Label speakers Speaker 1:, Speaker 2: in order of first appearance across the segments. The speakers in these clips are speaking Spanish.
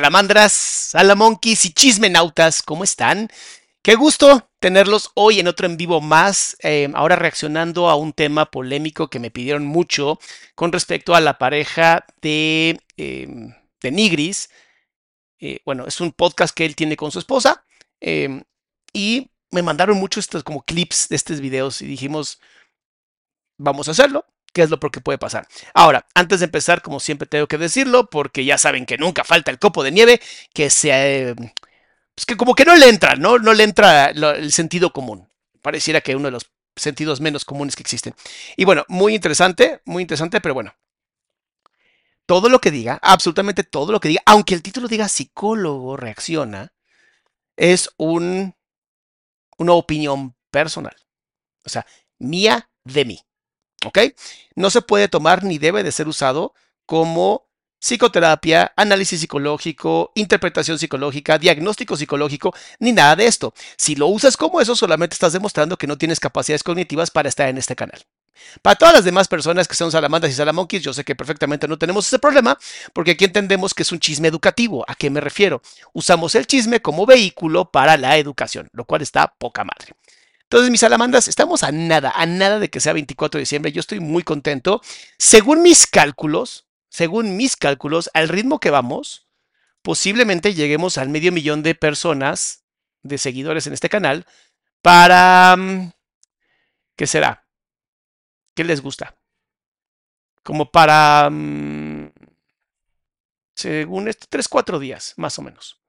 Speaker 1: Salamandras, salamonquis y chismenautas, ¿cómo están? Qué gusto tenerlos hoy en otro en vivo más, eh, ahora reaccionando a un tema polémico que me pidieron mucho con respecto a la pareja de, em, de Nigris. Eh, bueno, es un podcast que él tiene con su esposa em, y me mandaron muchos como clips de estos videos y dijimos, vamos a hacerlo qué es lo que puede pasar. Ahora, antes de empezar, como siempre tengo que decirlo, porque ya saben que nunca falta el copo de nieve, que se... pues que como que no le entra, ¿no? No le entra el sentido común. Pareciera que uno de los sentidos menos comunes que existen. Y bueno, muy interesante, muy interesante, pero bueno. Todo lo que diga, absolutamente todo lo que diga, aunque el título diga psicólogo reacciona, es un, una opinión personal. O sea, mía de mí. ¿Ok? No se puede tomar ni debe de ser usado como psicoterapia, análisis psicológico, interpretación psicológica, diagnóstico psicológico, ni nada de esto. Si lo usas como eso, solamente estás demostrando que no tienes capacidades cognitivas para estar en este canal. Para todas las demás personas que son salamandras y salamonquis, yo sé que perfectamente no tenemos ese problema, porque aquí entendemos que es un chisme educativo. ¿A qué me refiero? Usamos el chisme como vehículo para la educación, lo cual está poca madre. Entonces, mis salamandras, estamos a nada, a nada de que sea 24 de diciembre. Yo estoy muy contento. Según mis cálculos, según mis cálculos, al ritmo que vamos, posiblemente lleguemos al medio millón de personas, de seguidores en este canal, para... Mm, ¿Qué será? ¿Qué les gusta? Como para... Mm, según esto, 3, 4 días, más o menos.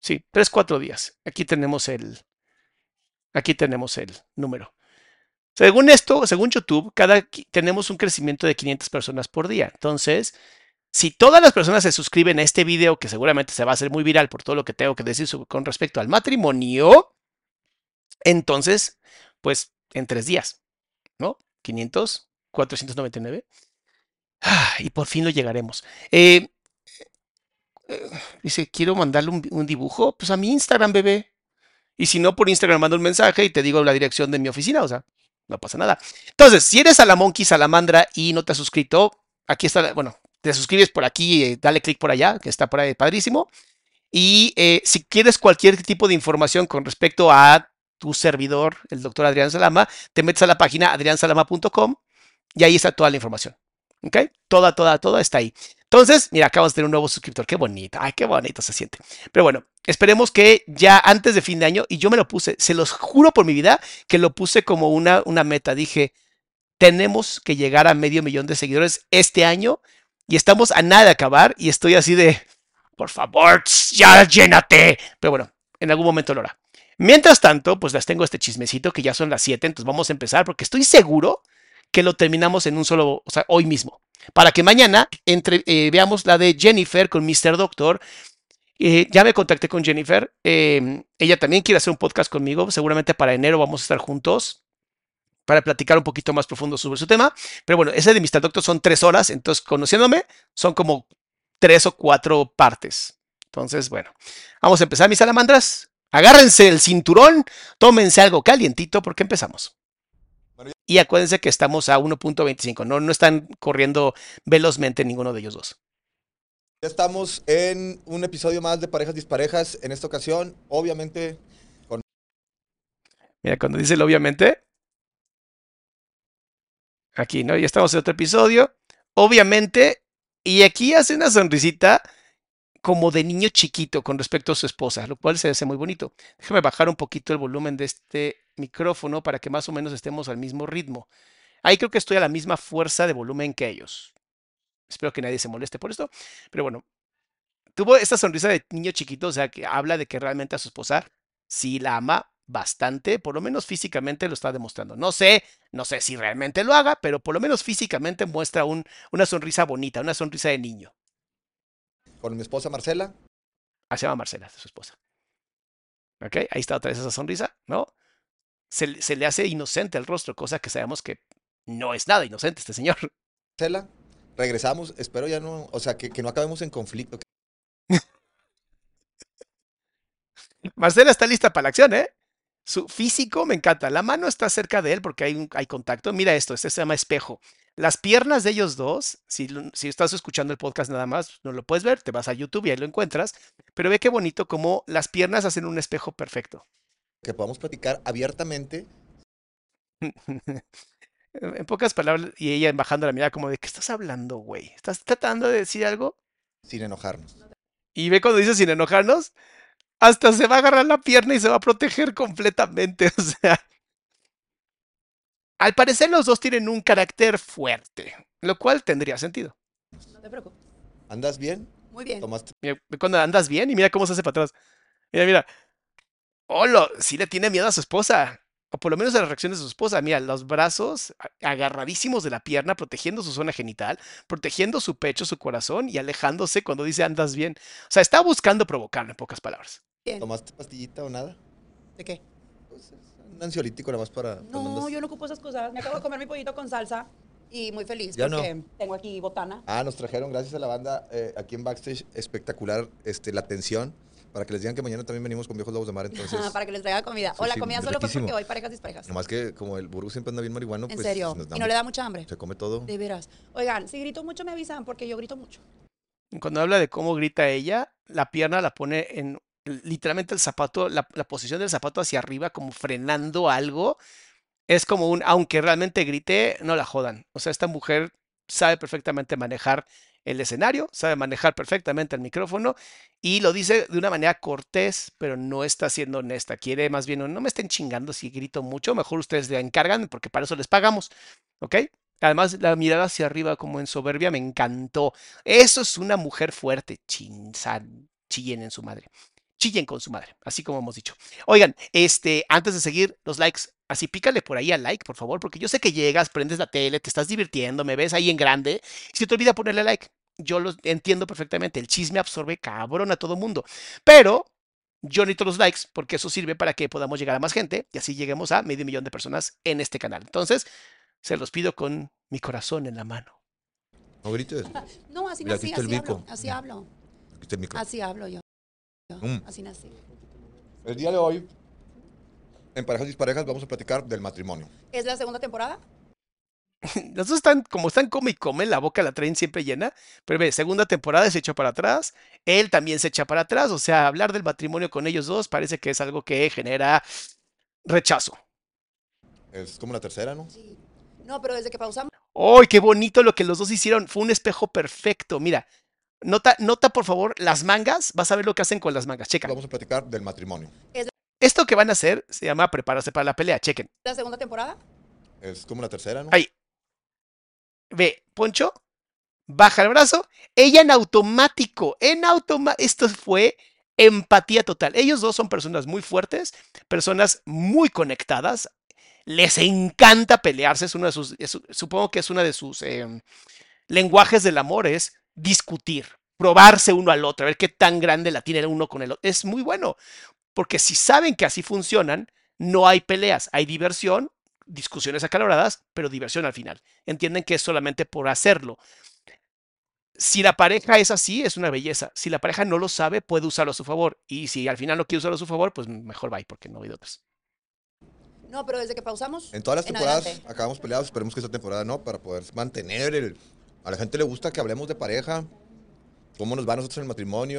Speaker 1: Sí, 3, 4 días. Aquí tenemos el, Aquí tenemos el número. Según esto, según YouTube, cada, tenemos un crecimiento de 500 personas por día. Entonces, si todas las personas se suscriben a este video, que seguramente se va a hacer muy viral por todo lo que tengo que decir con respecto al matrimonio, entonces, pues en tres días, ¿no? 500, 499. Ah, y por fin lo llegaremos. Eh, eh, dice, quiero mandarle un, un dibujo. Pues a mi Instagram, bebé. Y si no, por Instagram mando un mensaje y te digo la dirección de mi oficina, o sea, no pasa nada. Entonces, si eres Salamonkey Salamandra y no te has suscrito, aquí está, bueno, te suscribes por aquí, eh, dale clic por allá, que está por ahí padrísimo. Y eh, si quieres cualquier tipo de información con respecto a tu servidor, el doctor Adrián Salama, te metes a la página adriansalama.com y ahí está toda la información. ¿Ok? Toda, toda, toda está ahí. Entonces, mira, acabamos de tener un nuevo suscriptor. Qué bonito. Ay, qué bonito se siente. Pero bueno, esperemos que ya antes de fin de año, y yo me lo puse, se los juro por mi vida que lo puse como una, una meta. Dije, tenemos que llegar a medio millón de seguidores este año y estamos a nada de acabar y estoy así de, por favor, ya llénate. Pero bueno, en algún momento lo hará. Mientras tanto, pues les tengo este chismecito que ya son las 7, entonces vamos a empezar porque estoy seguro que lo terminamos en un solo, o sea, hoy mismo. Para que mañana entre, eh, veamos la de Jennifer con Mr. Doctor. Eh, ya me contacté con Jennifer. Eh, ella también quiere hacer un podcast conmigo. Seguramente para enero vamos a estar juntos para platicar un poquito más profundo sobre su tema. Pero bueno, ese de Mr. Doctor son tres horas. Entonces, conociéndome, son como tres o cuatro partes. Entonces, bueno, vamos a empezar, mis salamandras. Agárrense el cinturón, tómense algo calientito porque empezamos. Y acuérdense que estamos a 1.25, no, no están corriendo velozmente ninguno de ellos dos.
Speaker 2: Ya estamos en un episodio más de Parejas Disparejas. En esta ocasión, obviamente, con...
Speaker 1: Mira, cuando dice el obviamente, aquí, ¿no? Ya estamos en otro episodio. Obviamente, y aquí hace una sonrisita como de niño chiquito con respecto a su esposa, lo cual se hace muy bonito. Déjame bajar un poquito el volumen de este micrófono para que más o menos estemos al mismo ritmo. Ahí creo que estoy a la misma fuerza de volumen que ellos. Espero que nadie se moleste por esto. Pero bueno, tuvo esta sonrisa de niño chiquito, o sea, que habla de que realmente a su esposa sí la ama bastante, por lo menos físicamente lo está demostrando. No sé, no sé si realmente lo haga, pero por lo menos físicamente muestra un, una sonrisa bonita, una sonrisa de niño
Speaker 2: con mi esposa Marcela.
Speaker 1: Ah, se llama Marcela, su esposa. Ok, ahí está otra vez esa sonrisa, ¿no? Se, se, le hace inocente el rostro, cosa que sabemos que no es nada inocente este señor.
Speaker 2: Marcela, regresamos, espero ya no, o sea, que, que no acabemos en conflicto.
Speaker 1: Marcela está lista para la acción, ¿eh? Su físico me encanta. La mano está cerca de él porque hay, un, hay contacto. Mira esto, este se llama espejo. Las piernas de ellos dos, si, si, estás escuchando el podcast nada más, no lo puedes ver, te vas a YouTube y ahí lo encuentras, pero ve qué bonito como las piernas hacen un espejo perfecto.
Speaker 2: Que podamos platicar abiertamente.
Speaker 1: en pocas palabras, y ella bajando la mirada como de, ¿qué estás hablando, güey? ¿Estás tratando de decir algo?
Speaker 2: Sin enojarnos.
Speaker 1: Y ve cuando dice sin enojarnos, hasta se va a agarrar la pierna y se va a proteger completamente, o sea... Al parecer los dos tienen un carácter fuerte, lo cual tendría sentido.
Speaker 3: No te preocupes.
Speaker 2: ¿Andas bien?
Speaker 3: Muy bien.
Speaker 2: ¿Tomaste?
Speaker 1: Mira, cuando andas bien y mira cómo se hace para atrás. Mira, mira. Hola, sí le tiene miedo a su esposa. O por lo menos a las reacciones de su esposa. Mira, los brazos agarradísimos de la pierna, protegiendo su zona genital, protegiendo su pecho, su corazón y alejándose cuando dice andas bien. O sea, está buscando provocarlo, en pocas palabras.
Speaker 3: Bien.
Speaker 2: ¿Tomaste pastillita o nada?
Speaker 3: ¿De qué?
Speaker 2: Pues, un ansiolítico nada más para...
Speaker 3: No, yo no ocupo esas cosas. Me acabo de comer mi pollito con salsa y muy feliz
Speaker 2: Ya
Speaker 3: porque
Speaker 2: no.
Speaker 3: tengo aquí botana.
Speaker 2: Ah, nos trajeron, gracias a la banda, eh, aquí en Backstage, espectacular este, la atención. Para que les digan que mañana también venimos con Viejos Lobos de Mar, entonces...
Speaker 3: para que les traiga comida.
Speaker 2: Sí,
Speaker 3: o la
Speaker 2: sí,
Speaker 3: comida solo fue porque hoy parejas disparejas.
Speaker 2: Nomás que como el burro siempre anda bien marihuano,
Speaker 3: En
Speaker 2: pues...
Speaker 3: serio.
Speaker 2: nos
Speaker 3: Y no le da mucha hambre.
Speaker 2: Se come todo.
Speaker 3: De veras. Oigan, si grito mucho me avisan porque yo grito mucho.
Speaker 1: Cuando habla de cómo grita ella, la pierna la pone en literalmente el zapato, la, la posición del zapato hacia arriba, como frenando algo. Es como un, aunque realmente grite, no la jodan. O sea, esta mujer sabe perfectamente manejar el escenario, sabe manejar perfectamente el micrófono y lo dice de una manera cortés, pero no está siendo honesta. Quiere más bien, no me estén chingando si grito mucho, mejor ustedes le encargan porque para eso les pagamos, ¿ok? Además, la mirada hacia arriba como en soberbia me encantó. Eso es una mujer fuerte. Chinzan, chillen en su madre. Chillen con su madre, así como hemos dicho. Oigan, este, antes de seguir los likes, así pícale por ahí al like, por favor, porque yo sé que llegas, prendes la tele, te estás divirtiendo, me ves ahí en grande, y se te olvida ponerle like. Yo lo entiendo perfectamente, el chisme absorbe cabrón a todo mundo, pero yo necesito los likes porque eso sirve para que podamos llegar a más gente y así lleguemos a medio millón de personas en este canal. Entonces, se los pido con mi corazón en la mano.
Speaker 2: No grites.
Speaker 3: No, así
Speaker 2: Mira,
Speaker 3: así
Speaker 2: bico.
Speaker 3: hablo. Así hablo.
Speaker 2: Aquí está el micro.
Speaker 3: Así hablo yo.
Speaker 2: Mm.
Speaker 3: Así nací.
Speaker 2: El día de hoy, en Parejas Disparejas, vamos a platicar del matrimonio.
Speaker 3: ¿Es la segunda temporada?
Speaker 1: Los dos están, como están come y come, la boca la traen siempre llena. Pero ve, segunda temporada se echó para atrás. Él también se echa para atrás. O sea, hablar del matrimonio con ellos dos parece que es algo que genera Rechazo.
Speaker 2: Es como la tercera, ¿no?
Speaker 3: No, pero desde que pausamos.
Speaker 1: ¡Ay, qué bonito lo que los dos hicieron! Fue un espejo perfecto. Mira, nota, nota por favor las mangas. Vas a ver lo que hacen con las mangas. Checa.
Speaker 2: Vamos a platicar del matrimonio.
Speaker 1: Esto que van a hacer se llama prepararse para la pelea. Chequen.
Speaker 3: La segunda temporada.
Speaker 2: Es como la tercera, ¿no?
Speaker 1: Ahí. Ve, Poncho, baja el brazo. Ella en automático, en automático. Esto fue empatía total. Ellos dos son personas muy fuertes, personas muy conectadas. Les encanta pelearse. Es uno de sus, es- supongo que es uno de sus em, lenguajes del amor es discutir, probarse uno al otro, a ver qué tan grande la tiene el uno con el otro. Es muy bueno, porque si saben que así funcionan, no hay peleas, hay diversión, discusiones acaloradas, pero diversión al final. Entienden que es solamente por hacerlo. Si la pareja es así, es una belleza. Si la pareja no lo sabe, puede usarlo a su favor. Y si al final no quiere usarlo a su favor, pues mejor va porque no hay de otras.
Speaker 3: No, pero desde que pausamos.
Speaker 2: En todas las
Speaker 3: en
Speaker 2: temporadas
Speaker 3: adelante.
Speaker 2: acabamos peleados, esperemos que esta temporada no, para poder mantener el... A la gente le gusta que hablemos de pareja, cómo nos va a nosotros en el matrimonio.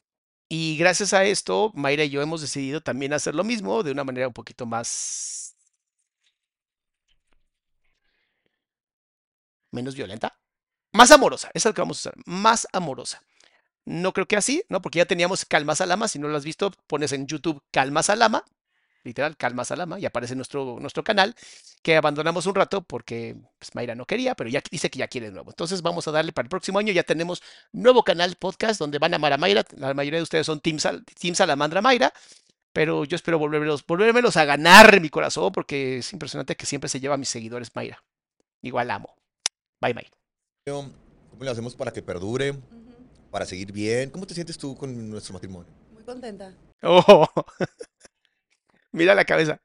Speaker 1: Y gracias a esto, Mayra y yo hemos decidido también hacer lo mismo de una manera un poquito más... menos violenta. Más amorosa, esa es la que vamos a usar, más amorosa. No creo que así, ¿no? Porque ya teníamos Calma Salama, si no lo has visto, pones en YouTube Calma Salama, literal, Calma Salama, y aparece nuestro, nuestro canal, que abandonamos un rato porque pues, Mayra no quería, pero ya dice que ya quiere de nuevo. Entonces vamos a darle para el próximo año, ya tenemos nuevo canal podcast donde van a amar a Mayra, la mayoría de ustedes son Team, Sal- Team Salamandra Mayra, pero yo espero volvermelos, volvérmelos a ganar en mi corazón porque es impresionante que siempre se lleva a mis seguidores Mayra. Igual amo. Bye, bye.
Speaker 2: ¿Cómo le hacemos para que perdure, para seguir bien? ¿Cómo te sientes tú con nuestro matrimonio?
Speaker 3: Muy contenta.
Speaker 1: Oh. mira la cabeza.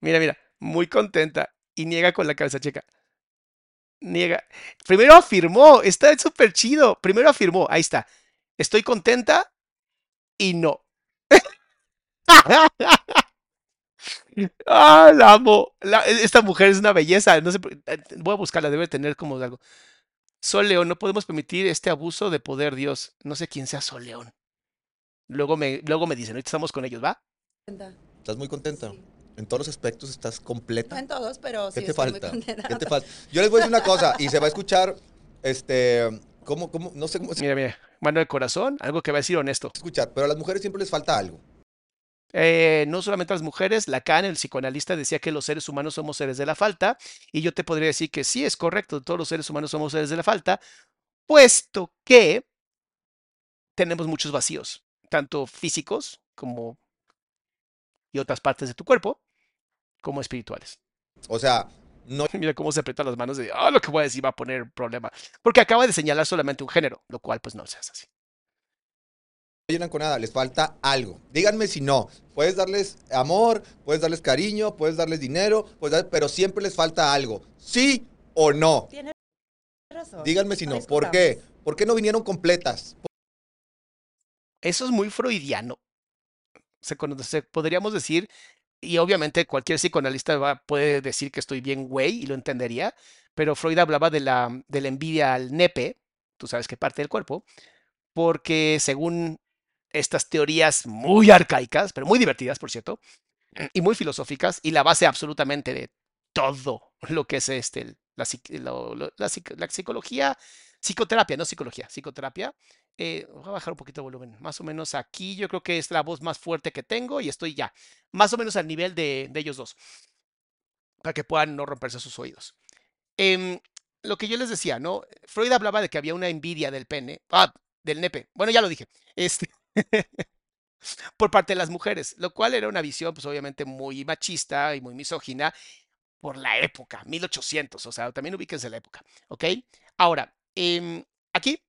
Speaker 1: Mira, mira. Muy contenta. Y niega con la cabeza checa. Niega. Primero afirmó. Está súper chido. Primero afirmó. Ahí está. Estoy contenta y no. Ah, la amo. Esta mujer es una belleza. No sé, eh, voy a buscarla. Debe tener como algo. Sol León, no podemos permitir este abuso de poder, Dios. No sé quién sea Sol León. Luego me, luego me dicen, ahorita estamos con ellos, ¿va?
Speaker 2: ¿Estás muy contenta? En todos los aspectos estás
Speaker 3: No
Speaker 2: completa.
Speaker 3: en todos, pero
Speaker 2: ¿Qué
Speaker 3: sí
Speaker 2: te
Speaker 3: estoy
Speaker 2: falta?
Speaker 3: muy contenta.
Speaker 2: ¿Qué te falta? Yo les voy a decir una cosa y se va a escuchar, este, ¿cómo, cómo? No sé cómo se
Speaker 1: Mira, mira, mano del corazón, algo que va a decir honesto.
Speaker 2: escuchar, pero a las mujeres siempre les falta algo.
Speaker 1: Eh, no solamente a las mujeres, Lacan, el psicoanalista, decía que los seres humanos somos seres de la falta, y yo te podría decir que sí, es correcto, todos los seres humanos somos seres de la falta, puesto que tenemos muchos vacíos, tanto físicos como y otras partes de tu cuerpo, como espirituales.
Speaker 2: O sea, no
Speaker 1: Mira cómo se aprietan las manos de, ah, lo que voy a decir va a poner problema, porque acaba de señalar solamente un género, lo cual pues no se hace así.
Speaker 2: llenan con nada, les falta algo. Díganme si no. Puedes darles amor, puedes darles cariño, puedes darles dinero, puedes dar- pero siempre les falta algo. ¿Sí o no?
Speaker 3: Tienes razón.
Speaker 2: Díganme si
Speaker 3: No
Speaker 2: no. ¿Por qué? ¿Por qué no vinieron completas?
Speaker 1: Eso es muy freudiano. Se, cono- se- podríamos decir, y obviamente cualquier psicoanalista va- puede decir que estoy bien güey y lo entendería, pero Freud hablaba de la, de la envidia al nepe, tú sabes qué parte del cuerpo, porque según estas teorías muy arcaicas, pero muy divertidas, por cierto, y muy filosóficas, y la base absolutamente de todo lo que es este, la, la psic- la psicología, psicoterapia, no psicología, psicoterapia. eh, voy a bajar un poquito el volumen, más o menos aquí yo creo que es la voz más fuerte que tengo y estoy ya, más o menos al nivel de, de ellos dos, para que puedan no romperse sus oídos. Em, lo que yo les decía, ¿no? Freud hablaba de que había una envidia del pene, ah, del nepe, bueno, ya lo dije, este, por parte de las mujeres, lo cual era una visión, pues obviamente muy machista y muy misógina por la época, 1800, o sea, también ubíquense la época, ¿ok? Ahora, em, aquí,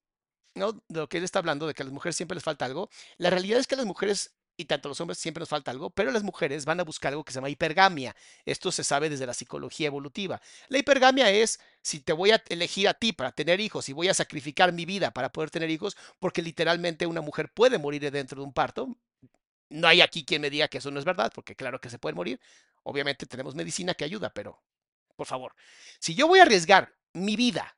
Speaker 1: ¿no? De lo que él está hablando, de que a las mujeres siempre les falta algo, la realidad es que a las mujeres y tanto a los hombres siempre nos falta algo, pero las mujeres van a buscar algo que se llama hipergamia. Esto se sabe desde la psicología evolutiva. La hipergamia es si te voy a elegir a ti para tener hijos y voy a sacrificar mi vida para poder tener hijos, porque literalmente una mujer puede morir dentro de un parto. No hay aquí quien me diga que eso no es verdad, porque claro que se puede morir. Obviamente tenemos medicina que ayuda, pero por favor, si yo voy a arriesgar mi vida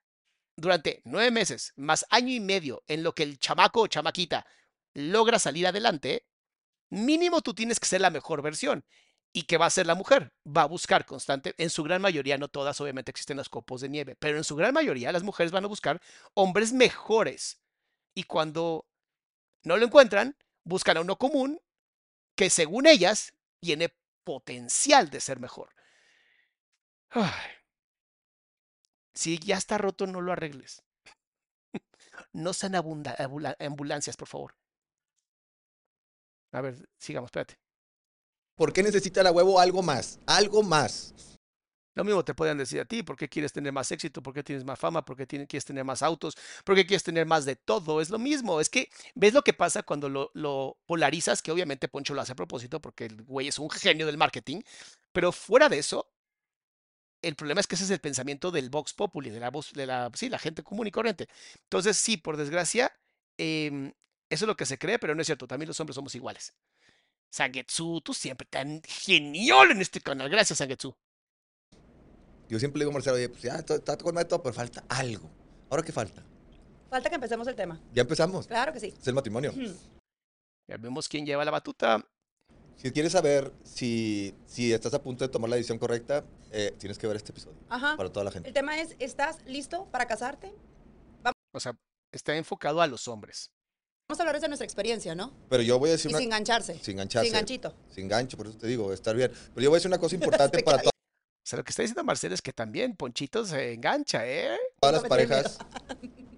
Speaker 1: durante nueve meses más año y medio en lo que el chamaco o chamaquita logra salir adelante, mínimo tú tienes que ser la mejor versión. ¿Y qué va a hacer la mujer? Va a buscar constante, en su gran mayoría, no todas, obviamente existen los copos de nieve, pero en su gran mayoría las mujeres van a buscar hombres mejores. Y cuando no lo encuentran, buscan a uno común que según ellas tiene potencial de ser mejor. Ay. Si ya está roto, no lo arregles. No sean ambulancias, por favor. A ver, sigamos, espérate.
Speaker 2: ¿Por qué necesita la huevo algo más? Algo más.
Speaker 1: Lo mismo te pueden decir a ti, ¿por qué quieres tener más éxito? ¿Por qué tienes más fama? ¿Por qué tiene- quieres tener más autos? ¿Por qué quieres tener más de todo? Es lo mismo. Es que, ¿ves lo que pasa cuando lo, lo polarizas? Que obviamente Poncho lo hace a propósito porque el güey es un genio del marketing. Pero fuera de eso, el problema es que ese es el pensamiento del Vox Populi, de la voz, de la, sí, la gente común y corriente. Entonces, sí, por desgracia, em, eso es lo que se cree, pero no es cierto. También los hombres somos iguales. Sangetsu, tú siempre tan genial en este canal. Gracias, Sangetsu.
Speaker 2: Yo siempre le digo a Marcelo, oye, pues ya está, con todo, pero falta algo. ¿Ahora qué falta?
Speaker 3: Falta que empecemos el tema.
Speaker 2: Ya empezamos.
Speaker 3: Claro que sí.
Speaker 2: Es el matrimonio.
Speaker 1: Ya vemos quién lleva la batuta.
Speaker 2: Si quieres saber si, si estás a punto de tomar la decisión correcta, eh, tienes que ver este episodio.
Speaker 3: Ajá.
Speaker 2: Para toda la
Speaker 3: El
Speaker 2: gente.
Speaker 3: tema es, ¿estás listo para casarte?
Speaker 1: O sea, está enfocado a los hombres.
Speaker 3: Vamos a hablar desde nuestra experiencia, ¿no?
Speaker 2: Pero yo voy a decir
Speaker 3: Y
Speaker 2: una...
Speaker 3: sin engancharse.
Speaker 2: Sin engancharse.
Speaker 3: Sin ganchito.
Speaker 2: Sin gancho, por eso te digo, estar bien. Pero yo voy a decir una cosa importante
Speaker 3: Te
Speaker 2: para
Speaker 3: cae.
Speaker 2: to-
Speaker 1: O sea, lo que está diciendo Marcelo es que también Ponchito se engancha, ¿eh?
Speaker 2: todas las
Speaker 3: No
Speaker 2: parejas.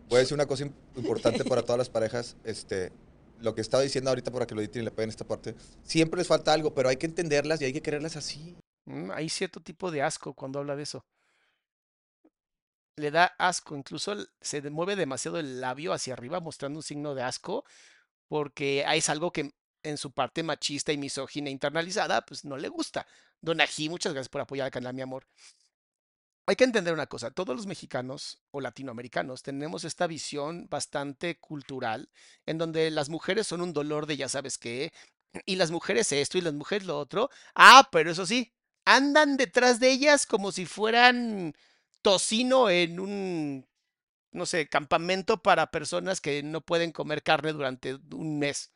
Speaker 2: Voy a decir una cosa im- importante para todas las parejas. Este, lo que estaba diciendo ahorita para que lo editen y le peguen esta parte. Siempre les falta algo, pero hay que entenderlas y hay que quererlas así.
Speaker 1: Mm, hay cierto tipo de asco cuando habla de eso. Le da asco, incluso se mueve demasiado el labio hacia arriba mostrando un signo de asco, porque es algo que en su parte machista y misógina internalizada, pues no le gusta. Don Ají, muchas gracias por apoyar al canal, mi amor. Hay que entender una cosa, todos los mexicanos o latinoamericanos tenemos esta visión bastante cultural en donde las mujeres son un dolor de ya sabes qué, y las mujeres esto y las mujeres lo otro. Ah, pero eso sí, andan detrás de ellas como si fueran tocino en un, no sé, campamento para personas que no pueden comer carne durante un mes.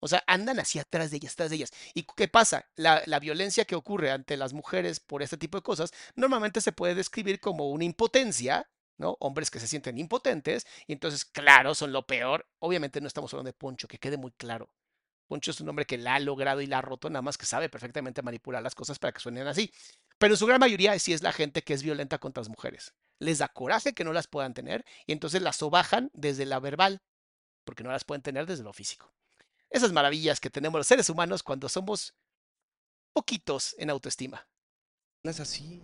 Speaker 1: O sea, andan así atrás de ellas, atrás de ellas. ¿Y qué pasa? La, la violencia que ocurre ante las mujeres por este tipo de cosas normalmente se puede describir como una impotencia, ¿no? Hombres que se sienten impotentes y entonces, claro, son lo peor. Obviamente no estamos hablando de Poncho, que quede muy claro. Poncho es un hombre que la ha logrado y la ha roto, nada más que sabe perfectamente manipular las cosas para que suenen así. Pero en su gran mayoría sí es la gente que es violenta contra las mujeres. Les da coraje que no las puedan tener y entonces las sobajan desde la verbal, porque no las pueden tener desde lo físico. Esas maravillas que tenemos los seres humanos cuando somos poquitos en autoestima.
Speaker 2: Las así.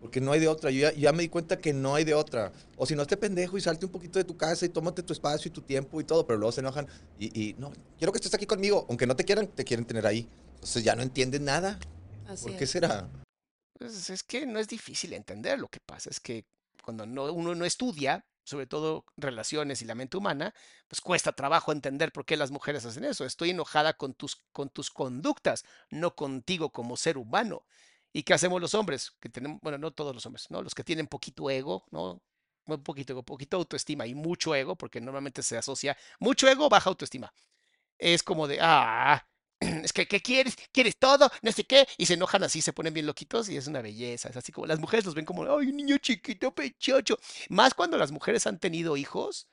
Speaker 2: Porque no hay de otra. Yo ya, ya me di cuenta que no hay de otra. O si no, esté pendejo y salte un poquito de tu casa y tómate tu espacio y tu tiempo y todo, pero luego se enojan. Y, y no, quiero que estés aquí conmigo. Aunque no te quieran, te quieren tener ahí. Entonces ya no entienden nada.
Speaker 3: Así
Speaker 2: ¿Por qué
Speaker 3: es.
Speaker 2: será?
Speaker 1: Pues es que no es difícil entender. Lo que pasa es que cuando no, uno no estudia, sobre todo relaciones y la mente humana, pues cuesta trabajo entender por qué las mujeres hacen eso. Estoy enojada con tus, con tus conductas, no contigo como ser humano. ¿Y qué hacemos los hombres? Que tenemos, bueno, no todos los hombres, ¿no? Los que tienen poquito ego, ¿no? Un poquito ego, poquito autoestima y mucho ego, porque normalmente se asocia mucho ego, baja autoestima. Es como de, ah, es que, ¿qué quieres? ¿Quieres todo? No sé qué. Y se enojan así, se ponen bien loquitos y es una belleza. Es así como las mujeres los ven como, ay, un niño chiquito, pechocho. Más cuando las mujeres han tenido hijos.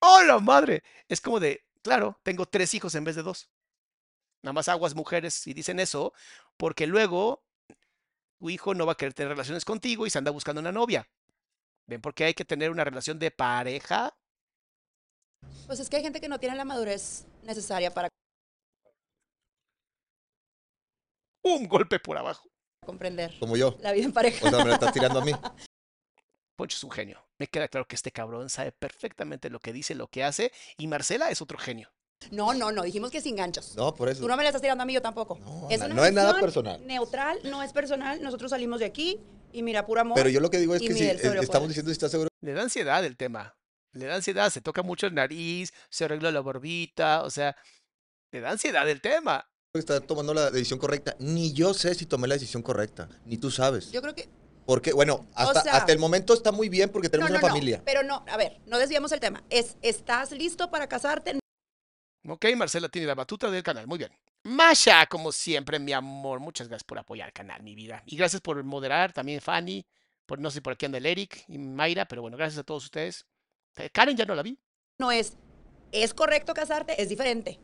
Speaker 1: ¡Oh, la madre! Es como de, claro, tengo tres hijos en vez de dos. Nada más aguas mujeres si dicen eso, porque luego tu hijo no va a querer tener relaciones contigo y se anda buscando una novia. ¿Ven por qué hay que tener una relación de pareja?
Speaker 3: Pues es que hay gente que no tiene la madurez necesaria para
Speaker 1: Un golpe por abajo.
Speaker 3: comprender
Speaker 2: Como yo.
Speaker 3: la vida en pareja.
Speaker 2: O sea, me la estás tirando a mí.
Speaker 1: Poncho es un genio. Me queda claro que este cabrón sabe perfectamente lo que dice, lo que hace, y Marcela es otro genio.
Speaker 3: No, no, no, dijimos que sin ganchos.
Speaker 2: No, por eso.
Speaker 3: Tú no me la estás tirando a mí, yo tampoco.
Speaker 2: No,
Speaker 3: es una
Speaker 2: no es nada personal.
Speaker 3: Neutral, no es personal. Nosotros salimos de aquí y mira, puro amor.
Speaker 2: Pero yo lo que digo es que si estamos diciendo si estás seguro
Speaker 1: Le da ansiedad el tema. Le da ansiedad, se toca mucho el nariz, se arregla la barbita, o sea, le da ansiedad el tema.
Speaker 2: Que está tomando la decisión correcta. Ni yo sé si tomé la decisión correcta. Ni tú sabes.
Speaker 3: Yo creo que.
Speaker 2: Porque, bueno, hasta,
Speaker 3: sea-
Speaker 2: hasta el momento está muy bien porque tenemos
Speaker 3: no, no,
Speaker 2: una
Speaker 3: no,
Speaker 2: familia.
Speaker 3: pero no, a ver, no desviamos el tema. Es, ¿estás listo para casarte?
Speaker 1: Ok, Marcela tiene la batuta del canal, muy bien. Masha, como siempre, mi amor, muchas gracias por apoyar el canal, mi vida. Y gracias por moderar, también Fanny, por no sé por aquí anda el Eric y Mayra, pero bueno, gracias a todos ustedes. Eh, Karen ya no la vi.
Speaker 3: No es, es correcto casarte, es diferente.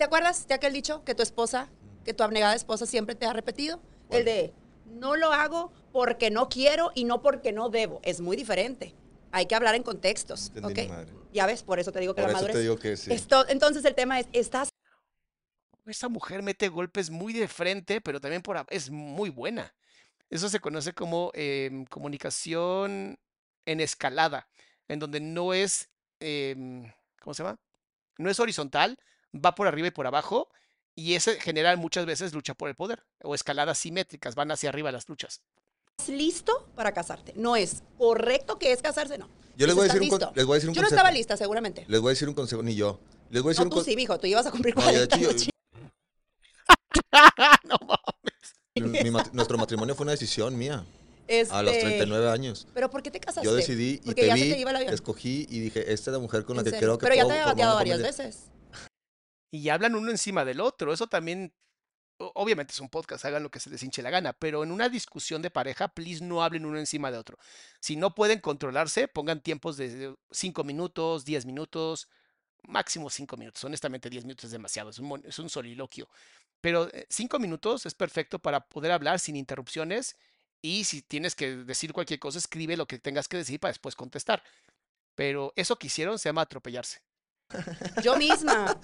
Speaker 3: ¿Te acuerdas de aquel dicho que tu esposa, que tu abnegada esposa siempre te ha repetido?
Speaker 2: ¿Cuál?
Speaker 3: El de, no lo hago porque no quiero y no porque no debo. Es muy diferente. Hay que hablar en contextos.
Speaker 2: No entendí
Speaker 3: ¿ok?
Speaker 2: ni madre.
Speaker 3: Ya ves, por eso te digo que
Speaker 2: Por
Speaker 3: la madurez.
Speaker 2: te digo que sí.
Speaker 3: Esto- entonces el tema es, ¿estás
Speaker 1: Esta mujer mete golpes muy de frente, pero también por es muy buena. Eso se conoce como em, comunicación en escalada, en donde no es, em, ¿cómo se llama? No es horizontal, va por arriba y por abajo, y ese genera muchas veces lucha por el poder, o escaladas simétricas, van hacia arriba las luchas.
Speaker 3: listo para casarte? No es correcto que es casarse, no.
Speaker 2: Yo les
Speaker 3: Es
Speaker 2: voy a decir un les voy a decir un
Speaker 3: Yo no
Speaker 2: consejo.
Speaker 3: estaba lista, seguramente.
Speaker 2: Les voy a decir un consejo, ni yo. Les voy a decir
Speaker 3: No,
Speaker 2: un
Speaker 3: tú
Speaker 2: con-
Speaker 3: sí, mijo, tú ibas a cumplir
Speaker 2: No, yo, de
Speaker 3: 40
Speaker 2: hecho, yo-
Speaker 3: años.
Speaker 1: no mames.
Speaker 2: mi mat- nuestro matrimonio fue una decisión mía. A los
Speaker 3: Este,
Speaker 2: 39 años.
Speaker 3: ¿Pero por qué te casaste?
Speaker 2: Yo decidí y
Speaker 3: Porque
Speaker 2: te
Speaker 3: ya
Speaker 2: vi,
Speaker 3: se te iba el avión.
Speaker 2: escogí y dije, esta es la mujer con la que
Speaker 3: serio.
Speaker 2: creo que
Speaker 3: Pero ya te había bateado varias
Speaker 2: familia".
Speaker 3: veces.
Speaker 1: Y hablan uno encima del otro. Eso también, obviamente es un podcast, hagan lo que se les hinche la gana, pero en una discusión de pareja, please no hablen uno encima de otro. Si no pueden controlarse, pongan tiempos de 5 minutos, 10 minutos, máximo 5 minutos. Honestamente, 10 minutos es demasiado, es un, es un soliloquio. Pero 5 minutos es perfecto para poder hablar sin interrupciones y si tienes que decir cualquier cosa, escribe lo que tengas que decir para después contestar. Pero eso que hicieron se llama atropellarse.
Speaker 3: Yo misma.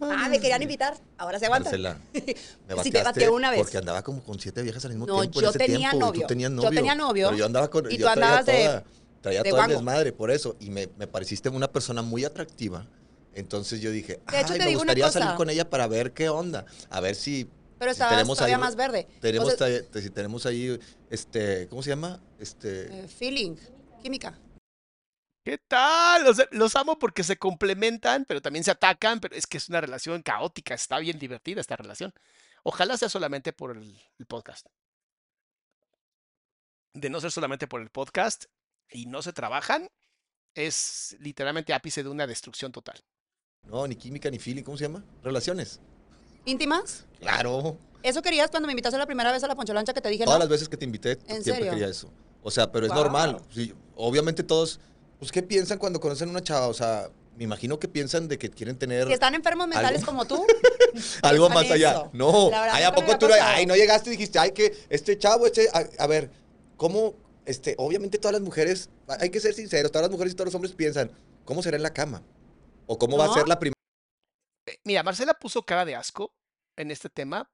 Speaker 3: ah, me querían invitar. Ahora se aguanta.
Speaker 2: Marcela, me
Speaker 3: Sí, te bateé una vez.
Speaker 2: Porque andaba como con siete viejas al mismo
Speaker 3: No,
Speaker 2: tiempo en
Speaker 3: yo
Speaker 2: ese
Speaker 3: tenía
Speaker 2: tiempo. y
Speaker 3: novio.
Speaker 2: Tú tenías
Speaker 3: Yo
Speaker 2: novio.
Speaker 3: tenía novio,
Speaker 2: Pero yo andaba con.
Speaker 3: y
Speaker 2: yo
Speaker 3: tú
Speaker 2: traía
Speaker 3: andabas de-
Speaker 2: toda, Traía
Speaker 3: de
Speaker 2: todo el desmadre, por eso. Y me, me pareciste una persona muy atractiva. Entonces yo dije,
Speaker 3: De hecho,
Speaker 2: ay,
Speaker 3: te
Speaker 2: me
Speaker 3: digo una
Speaker 2: gustaría salir con ella para ver qué onda. A ver si.
Speaker 3: Pero
Speaker 2: si tenemos
Speaker 3: todavía
Speaker 2: ahí-
Speaker 3: más verde.
Speaker 2: Tenemos,
Speaker 3: O sea,
Speaker 2: ahí- si tenemos ahí, este, ¿cómo se llama? Este,
Speaker 3: eh, feeling, química.
Speaker 1: ¿Qué tal? O sea, los amo porque se complementan, pero también se atacan, pero es que es una relación caótica, está bien divertida esta relación. Ojalá sea solamente por el, el podcast. De no ser solamente por el podcast y no se trabajan, es literalmente ápice de una destrucción total.
Speaker 2: no, ni química ni feeling, ¿cómo se llama? Relaciones.
Speaker 3: ¿Íntimas?
Speaker 2: Claro.
Speaker 3: ¿Eso querías cuando me invitaste la primera vez a la poncholancha que te dije
Speaker 2: Todas
Speaker 3: no?
Speaker 2: las veces que te invité,
Speaker 3: ¿En
Speaker 2: siempre
Speaker 3: serio?
Speaker 2: quería eso. O sea, pero es
Speaker 3: Wow.
Speaker 2: normal. Sí, obviamente todos, pues, ¿qué piensan cuando conocen a una chava? O sea, me imagino que piensan de que quieren tener
Speaker 3: Si están enfermos mentales
Speaker 2: ¿Algo?
Speaker 3: como tú,
Speaker 2: algo más allá.
Speaker 3: eso.
Speaker 2: No, ay, ¿a poco tú ay, no llegaste y dijiste, ay, que este chavo, este, a, a ver, ¿cómo, este, obviamente todas las mujeres, hay que ser sinceros, todas las mujeres y todos los hombres piensan, ¿cómo será en la cama? O cómo va a ser la primera
Speaker 1: Eh, Mira, Marcela puso cara de asco en este tema.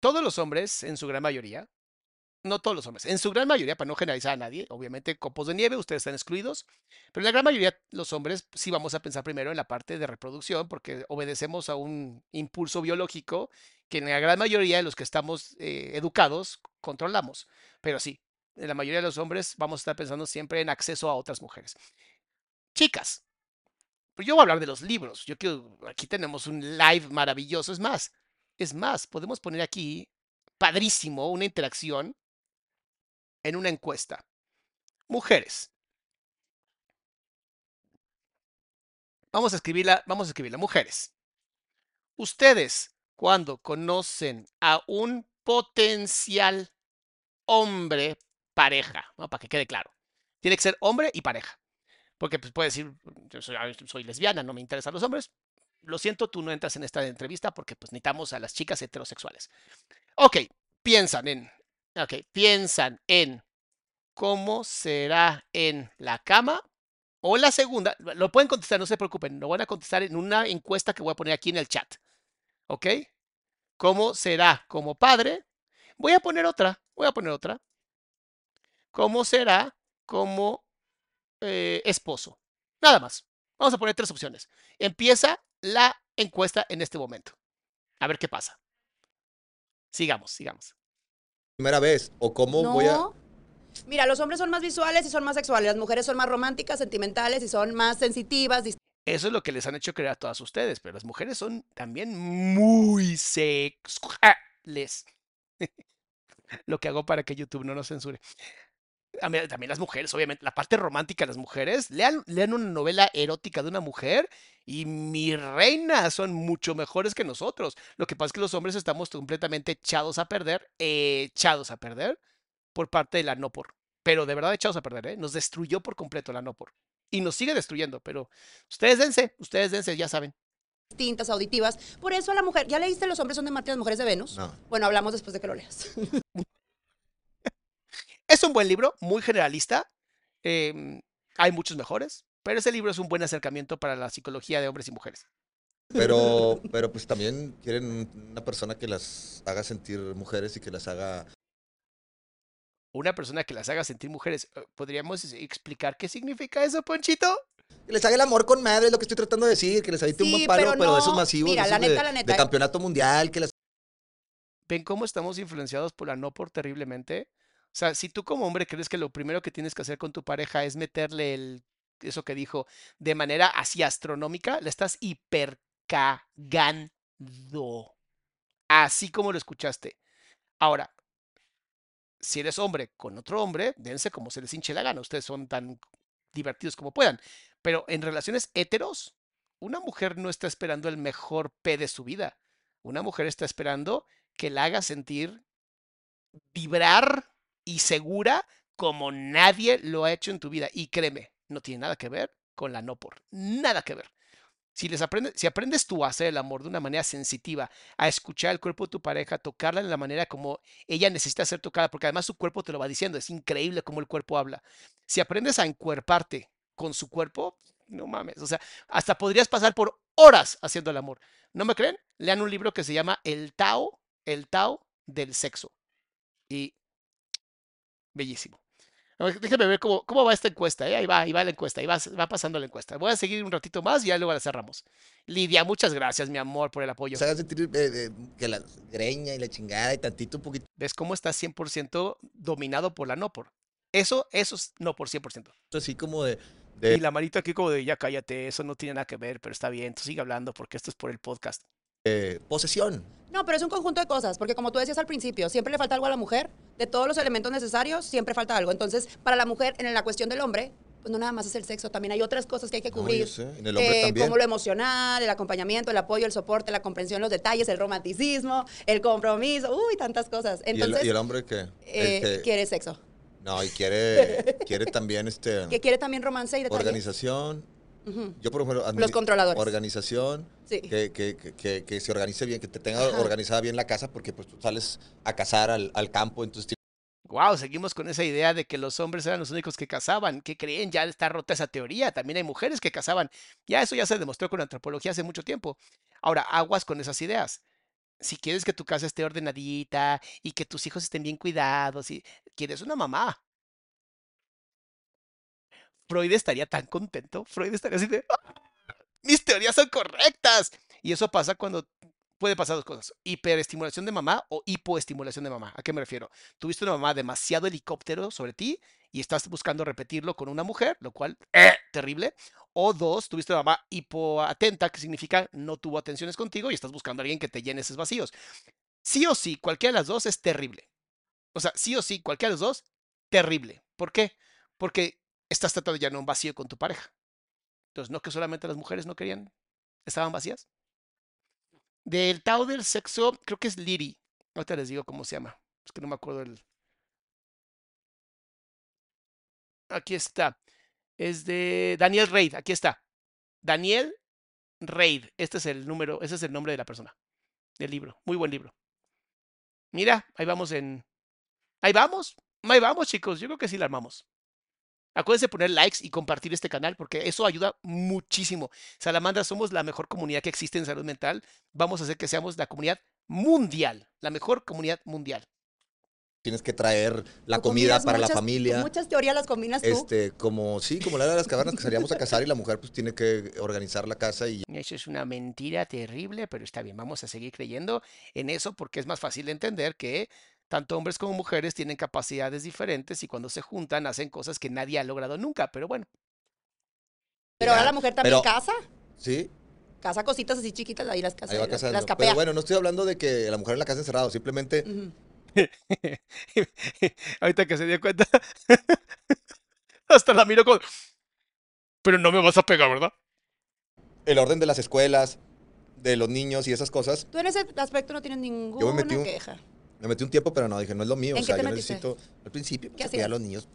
Speaker 1: Todos los hombres, en su gran mayoría, no todos los hombres, en su gran mayoría, para no generalizar a nadie, obviamente copos de nieve, ustedes están excluidos, pero en la gran mayoría los hombres sí vamos a pensar primero en la parte de reproducción porque obedecemos a un impulso biológico que en la gran mayoría de los que estamos eh, educados controlamos. Pero sí, en la mayoría de los hombres vamos a estar pensando siempre en acceso a otras mujeres. Chicas, pues yo voy a hablar de los libros. Yo quiero, aquí tenemos un live maravilloso. Es más, es más, podemos poner aquí, padrísimo, una interacción en una encuesta. Mujeres. Vamos a escribirla, vamos a escribirla. Mujeres. Ustedes, cuando conocen a un potencial hombre pareja, ¿no? para que quede claro, tiene que ser hombre y pareja. Porque pues, puede decir, yo soy, lesbiana, no me interesan los hombres. Lo siento, tú no entras en esta entrevista porque pues necesitamos a las chicas heterosexuales. Ok, piensan en, ok, piensan en cómo será en la cama o la segunda. Lo pueden contestar, no se preocupen, lo van a contestar en una encuesta que voy a poner aquí en el chat. ¿Ok? ¿Cómo será como padre? Voy a poner otra, voy a poner otra. ¿Cómo será como eh, esposo? Nada más. Vamos a poner tres opciones. Empieza la encuesta en este momento. A ver qué pasa. Sigamos, sigamos.
Speaker 2: Vez? ¿O cómo voy a...?
Speaker 3: Mira, los hombres son más visuales y son más sexuales. Las mujeres son más románticas, sentimentales y son más sensitivas.
Speaker 1: Eso es lo que les han hecho creer a todas ustedes, pero las mujeres son también muy sexuales. lo que hago para que YouTube no nos censure. A mí- también las mujeres, obviamente, la parte romántica de las mujeres, lean, lean una novela erótica de una mujer y mi reina son mucho mejores que nosotros. Lo que pasa es que los hombres estamos completamente echados a perder, echados a perder por parte de la no por. Pero de verdad echados a perder, ¿eh? Nos destruyó por completo la no por. Y nos sigue destruyendo, pero ustedes dense, ustedes dense, ya saben.
Speaker 3: distintas, auditivas. Por eso a la mujer, ¿ya leíste Los hombres son de Marte y las mujeres de Venus?
Speaker 2: No.
Speaker 3: Bueno, hablamos después de que lo leas.
Speaker 1: Es un buen libro, muy generalista. em, hay muchos mejores, pero ese libro es un buen acercamiento para la psicología de hombres y mujeres.
Speaker 2: Pero, pero pues también quieren una persona que las haga sentir mujeres y que las haga...
Speaker 1: Una persona que las haga sentir mujeres. eh, ¿Podríamos explicar qué significa eso, Ponchito?
Speaker 2: Que les haga el amor con madre, es lo que estoy tratando de decir, que les aviente un
Speaker 3: Sí,
Speaker 2: buen palo,
Speaker 3: pero
Speaker 2: pero, de esos
Speaker 3: no,
Speaker 2: masivos,
Speaker 3: mira,
Speaker 2: de,
Speaker 3: la neta,
Speaker 2: de-
Speaker 3: la neta,
Speaker 2: de campeonato mundial, que las...
Speaker 1: ¿Ven cómo estamos influenciados por la no por terriblemente? O sea, si tú como hombre crees que lo primero que tienes que hacer con tu pareja es meterle el, eso que dijo, de manera así astronómica, le estás hipercagando. Así como lo escuchaste. Ahora, si eres hombre con otro hombre, dense como se les hinche la gana. Ustedes son tan divertidos como puedan. Pero en relaciones heteros, una mujer no está esperando el mejor P de su vida. Una mujer está esperando que la haga sentir vibrar y segura como nadie lo ha hecho en tu vida. Y créeme, no tiene nada que ver con la no por. Nada que ver. Si, les aprende, si aprendes tú a hacer el amor de una manera sensitiva, a escuchar el cuerpo de tu pareja, tocarla de la manera como ella necesita ser tocada, porque además su cuerpo te lo va diciendo, es increíble cómo el cuerpo habla. Si aprendes a encuerparte con su cuerpo, no mames, o sea, hasta podrías pasar por horas haciendo el amor. ¿No me creen? Lean un libro que se llama El Tao, El Tao del sexo. Y bellísimo. Déjenme ver cómo, cómo va esta encuesta. ¿eh? Ahí va, ahí va la encuesta, ahí va, va pasando la encuesta. Voy a seguir un ratito más y ya luego la cerramos. Lidia, muchas gracias, mi amor, por el apoyo.
Speaker 2: Se hagan sentir eh, eh, que la greña y la chingada y tantito un poquito
Speaker 1: ¿Ves cómo está 100% dominado por la no por? Eso, eso es no por 100%.
Speaker 2: así como de...
Speaker 1: Y
Speaker 2: de
Speaker 1: la manito aquí como de ya cállate, eso no tiene nada que ver, pero está bien, tú sigue hablando porque esto es por el podcast.
Speaker 2: Eh, posesión.
Speaker 3: No, pero es un conjunto de cosas, porque como tú decías al principio, siempre le falta algo a la mujer. De todos los elementos necesarios, siempre falta algo. Entonces, para la mujer, en la cuestión del hombre, pues no nada más es el sexo, también hay otras cosas que hay que cubrir.
Speaker 2: en el hombre
Speaker 3: Eh,
Speaker 2: también.
Speaker 3: como lo emocional, el acompañamiento, el apoyo, el soporte, la comprensión, los detalles, el romanticismo, el compromiso, uy, tantas cosas.
Speaker 2: ¿Y,
Speaker 3: Entonces,
Speaker 2: el, y el hombre que...
Speaker 3: eh, quiere sexo.
Speaker 2: No, y quiere, quiere también este...
Speaker 3: Que quiere también romance y detalle.
Speaker 2: Organización. Yo, por ejemplo,
Speaker 3: Los controladores.
Speaker 2: Organización.
Speaker 3: Sí.
Speaker 2: Que, que, que, que- que se organice bien, que te tenga
Speaker 3: Ajá.
Speaker 2: organizada bien la casa, porque pues tú sales a cazar al, al campo, entonces
Speaker 1: Wow, seguimos con esa idea de que los hombres eran los únicos que cazaban. ¿Qué creen? Ya está rota esa teoría. También hay mujeres que cazaban. Ya eso ya se demostró con la antropología hace mucho tiempo. Ahora, aguas con esas ideas. Si quieres que tu casa esté ordenadita y que tus hijos estén bien cuidados y quieres una mamá. Freud estaría tan contento. Freud estaría así de, "¡Ah! mis teorías son correctas. Y eso pasa cuando puede pasar dos cosas. Hiperestimulación de mamá o hipoestimulación de mamá. ¿A qué me refiero? Tuviste una mamá demasiado helicóptero sobre ti y estás buscando repetirlo con una mujer, lo cual, ¡eh! terrible. O dos, tuviste una mamá hipoatenta, que significa no tuvo atenciones contigo y estás buscando a alguien que te llene esos vacíos. Sí o sí, cualquiera de las dos es terrible. O sea, sí o sí, cualquiera de las dos, terrible. ¿Por qué? Porque estás tratando de llenar un vacío con tu pareja. Entonces, no que solamente las mujeres no querían, estaban vacías. Del Tao del sexo, creo que es Liri. Ahorita les digo cómo se llama. Es que no me acuerdo el. Aquí está. Es de Daniel Reid. Aquí está. Daniel Reid. Este es el número, ese es el nombre de la persona. Del libro. Muy buen libro. Mira, ahí vamos en. Ahí vamos. Ahí vamos, chicos. Yo creo que sí la armamos. Acuérdense de poner likes y compartir este canal porque eso ayuda muchísimo. Salamandra, somos la mejor comunidad que existe en salud mental. Vamos a hacer que seamos la comunidad mundial, la mejor comunidad mundial.
Speaker 2: tienes que traer la
Speaker 3: Tú
Speaker 2: comida para la familia.
Speaker 3: Muchas teorías las combinas tú.
Speaker 2: Este, como, sí, como la de las cavernas que salíamos a cazar y la mujer pues tiene que organizar la casa y
Speaker 1: Eso es una mentira terrible, pero está bien, vamos a seguir creyendo en eso porque es más fácil de entender que tanto hombres como mujeres tienen capacidades diferentes y cuando se juntan hacen cosas que nadie ha logrado nunca, pero bueno,
Speaker 3: pero ahora la mujer también
Speaker 2: pero-
Speaker 3: casa.
Speaker 2: sí,
Speaker 3: Casa cositas así chiquitas, ahí las casa,
Speaker 2: ahí va
Speaker 3: las, las
Speaker 2: Pero
Speaker 3: capea.
Speaker 2: bueno, no estoy hablando de que la mujer en la casa encerrado, simplemente
Speaker 1: ahorita que se dio cuenta, Hasta la miro con. Pero no me vas a pegar, ¿verdad?
Speaker 2: El orden de las escuelas, de los niños y esas cosas.
Speaker 3: Tú en ese aspecto no tienes ninguna
Speaker 2: metí un-
Speaker 3: queja.
Speaker 2: Me metí un tiempo, pero no, dije, no es lo mío.
Speaker 3: ¿En
Speaker 2: o sea,
Speaker 3: qué te
Speaker 2: yo
Speaker 3: metiste?
Speaker 2: necesito. Al principio,
Speaker 3: ¿Qué
Speaker 2: pues, a los niños.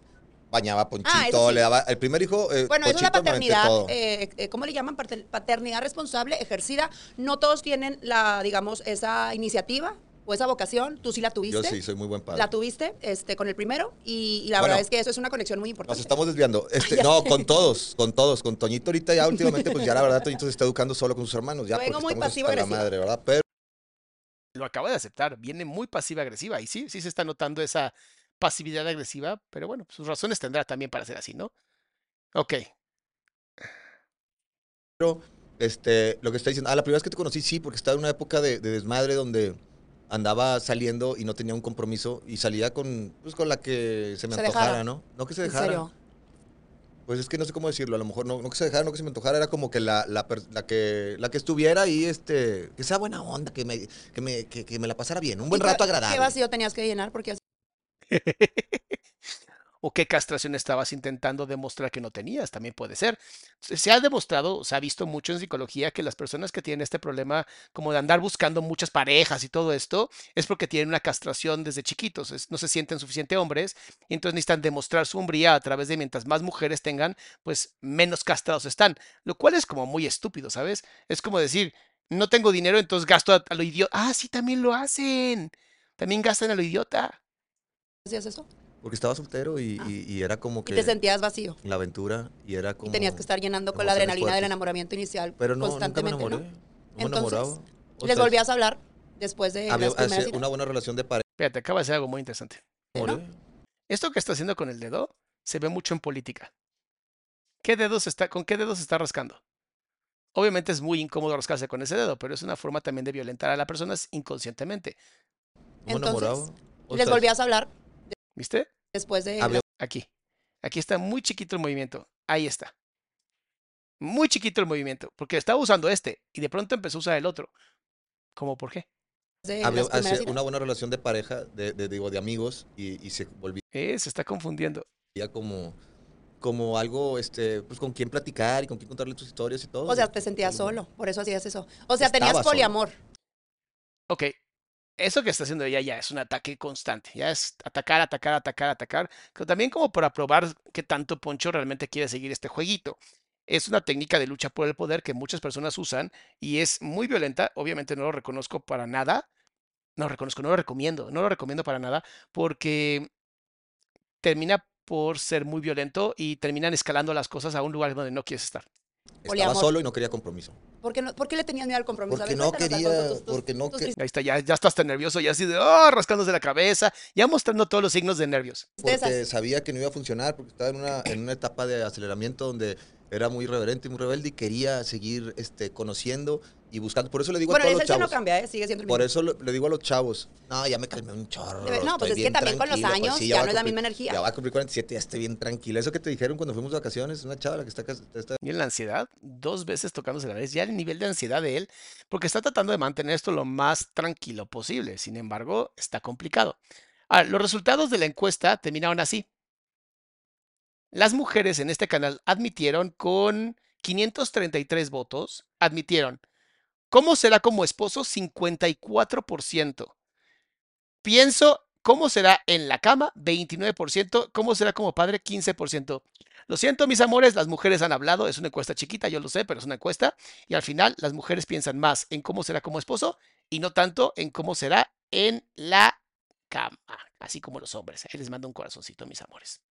Speaker 2: Bañaba Ponchito,
Speaker 3: Ah, eso sí.
Speaker 2: le daba. El primer hijo. eh,
Speaker 3: Bueno, eso es la
Speaker 2: Ponchito, me aventé
Speaker 3: paternidad,
Speaker 2: todo.
Speaker 3: eh, eh, ¿cómo le llaman? Pater- Paternidad responsable ejercida. No todos tienen la, digamos, esa iniciativa o esa vocación. Tú sí la tuviste.
Speaker 2: Yo sí, soy muy buen padre.
Speaker 3: La tuviste este, con el primero y, y la
Speaker 2: Bueno,
Speaker 3: verdad es que eso es una conexión muy
Speaker 2: Nos
Speaker 3: importante.
Speaker 2: estamos desviando. Este, no, con todos, con todos. Con Toñito ahorita ya últimamente, pues ya la verdad, Toñito se está educando solo con sus hermanos. Ya
Speaker 3: Vengo
Speaker 2: porque
Speaker 3: muy
Speaker 2: estamos hasta la
Speaker 3: pasivo-agresiva.
Speaker 2: madre, ¿verdad? Pero
Speaker 1: Lo acaba de aceptar. Viene muy pasiva-agresiva. Y sí, sí se está notando esa pasividad agresiva. Pero bueno, sus razones tendrá también para ser así, ¿no? Ok.
Speaker 2: Pero, este, lo que está diciendo, ah, la primera vez que te conocí, sí, porque estaba en una época de, de desmadre donde andaba saliendo y no tenía un compromiso y salía con, pues, con la que se me
Speaker 3: Se
Speaker 2: antojara,
Speaker 3: dejara.
Speaker 2: ¿no? No que se
Speaker 3: ¿En
Speaker 2: dejara.
Speaker 3: serio?
Speaker 2: Pues es que no sé cómo decirlo, a lo mejor no, no que se dejara, no que se me antojara, era como que la, la, que, la que estuviera ahí, este, que sea buena onda, que me, que me, que, que me la pasara bien, un buen
Speaker 3: ¿Y qué-
Speaker 2: rato agradable.
Speaker 3: ¿Qué vacío tenías que llenar? Porque
Speaker 1: o qué castración estabas intentando demostrar que no tenías, también puede ser. Se ha demostrado, se ha visto mucho en psicología que las personas que tienen este problema como de andar buscando muchas parejas y todo esto, es porque tienen una castración desde chiquitos, no se sienten suficiente hombres y entonces necesitan demostrar su hombría a través de mientras más mujeres tengan, pues menos castrados están, lo cual es como muy estúpido, ¿sabes? Es como decir, no tengo dinero, entonces gasto a, a lo idiota. Ah, sí, también lo hacen. También gastan a lo idiota.
Speaker 3: hacías eso.
Speaker 2: Porque estaba soltero y,
Speaker 3: Ah.
Speaker 2: y- y era como
Speaker 3: Y
Speaker 2: que
Speaker 3: te sentías vacío.
Speaker 2: la aventura y era como...
Speaker 3: Y tenías que estar llenando con la adrenalina del enamoramiento inicial
Speaker 2: Pero no, nunca me
Speaker 3: constantemente,
Speaker 2: enamoré.
Speaker 3: ¿no? Entonces, Les volvías a hablar después de
Speaker 2: había-
Speaker 3: las primeras
Speaker 2: una buena relación de pareja.
Speaker 1: Fíjate, acaba de ser algo muy interesante.
Speaker 3: ¿no?
Speaker 1: Esto que está haciendo con el dedo se ve mucho en política. ¿Qué dedos está, ¿Con qué dedos está rascando? Obviamente es muy incómodo rascarse con ese dedo, pero es una forma también de violentar a la persona inconscientemente.
Speaker 3: Entonces, Les volvías a hablar
Speaker 1: ¿Viste?
Speaker 3: después de...
Speaker 1: Aquí. Aquí está muy chiquito el movimiento. Ahí está. Muy chiquito el movimiento, porque estaba usando este y de pronto empezó a usar el otro. ¿Cómo por qué?
Speaker 2: había- una buena relación de pareja, de, de- digo, de amigos, y, y se volvía
Speaker 1: Eh, se está confundiendo.
Speaker 2: como, como algo, este, pues con quien platicar y con quien contarle tus historias y todo.
Speaker 3: O sea, te sentías
Speaker 2: Algo-
Speaker 3: solo, por eso hacías eso. O sea, tenías
Speaker 2: Estaba solo.
Speaker 3: poliamor.
Speaker 1: Ok, eso que está haciendo ella ya es un ataque constante, ya es atacar, atacar, atacar, atacar, pero también como para probar qué tanto Poncho realmente quiere seguir este jueguito. Es una técnica de lucha por el poder que muchas personas usan y es muy violenta, obviamente no lo reconozco para nada, no lo reconozco, no lo recomiendo, no lo recomiendo para nada porque termina por ser muy violento y terminan escalando las cosas a un lugar donde no quieres estar.
Speaker 2: Estaba solo y no quería compromiso.
Speaker 3: ¿Por qué, no, ¿Por qué le tenías miedo al compromiso? A
Speaker 2: Porque
Speaker 3: ver,
Speaker 2: no quería,
Speaker 3: Alfonso, tus- tus-
Speaker 2: porque no
Speaker 3: tus
Speaker 2: que-
Speaker 1: Ahí está, ya, ya estás tan nervioso, ya así de, oh, rascándose la cabeza, ya mostrando todos los signos de nervios.
Speaker 2: porque sabía que no iba a funcionar, porque estaba en una, en una etapa de aceleramiento donde era muy irreverente y muy rebelde y quería seguir este, conociendo y buscando. Por eso le digo
Speaker 3: Bueno,
Speaker 2: a todos los
Speaker 3: esencia no
Speaker 2: chavos.
Speaker 3: cambia, ¿eh? sigue siendo el mismo.
Speaker 2: por eso le, le digo a los chavos, no, ya me calmé un chorro.
Speaker 3: No, pues es que también con los
Speaker 2: pues
Speaker 3: años
Speaker 2: sí,
Speaker 3: ya no es la misma energía.
Speaker 2: Ya va a cumplir 47, ya estoy bien tranquila. Eso que te dijeron cuando fuimos de vacaciones, una chava la que está, está
Speaker 1: Y en la ansiedad, dos veces tocándose la vez, ya el nivel de ansiedad de él, porque está tratando de mantener esto lo más tranquilo posible. Sin embargo, está complicado. Ahora, los resultados de la encuesta terminaron así. Las mujeres en este canal admitieron con 533 votos, admitieron, ¿cómo será como esposo? 54%. Pienso, ¿cómo será en la cama? 29%. ¿Cómo será como padre? 15%. Lo siento, mis amores, las mujeres han hablado, es una encuesta chiquita, yo lo sé, pero es una encuesta, y al final las mujeres piensan más en cómo será como esposo y no tanto en cómo será en la cama, así como los hombres. Ahí les mando un corazoncito, mis amores.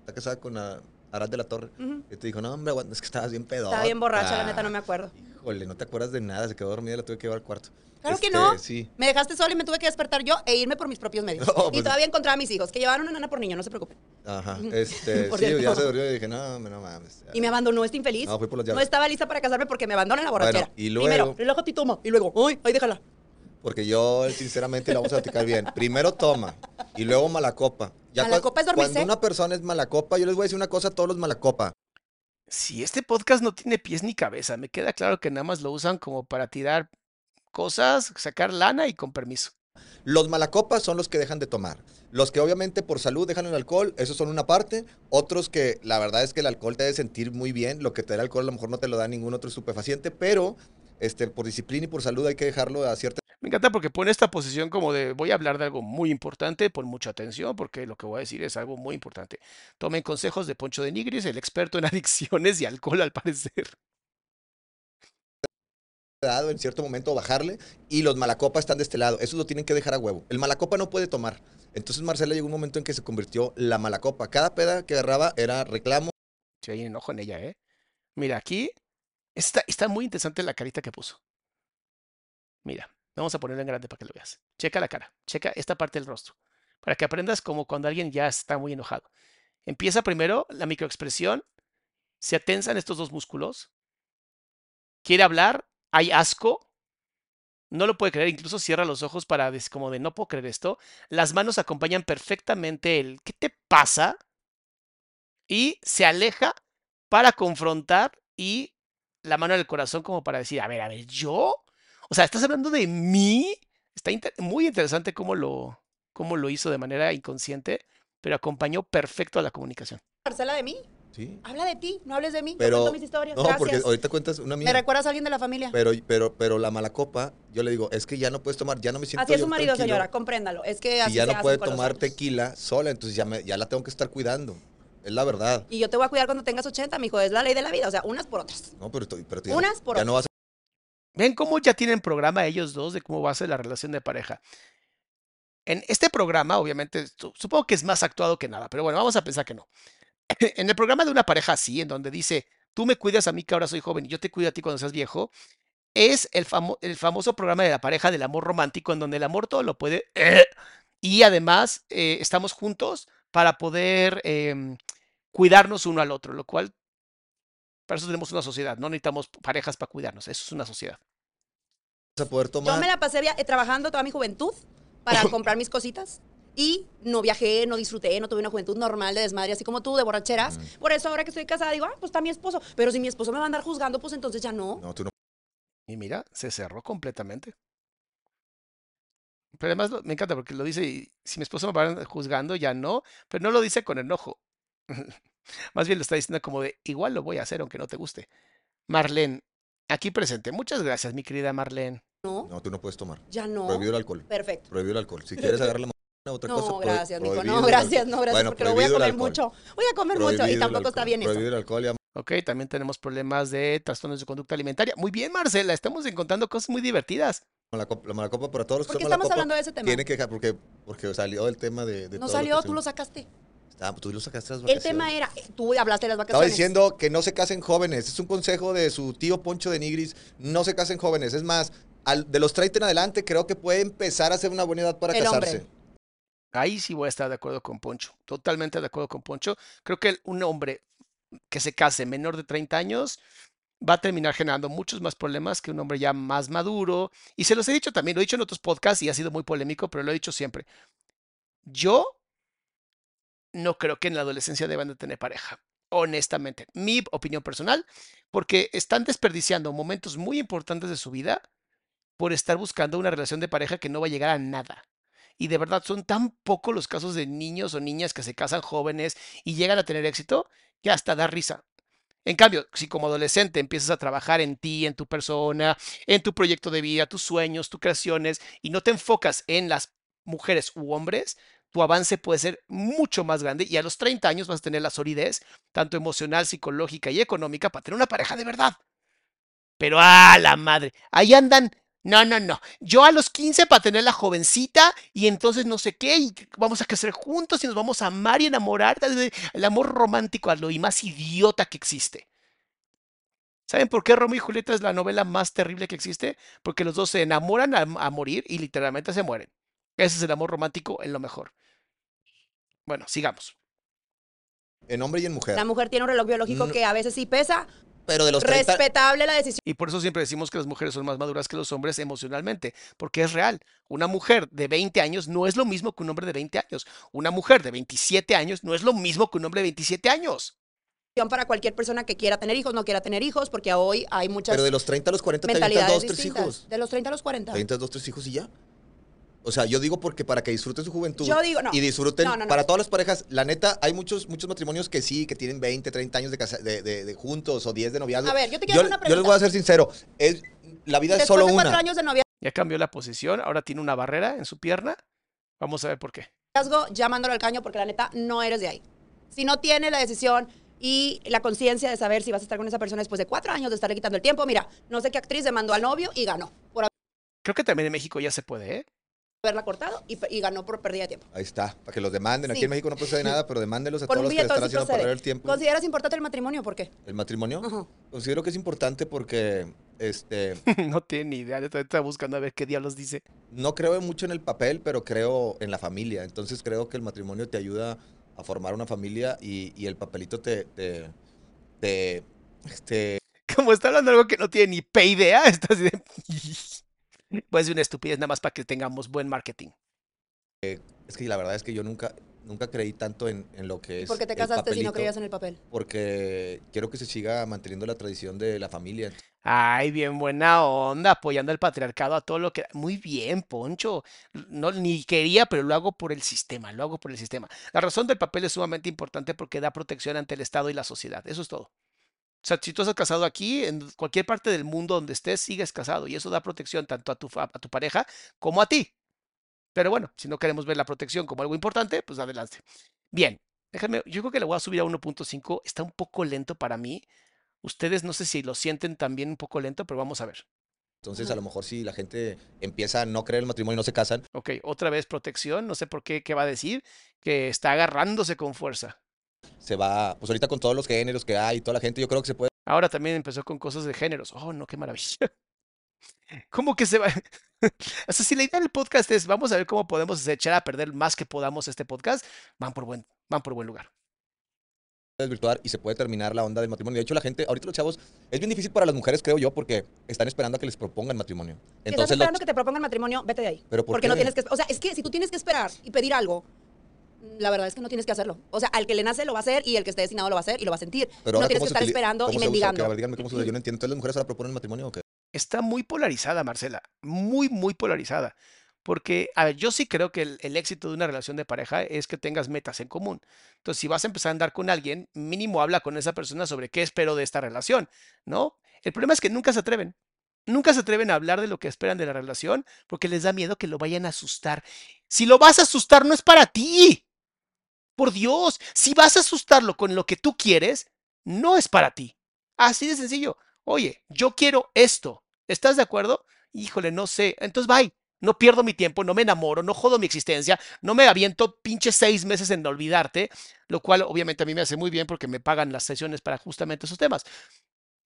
Speaker 2: está casada con a- Arad de la Torre.
Speaker 3: Ujú.
Speaker 2: Y te dijo, no, hombre, es que estabas bien pedo.
Speaker 3: Estaba bien borracha, la neta, no me acuerdo.
Speaker 2: Híjole, no te acuerdas de nada, se quedó dormida y la tuve que llevar al cuarto.
Speaker 3: Claro que
Speaker 2: Este,
Speaker 3: no.
Speaker 2: Sí.
Speaker 3: Me dejaste sola y me tuve que despertar yo e irme por mis propios medios.
Speaker 2: No,
Speaker 3: y
Speaker 2: pues-
Speaker 3: todavía encontraba a mis hijos, que llevaron una nana por niño, no se preocupen.
Speaker 2: Ajá. Este, sí,
Speaker 3: cierto.
Speaker 2: ya se durmió y dije, no, no mames.
Speaker 3: Y me abandonó este infeliz.
Speaker 2: No, fui por los
Speaker 3: No
Speaker 2: llaves.
Speaker 3: estaba lista para casarme porque me abandona en la borrachera.
Speaker 2: Bueno, y luego-
Speaker 3: Primero, relájate y toma. Y luego, ay, ay, déjala.
Speaker 2: Porque yo, sinceramente, la vamos a platicar bien. Primero toma y luego malacopa. Ya
Speaker 3: ¿Malacopa
Speaker 2: cua-
Speaker 3: es dormirse?
Speaker 2: Cuando una persona es malacopa, yo les voy a decir una cosa a todos los malacopa.
Speaker 1: Si este podcast no tiene pies ni cabeza, me queda claro que nada más lo usan como para tirar cosas, sacar lana y con permiso.
Speaker 2: Los malacopas son los que dejan de tomar. Los que obviamente por salud dejan el alcohol, esos son una parte. Otros que la verdad es que el alcohol te debe sentir muy bien. Lo que te da el alcohol a lo mejor no te lo da ningún otro estupefaciente, pero este, por disciplina y por salud hay que dejarlo a cierta
Speaker 1: Me encanta porque pone esta posición como de voy a hablar de algo muy importante, pon mucha atención porque lo que voy a decir es algo muy importante. Tomen consejos de Poncho de Nigris, el experto en adicciones y alcohol al parecer.
Speaker 2: en cierto momento bajarle y los malacopa están de este lado. Eso lo tienen que dejar a huevo. El malacopa no puede tomar. Entonces Marcela llegó un momento en que se convirtió la malacopa. Cada peda que agarraba era reclamo.
Speaker 1: Si hay enojo en ella, ¿eh? Mira, aquí está, está muy interesante la carita que puso. Mira, vamos a ponerlo en grande para que lo veas. Checa la cara, checa esta parte del rostro, para que aprendas como cuando alguien ya está muy enojado. Empieza primero la microexpresión, se atensan estos dos músculos, quiere hablar, hay asco, no lo puede creer, incluso cierra los ojos para como de no puedo creer esto. Las manos acompañan perfectamente el ¿qué te pasa? Y se aleja para confrontar y la mano en el corazón como para decir, a ver, a ver, ¿yo? O sea, ¿estás hablando de mí? Está inter- muy interesante cómo lo, cómo lo hizo de manera inconsciente, pero acompañó perfecto a la comunicación.
Speaker 3: Marcela de mí.
Speaker 2: Sí.
Speaker 3: Habla de ti, no hables de mí. Yo
Speaker 2: Pero
Speaker 3: cuento mis historias.
Speaker 2: no,
Speaker 3: Gracias.
Speaker 2: porque ahorita cuentas una
Speaker 3: ¿Me
Speaker 2: mía.
Speaker 3: recuerdas a alguien de la familia?
Speaker 2: Pero, pero, pero la malacopa, yo le digo, es que ya no puedes tomar, ya no me siento
Speaker 3: así es su marido,
Speaker 2: tranquilo
Speaker 3: señora, compréndalo. Es que así
Speaker 2: Y ya
Speaker 3: se
Speaker 2: no puede tomar tequila sola, entonces ya, me, ya la tengo que estar cuidando. Es la verdad.
Speaker 3: Y yo te voy a cuidar cuando tengas 80, mijo. Es la ley de la vida. O sea, unas por otras.
Speaker 2: No, pero, estoy- pero tú ya,
Speaker 3: Unas
Speaker 2: no,
Speaker 3: por
Speaker 2: ya no vas a
Speaker 1: Ven cómo ya tienen programa ellos dos de cómo va a ser la relación de pareja. En este programa, obviamente, su- supongo que es más actuado que nada, pero bueno, vamos a pensar que no. En el programa de una pareja así, en donde dice, tú me cuidas a mí que ahora soy joven y yo te cuido a ti cuando seas viejo, es el, famo- el famoso programa de la pareja del amor romántico, en donde el amor todo lo puede. Y además, eh, estamos juntos para poder em, cuidarnos uno al otro, lo cual, para eso tenemos una sociedad, no necesitamos parejas para cuidarnos, eso es una sociedad.
Speaker 2: poder tomar.
Speaker 3: Yo me la pasé eh, trabajando toda mi juventud para comprar mis cositas. Y no viajé, no disfruté, no tuve una juventud normal de desmadre, así como tú, de borracheras.
Speaker 2: Mm.
Speaker 3: Por eso ahora que estoy casada digo, ah, pues está mi esposo. Pero si mi esposo me va a andar juzgando, pues entonces ya no.
Speaker 2: No, tú no.
Speaker 1: Y mira, se cerró completamente. Pero además lo- me encanta porque lo dice, y si mi esposo me va juzgando, ya no, pero no lo dice con enojo. Más bien lo está diciendo como de, igual lo voy a hacer aunque no te guste. Marlene, aquí presente. Muchas gracias, mi querida Marlene.
Speaker 3: No,
Speaker 2: No, tú no puedes tomar.
Speaker 3: ya no.
Speaker 2: Prohibido el alcohol.
Speaker 3: Perfecto.
Speaker 2: Prohibido el alcohol. Si quieres agarrar la mano otra
Speaker 3: No,
Speaker 2: cosa.
Speaker 3: gracias,
Speaker 2: prohibido
Speaker 3: No, gracias, no, gracias,
Speaker 2: Bueno,
Speaker 3: porque lo voy a comer mucho. Voy a comer mucho y tampoco está bien eso.
Speaker 2: Prohibido el alcohol y
Speaker 1: Ok, también tenemos problemas de trastornos de conducta alimentaria. Muy bien, Marcela, estamos encontrando cosas muy divertidas.
Speaker 2: la, copa, la malacopa para todos los que
Speaker 3: ¿Por qué estamos hablando de ese tema?
Speaker 2: Tiene que dejar, porque, porque salió el tema de. de
Speaker 3: No
Speaker 2: todo
Speaker 3: salió,
Speaker 2: que
Speaker 3: tú
Speaker 2: se-
Speaker 3: lo sacaste.
Speaker 2: Ah, pues tú lo sacaste las
Speaker 3: El
Speaker 2: vacaciones.
Speaker 3: tema era, tú hablaste de las
Speaker 2: Estaba
Speaker 3: vacaciones.
Speaker 2: diciendo que no se casen jóvenes. Es un consejo de su tío Poncho de Nigris. No se casen jóvenes. Es más, al- de los 30 en adelante, creo que puede empezar a ser una buena edad para
Speaker 3: El
Speaker 2: casarse.
Speaker 3: hombre.
Speaker 1: Ahí sí voy a estar de acuerdo con Poncho, totalmente de acuerdo con Poncho. Creo que el- un hombre que se case menor de 30 años va a terminar generando muchos más problemas que un hombre ya más maduro. Y se los he dicho también, lo he dicho en otros podcasts y ha sido muy polémico, pero lo he dicho siempre. Yo no creo que en la adolescencia deban de tener pareja, honestamente. Mi opinión personal, porque están desperdiciando momentos muy importantes de su vida por estar buscando una relación de pareja que no va a llegar a nada. Y de verdad son tan pocos los casos de niños o niñas que se casan jóvenes y llegan a tener éxito que hasta da risa. En cambio, si como adolescente empiezas a trabajar en ti, en tu persona, en tu proyecto de vida, tus sueños, tus creaciones, y no te enfocas en las mujeres u hombres, tu avance puede ser mucho más grande y a los 30 años vas a tener la solidez, tanto emocional, psicológica y económica, para tener una pareja de verdad. Pero a la madre, ahí andan. No, no, no. Yo a los 15 para tener la jovencita y entonces no sé qué, y vamos a crecer juntos y nos vamos a amar y enamorar. El amor romántico a lo más idiota que existe. ¿Saben por qué Romeo y Julieta es la novela más terrible que existe? Porque los dos se enamoran a, a morir y literalmente se mueren. Ese es el amor romántico en lo mejor. Bueno, sigamos.
Speaker 2: En hombre y en mujer.
Speaker 3: La mujer tiene un reloj biológico
Speaker 2: No.
Speaker 3: que a veces sí pesa.
Speaker 2: Pero de los 30.
Speaker 3: Respetable la decisión
Speaker 1: Y por eso siempre decimos que las mujeres son más maduras que los hombres emocionalmente, porque es real. Una mujer de 20 años no es lo mismo que un hombre de 20 años. Una mujer de 27 años no es lo mismo que un hombre de 27 años.
Speaker 3: para cualquier persona que quiera tener hijos, no quiera tener hijos, porque hoy hay muchas
Speaker 2: Pero de los 30 a los 40 te avientas
Speaker 3: mentalidades
Speaker 2: dos, tres
Speaker 3: distintas.
Speaker 2: hijos.
Speaker 3: De los 30 a los 40.
Speaker 2: Te avientas dos, tres hijos y ya. O sea, yo digo porque para que disfruten su juventud
Speaker 3: Yo digo, no.
Speaker 2: y disfruten
Speaker 3: No, no, no.
Speaker 2: para todas las parejas. La neta, hay muchos muchos matrimonios que sí, que tienen 20, 30 años de, casa- de, de- de juntos o 10 de noviazgo.
Speaker 3: A ver, yo te quiero
Speaker 2: yo,
Speaker 3: hacer una
Speaker 2: yo les voy a
Speaker 3: pregunta.
Speaker 2: ser sincero. Es, la vida es
Speaker 3: Después
Speaker 2: solo
Speaker 3: de cuatro
Speaker 2: una.
Speaker 3: años de noviazgo,
Speaker 1: Ya cambió la posición, ahora tiene una barrera en su pierna. Vamos a ver por qué.
Speaker 3: llamándolo al caño porque la neta no eres de ahí. Si no tienes la decisión y la conciencia de saber si vas a estar con esa persona después de cuatro años de estarle quitando el tiempo, mira, no sé qué actriz demandó al novio y ganó por
Speaker 1: Creo que también en México ya se puede, ¿eh?
Speaker 3: Haberla cortado y, y ganó por pérdida de tiempo.
Speaker 2: Ahí está, para que los demanden. Aquí en México no procede nada, pero demándenlos a todos los que están haciendo perder el tiempo.
Speaker 3: ¿Consideras importante el matrimonio? ¿Por qué?
Speaker 2: ¿El matrimonio?
Speaker 3: Ajá.
Speaker 2: Considero que es importante porque este,
Speaker 1: no tiene ni idea. Está, está buscando a ver qué diablos dice.
Speaker 2: no creo mucho en el papel, pero creo en la familia. Entonces creo que el matrimonio te ayuda a formar una familia y, y el papelito te, te, te, este,
Speaker 1: Como está hablando algo que no tiene ni pe idea, está así de... Pues una estupidez nada más para que tengamos buen marketing.
Speaker 2: es que la verdad es que yo nunca, nunca creí tanto en, en lo que es
Speaker 3: ¿Por qué te casaste si no creías en el papel?
Speaker 2: Porque quiero que se siga manteniendo la tradición de la familia.
Speaker 1: Ay, bien buena onda, apoyando el patriarcado a todo lo que... Muy bien, Poncho. No, ni quería, pero lo hago por el sistema, lo hago por el sistema. La razón del papel es sumamente importante porque da protección ante el Estado y la sociedad. Eso es todo. O sea, si tú estás casado aquí, en cualquier parte del mundo donde estés, sigues casado y eso da protección tanto a tu, fa- a tu pareja como a ti. Pero bueno, si no queremos ver la protección como algo importante, pues adelante. Bien, déjame, yo creo que le voy a subir a 1.5. Está un poco lento para mí. Ustedes no sé si lo sienten también un poco lento, pero vamos a ver.
Speaker 2: Entonces, a lo mejor si la gente empieza a no creer el matrimonio y no se casan,
Speaker 1: Ok, otra vez protección, no sé por qué, qué va a decir, que está agarrándose con fuerza.
Speaker 2: Se va, pues ahorita con todos los géneros que hay y toda la gente, yo creo que se puede
Speaker 1: Ahora también empezó con cosas de géneros. Oh, no, qué maravilla. ¿Cómo que se va? O sea, si la idea del podcast es vamos a ver cómo podemos echar a perder más que podamos este podcast, van por buen, van por buen lugar.
Speaker 2: desvirtuar y se puede terminar la onda del matrimonio. De hecho, la gente, ahorita los chavos, es bien difícil para las mujeres, creo yo, porque están esperando a que les propongan matrimonio.
Speaker 3: Si estás
Speaker 2: Entonces,
Speaker 3: esperando
Speaker 2: los-
Speaker 3: que te propongan matrimonio, vete de ahí.
Speaker 2: ¿Pero por
Speaker 3: Porque no
Speaker 2: qué?
Speaker 3: tienes que... O sea, es que si tú tienes que esperar y pedir algo, la verdad es que no tienes que hacerlo. O sea, al que le nace lo va a hacer y el que esté destinado lo va a hacer y lo va a sentir.
Speaker 2: pero
Speaker 3: no tienes
Speaker 2: ¿cómo
Speaker 3: que estar esperando y mendigando.
Speaker 2: Ok, a ver, díganme cómo se usa. Yo no entiendo. Entonces, ¿las mujeres ahora proponen matrimonio o qué?
Speaker 1: Está muy polarizada, Marcela, muy, muy polarizada. Porque, a ver, yo sí creo que el, el éxito de una relación de pareja es que tengas metas en común. Entonces, si vas a empezar a andar con alguien, mínimo habla con esa persona sobre qué espero de esta relación, ¿no? El problema es que nunca se atreven. Nunca se atreven a hablar de lo que esperan de la relación porque les da miedo que lo vayan a asustar. Si lo vas a asustar, no es para ti. Por Dios, si vas a asustarlo con lo que tú quieres, no es para ti. Así de sencillo. Oye, yo quiero esto. ¿Estás de acuerdo? Híjole, no sé. Entonces, bye. No pierdo mi tiempo, no me enamoro, no jodo mi existencia, no me aviento pinches seis meses en olvidarte, lo cual obviamente a mí me hace muy bien porque me pagan las sesiones para justamente esos temas.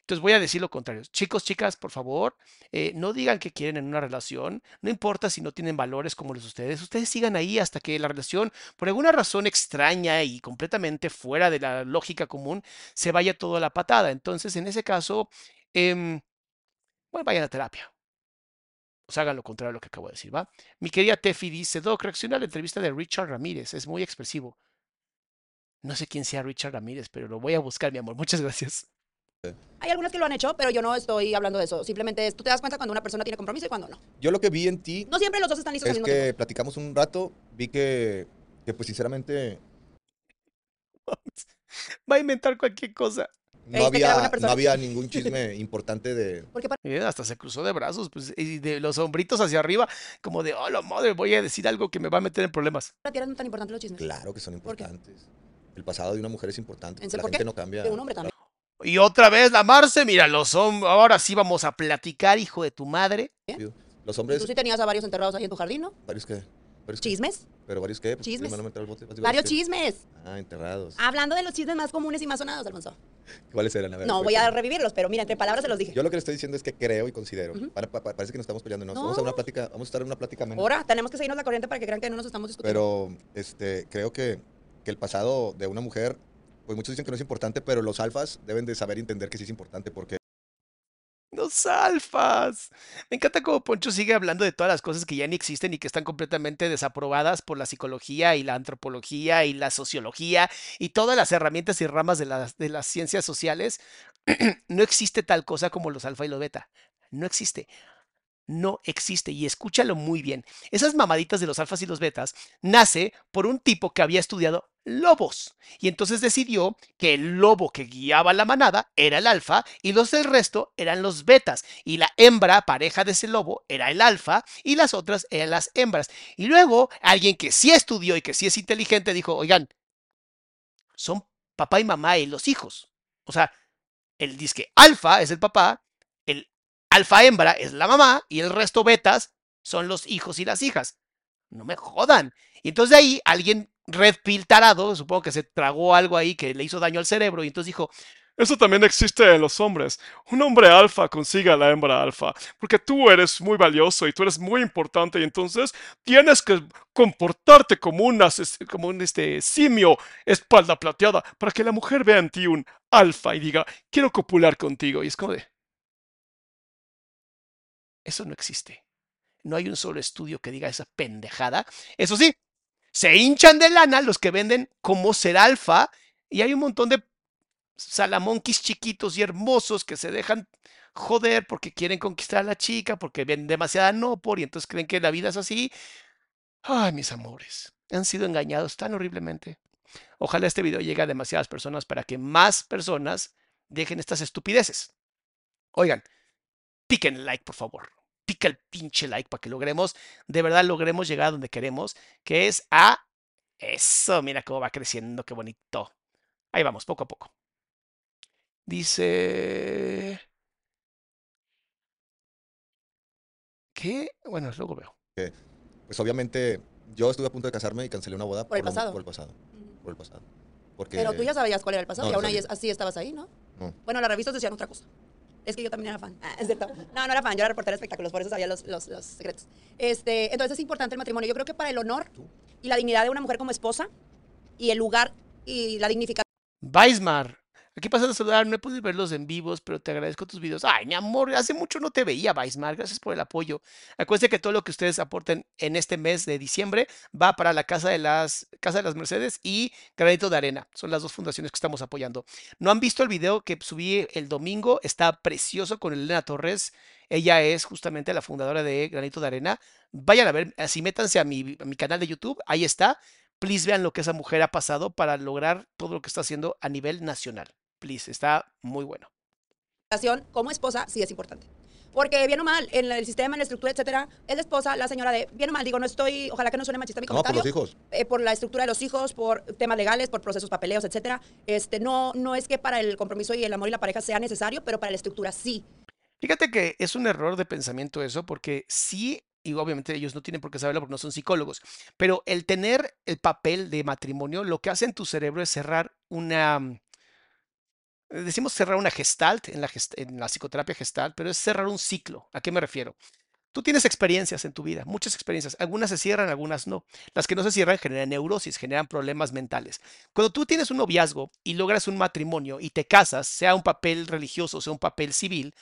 Speaker 1: Entonces voy a decir lo contrario. Chicos, chicas, por favor, eh, no digan que quieren en una relación. No importa si no tienen valores como los de ustedes. Ustedes sigan ahí hasta que la relación, por alguna razón extraña y completamente fuera de la lógica común, se vaya todo a la patada. Entonces, en ese caso, em, bueno, vayan a terapia. O sea, hagan lo contrario a lo que acabo de decir, ¿va? Mi querida Tefi dice, Doc, reacciona a la entrevista de Richard Ramírez. Es muy expresivo. No sé quién sea Richard Ramírez, pero lo voy a buscar, mi amor. Muchas gracias.
Speaker 3: Hay algunas que lo han hecho, pero yo no estoy hablando de eso. Simplemente es, tú te das cuenta cuando una persona tiene compromiso y cuando no.
Speaker 2: Yo lo que vi en ti
Speaker 3: No siempre los dos están listos al
Speaker 2: es
Speaker 3: mismo
Speaker 2: que
Speaker 3: tiempo.
Speaker 2: platicamos un rato, vi que, que pues sinceramente
Speaker 1: Va a inventar cualquier cosa.
Speaker 2: no
Speaker 3: Este,
Speaker 2: había, no había ningún chisme importante de...
Speaker 3: Porque para
Speaker 1: Miren, hasta se cruzó de brazos, pues, y de los hombritos hacia arriba, como de, oh, la madre, voy a decir algo que me va a meter en problemas.
Speaker 3: ti eran tan importantes los chismes.
Speaker 2: Claro que son importantes. El pasado de una mujer es importante. La
Speaker 3: ¿Por
Speaker 2: gente
Speaker 3: qué?
Speaker 2: no cambia.
Speaker 3: De un hombre también.
Speaker 1: Y otra vez la Marce, mira, los hombres, ahora sí vamos a platicar, hijo de tu madre.
Speaker 2: Los
Speaker 3: Y
Speaker 2: hombres...
Speaker 3: tú sí tenías a varios enterrados ahí en tu jardín, ¿no?
Speaker 2: ¿Varios qué? ¿Varios qué?
Speaker 3: ¿Chismes?
Speaker 2: ¿Pero varios qué? Pues,
Speaker 3: Chismes.
Speaker 2: primero meter al bote, pues,
Speaker 3: Varios
Speaker 2: qué?
Speaker 3: chismes.
Speaker 2: Ah, enterrados.
Speaker 3: Hablando de los chismes más comunes y más sonados, Alfonso.
Speaker 2: ¿Cuáles eran? A ver,
Speaker 3: No, voy a revivirlos, pero mira, entre palabras se los dije.
Speaker 2: Yo lo que le estoy diciendo es que creo y considero. Para- parece que nos estamos peleando. Vamos a una plática, vamos a estar en una plática amena.
Speaker 3: Ahora, tenemos que seguirnos la corriente para que crean que no nos estamos discutiendo.
Speaker 2: Pero este, creo que, que el pasado de una mujer, pues muchos dicen que no es importante, pero los alfas deben de saber entender que sí es importante porque
Speaker 1: Los alfas. Me encanta cómo Poncho sigue hablando de todas las cosas que ya ni existen y que están completamente desaprobadas por la psicología y la antropología y la sociología y todas las herramientas y ramas de las, de las ciencias sociales. no existe tal cosa como los alfa y los beta. No existe. No existe. Y escúchalo muy bien. Esas mamaditas de los alfas y los betas nace por un tipo que había estudiado lobos. Y entonces decidió que el lobo que guiaba la manada era el alfa y los del resto eran los betas. Y la hembra, pareja de ese lobo, era el alfa y las otras eran las hembras. Y luego alguien que sí estudió y que sí es inteligente dijo, oigan, son papá y mamá y los hijos. O sea, el disque alfa es el papá, alfa hembra es la mamá y el resto betas son los hijos y las hijas. No me jodan. Y entonces de ahí alguien red pill tarado, supongo que se tragó algo ahí que le hizo daño al cerebro y entonces dijo,
Speaker 4: Eso también existe en los hombres. Un hombre alfa consigue a la hembra alfa, porque tú eres muy valioso y tú eres muy importante y entonces tienes que comportarte como un, ases- como un este, simio espalda plateada para que la mujer vea en ti un alfa y diga, quiero copular contigo. Y es como de,
Speaker 1: eso no existe. No hay un solo estudio que diga esa pendejada. Eso sí, se hinchan de lana los que venden como ser alfa y hay un montón de salamonquis chiquitos y hermosos que se dejan joder porque quieren conquistar a la chica, porque ven demasiada no por y entonces creen que la vida es así. Ay, mis amores, han sido engañados tan horriblemente. Ojalá este video llegue a demasiadas personas para que más personas dejen estas estupideces. Oigan, piquen like, por favor. Pica el pinche like para que logremos, de verdad logremos llegar a donde queremos, que es a eso. Mira cómo va creciendo, qué bonito. Ahí vamos, poco a poco. Dice... ¿Qué? Bueno, luego veo.
Speaker 2: Pues obviamente yo estuve a punto de casarme y cancelé una boda
Speaker 3: Por el
Speaker 2: lo-
Speaker 3: pasado.
Speaker 2: Por el pasado. Por el pasado. Porque
Speaker 3: Pero tú ya sabías cuál era el pasado
Speaker 2: No,
Speaker 3: y aún ahí así estabas ahí, ¿no?
Speaker 2: No.
Speaker 3: Bueno, las revistas decían otra cosa. Es que yo también era fan. Ah, es cierto. No, no era fan, yo era reportera de espectáculos, por eso sabía los, los, los secretos. Este, entonces es importante el matrimonio. Yo creo que para el honor y la dignidad de una mujer como esposa y el lugar y la dignificación
Speaker 1: Weismar, aquí pasando a saludar, no he podido verlos en vivos, pero te agradezco tus videos. Ay, mi amor, hace mucho no te veía, Weismar, gracias por el apoyo. Acuérdense que todo lo que ustedes aporten en este mes de diciembre va para la Casa de las, Casa de las Mercedes y Granito de Arena. Son las dos fundaciones que estamos apoyando. ¿No han visto el video que subí el domingo? Está precioso con Elena Torres. Ella es justamente la fundadora de Granito de Arena. Vayan a ver, así métanse a mi, a mi canal de YouTube, ahí está. Please vean lo que esa mujer ha pasado para lograr todo lo que está haciendo a nivel nacional. Please, está muy bueno.
Speaker 3: como esposa sí es importante. Porque bien o mal, en el sistema, en la estructura, etcétera, es la esposa, la señora de, bien o mal, digo, no estoy, ojalá que no suene machista mi
Speaker 2: No, por los hijos.
Speaker 3: eh, por la estructura de los hijos, por temas legales, por procesos papeleos, etcétera. Este, no, no es que para el compromiso y el amor y la pareja sea necesario, pero para la estructura sí.
Speaker 1: Fíjate que es un error de pensamiento eso, porque sí, y obviamente ellos no tienen por qué saberlo porque no son psicólogos, pero el tener el papel de matrimonio, lo que hace en tu cerebro es cerrar una, mm, decimos cerrar una gestalt en la, en la psicoterapia gestalt, pero es cerrar un ciclo. ¿A qué me refiero? Tú tienes experiencias en tu vida, muchas experiencias. Algunas se cierran, algunas no. Las que no se cierran generan neurosis, generan problemas mentales. Cuando tú tienes un noviazgo y logras un matrimonio y te casas, sea un papel religioso, sea un papel civil,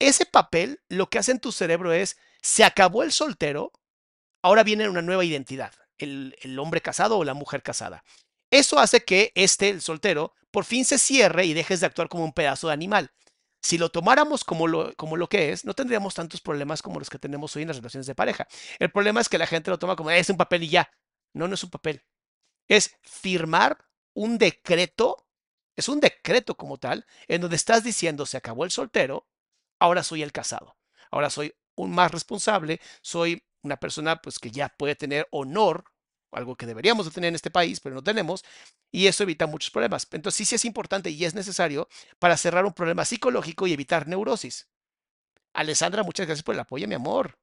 Speaker 1: ese papel lo que hace en tu cerebro es, se acabó el soltero, ahora viene una nueva identidad, el, el hombre casado o la mujer casada. Eso hace que este, el soltero, por fin se cierre y dejes de actuar como un pedazo de animal. Si lo tomáramos como lo, como lo que es, no tendríamos tantos problemas como los que tenemos hoy en las relaciones de pareja. El problema es que la gente lo toma como, "Eh, es un papel y ya. No, no es un papel. Es firmar un decreto, es un decreto como tal, en donde estás diciendo, se acabó el soltero, ahora soy el casado. Ahora soy un más responsable, soy una persona pues que ya puede tener honor, algo que deberíamos de tener en este país, pero no tenemos, y eso evita muchos problemas. Entonces sí, sí es importante y es necesario para cerrar un problema psicológico y evitar neurosis. Alessandra, muchas gracias por el apoyo, mi amor.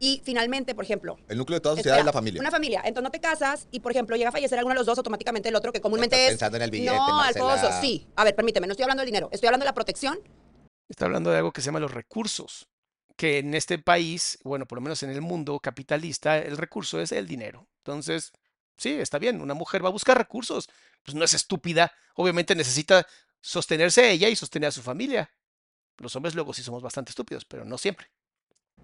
Speaker 3: Y finalmente, por ejemplo,
Speaker 2: El núcleo de toda sociedad
Speaker 3: espera,
Speaker 2: es la familia.
Speaker 3: Una familia. Entonces no te casas y, por ejemplo, llega a fallecer alguno de los dos, automáticamente el otro, que comúnmente
Speaker 2: Estás
Speaker 3: es.
Speaker 2: pensando en el billete,
Speaker 3: no,
Speaker 2: Marcela.
Speaker 3: Alfonso, sí. A ver, permíteme, no estoy hablando del dinero, estoy hablando de la protección.
Speaker 1: Está hablando de algo que se llama los recursos, que en este país, bueno, por lo menos en el mundo capitalista, el recurso es el dinero. Entonces, sí, está bien, una mujer va a buscar recursos, pues no es estúpida, obviamente necesita sostenerse ella y sostener a su familia. Los hombres luego sí somos bastante estúpidos, pero no siempre.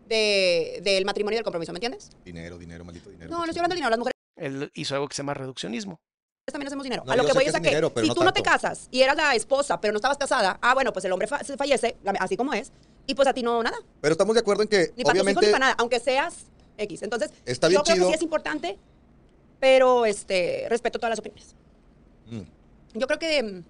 Speaker 3: de- del matrimonio y del compromiso, ¿me entiendes?
Speaker 2: Dinero, dinero, maldito dinero.
Speaker 3: No, no estoy hablando del dinero. Las mujeres
Speaker 1: Él hizo algo que se llama reduccionismo.
Speaker 3: también hacemos dinero.
Speaker 2: No,
Speaker 3: a lo que voy es a que
Speaker 2: dinero,
Speaker 3: si
Speaker 2: no
Speaker 3: tú no te casas y eras la esposa, pero no estabas casada, ah, bueno, pues el hombre fa- se fallece, así como es, Y pues a ti no nada.
Speaker 2: Pero estamos de acuerdo en que,
Speaker 3: Ni para tus hijos
Speaker 2: obviamente,
Speaker 3: ni para nada, aunque seas X. Entonces,
Speaker 2: Está bien
Speaker 3: yo creo
Speaker 2: chido.
Speaker 3: que sí es importante, pero este, respeto todas las opiniones.
Speaker 2: Mm.
Speaker 3: Yo creo que mm,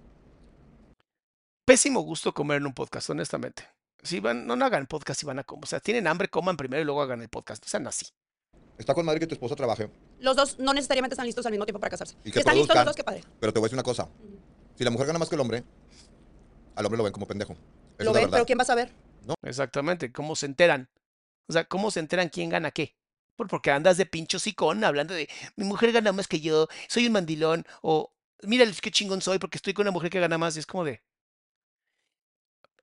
Speaker 1: Pésimo gusto comer en un podcast, honestamente. Si van, no, no hagan podcast si van a comer. O sea, tienen hambre, coman primero y luego hagan el podcast. No sean así.
Speaker 2: está con madre que tu esposa trabaje.
Speaker 3: los dos no necesariamente están listos al mismo tiempo para casarse.
Speaker 2: Y que
Speaker 3: están listos los dos, qué padre.
Speaker 2: Pero te voy a decir una cosa. Si la mujer gana más que el hombre, al hombre lo ven como pendejo.
Speaker 3: Lo ven, pero ¿quién va a saber?
Speaker 1: Exactamente. ¿Cómo se enteran? O sea, ¿cómo se enteran quién gana qué? Por- Porque andas de pincho sicón hablando de mi mujer gana más que yo, soy un mandilón, o mira qué chingón soy porque estoy con una mujer que gana más. Y es como de.